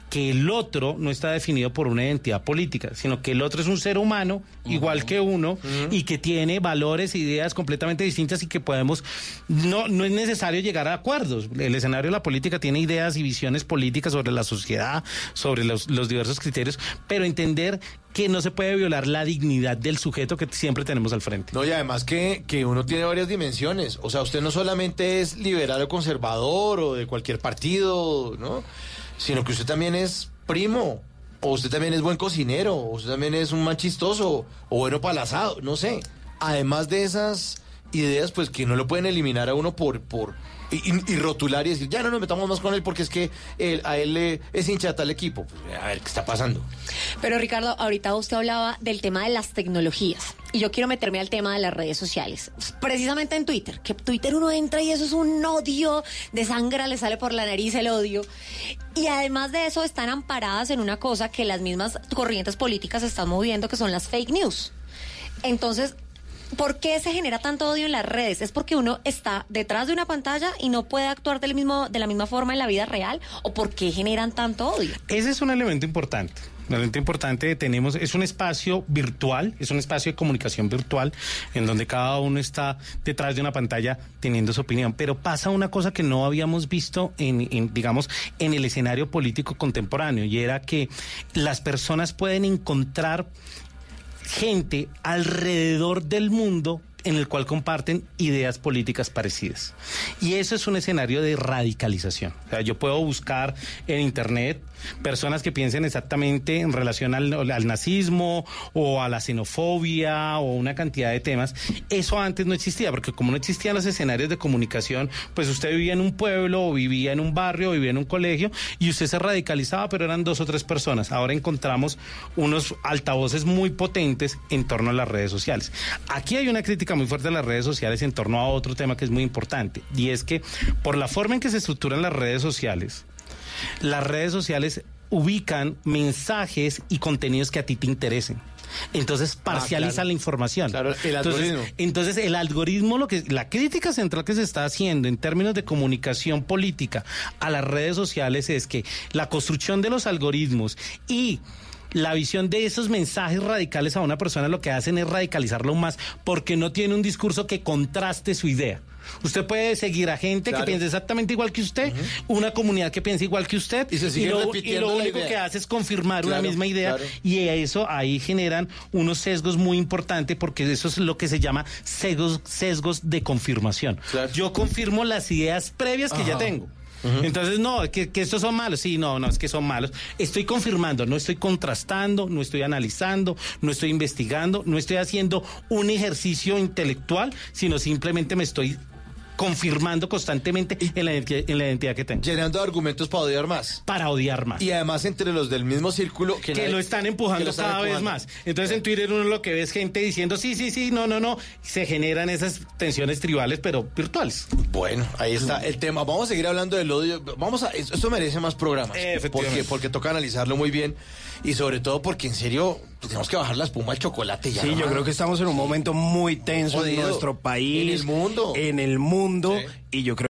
que el otro no está definido por una identidad política, sino que el otro es un ser humano igual que uno y que tiene valores e ideas completamente distintas y que podemos no no es necesario llegar a acuerdos. El escenario de la política tiene ideas y visiones políticas sobre la sociedad, sobre los, los diversos criterios, pero entender que no se puede violar la dignidad del sujeto que siempre tenemos al frente. No, y además que, que uno tiene varias dimensiones. O sea, usted no solamente es liberal o conservador o de cualquier partido, ¿no? Sino que usted también es primo, o usted también es buen cocinero, o usted también es un man chistoso, o bueno para el asado, no sé. Además de esas ideas, pues que no lo pueden eliminar a uno por... por y, rotular y decir, ya no nos metamos más con él porque es que a él le- es hincha tal equipo. Pues, a ver, ¿qué está pasando? Pero Ricardo, ahorita usted hablaba del tema de las tecnologías y yo quiero meterme al tema de las redes sociales. Precisamente en Twitter, que Twitter uno entra y eso es un odio de sangre, le sale por la nariz el odio. Y además de eso están amparadas en una cosa que las mismas corrientes políticas están moviendo, que son las fake news. Entonces, ¿Por qué se genera tanto odio en las redes? ¿Es porque uno está detrás de una pantalla y no puede actuar del mismo, de la misma forma en la vida real? ¿O por qué generan tanto odio? Ese es un elemento importante. Un elemento importante que tenemos es un espacio virtual, es un espacio de comunicación virtual en donde cada uno está detrás de una pantalla teniendo su opinión. Pero pasa una cosa que no habíamos visto en, en, digamos, en el escenario político contemporáneo y era que las personas pueden encontrar gente alrededor del mundo en el cual comparten ideas políticas parecidas. Y eso es un escenario de radicalización. O sea, yo puedo buscar en Internet personas que piensen exactamente en relación al, al nazismo o a la xenofobia o una cantidad de temas. Eso antes no existía, porque como no existían los escenarios de comunicación, pues usted vivía en un pueblo o vivía en un barrio o vivía en un colegio y usted se radicalizaba, pero eran dos o tres personas. Ahora encontramos unos altavoces muy potentes en torno a las redes sociales. Aquí hay una crítica muy fuerte a las redes sociales en torno a otro tema que es muy importante, y es que por la forma en que se estructuran las redes sociales, las redes sociales ubican mensajes y contenidos que a ti te interesen. Entonces parcializan claro. la información. Claro, el entonces, algoritmo. entonces el algoritmo, lo que la crítica central que se está haciendo en términos de comunicación política a las redes sociales es que la construcción de los algoritmos y la visión de esos mensajes radicales a una persona lo que hacen es radicalizarlo más porque no tiene un discurso que contraste su idea. Usted puede seguir a gente Claro. que piensa exactamente igual que usted, una comunidad que piensa igual que usted, Y se sigue lo, repitiendo y lo único que hace es confirmar una misma idea claro. y eso ahí generan unos sesgos muy importantes porque eso es lo que se llama sesgos, sesgos de confirmación. Yo confirmo las ideas previas que ya Entonces, no, que, que estos son malos. Sí, no, no, es que son malos. Estoy confirmando, no estoy contrastando, no estoy analizando, no estoy investigando, no estoy haciendo un ejercicio intelectual, sino simplemente me estoy confirmando constantemente en la, identidad, en la identidad que tengo. Llenando argumentos para odiar más. Para odiar más. Y además entre los del mismo círculo que, lo están empujando lo están cada vez más. Entonces en Twitter uno lo que ve es gente diciendo sí, sí, sí, no, no, no. Se generan esas tensiones tribales, pero virtuales. Bueno, ahí está el tema. Vamos a seguir hablando del odio. Vamos a, esto merece más programas. Porque, porque toca analizarlo muy bien. Y sobre todo porque en serio pues, tenemos que bajar la espuma al chocolate ya. Sí, yo creo que estamos en un momento muy tenso en nuestro país. En el mundo. En el mundo. Y yo creo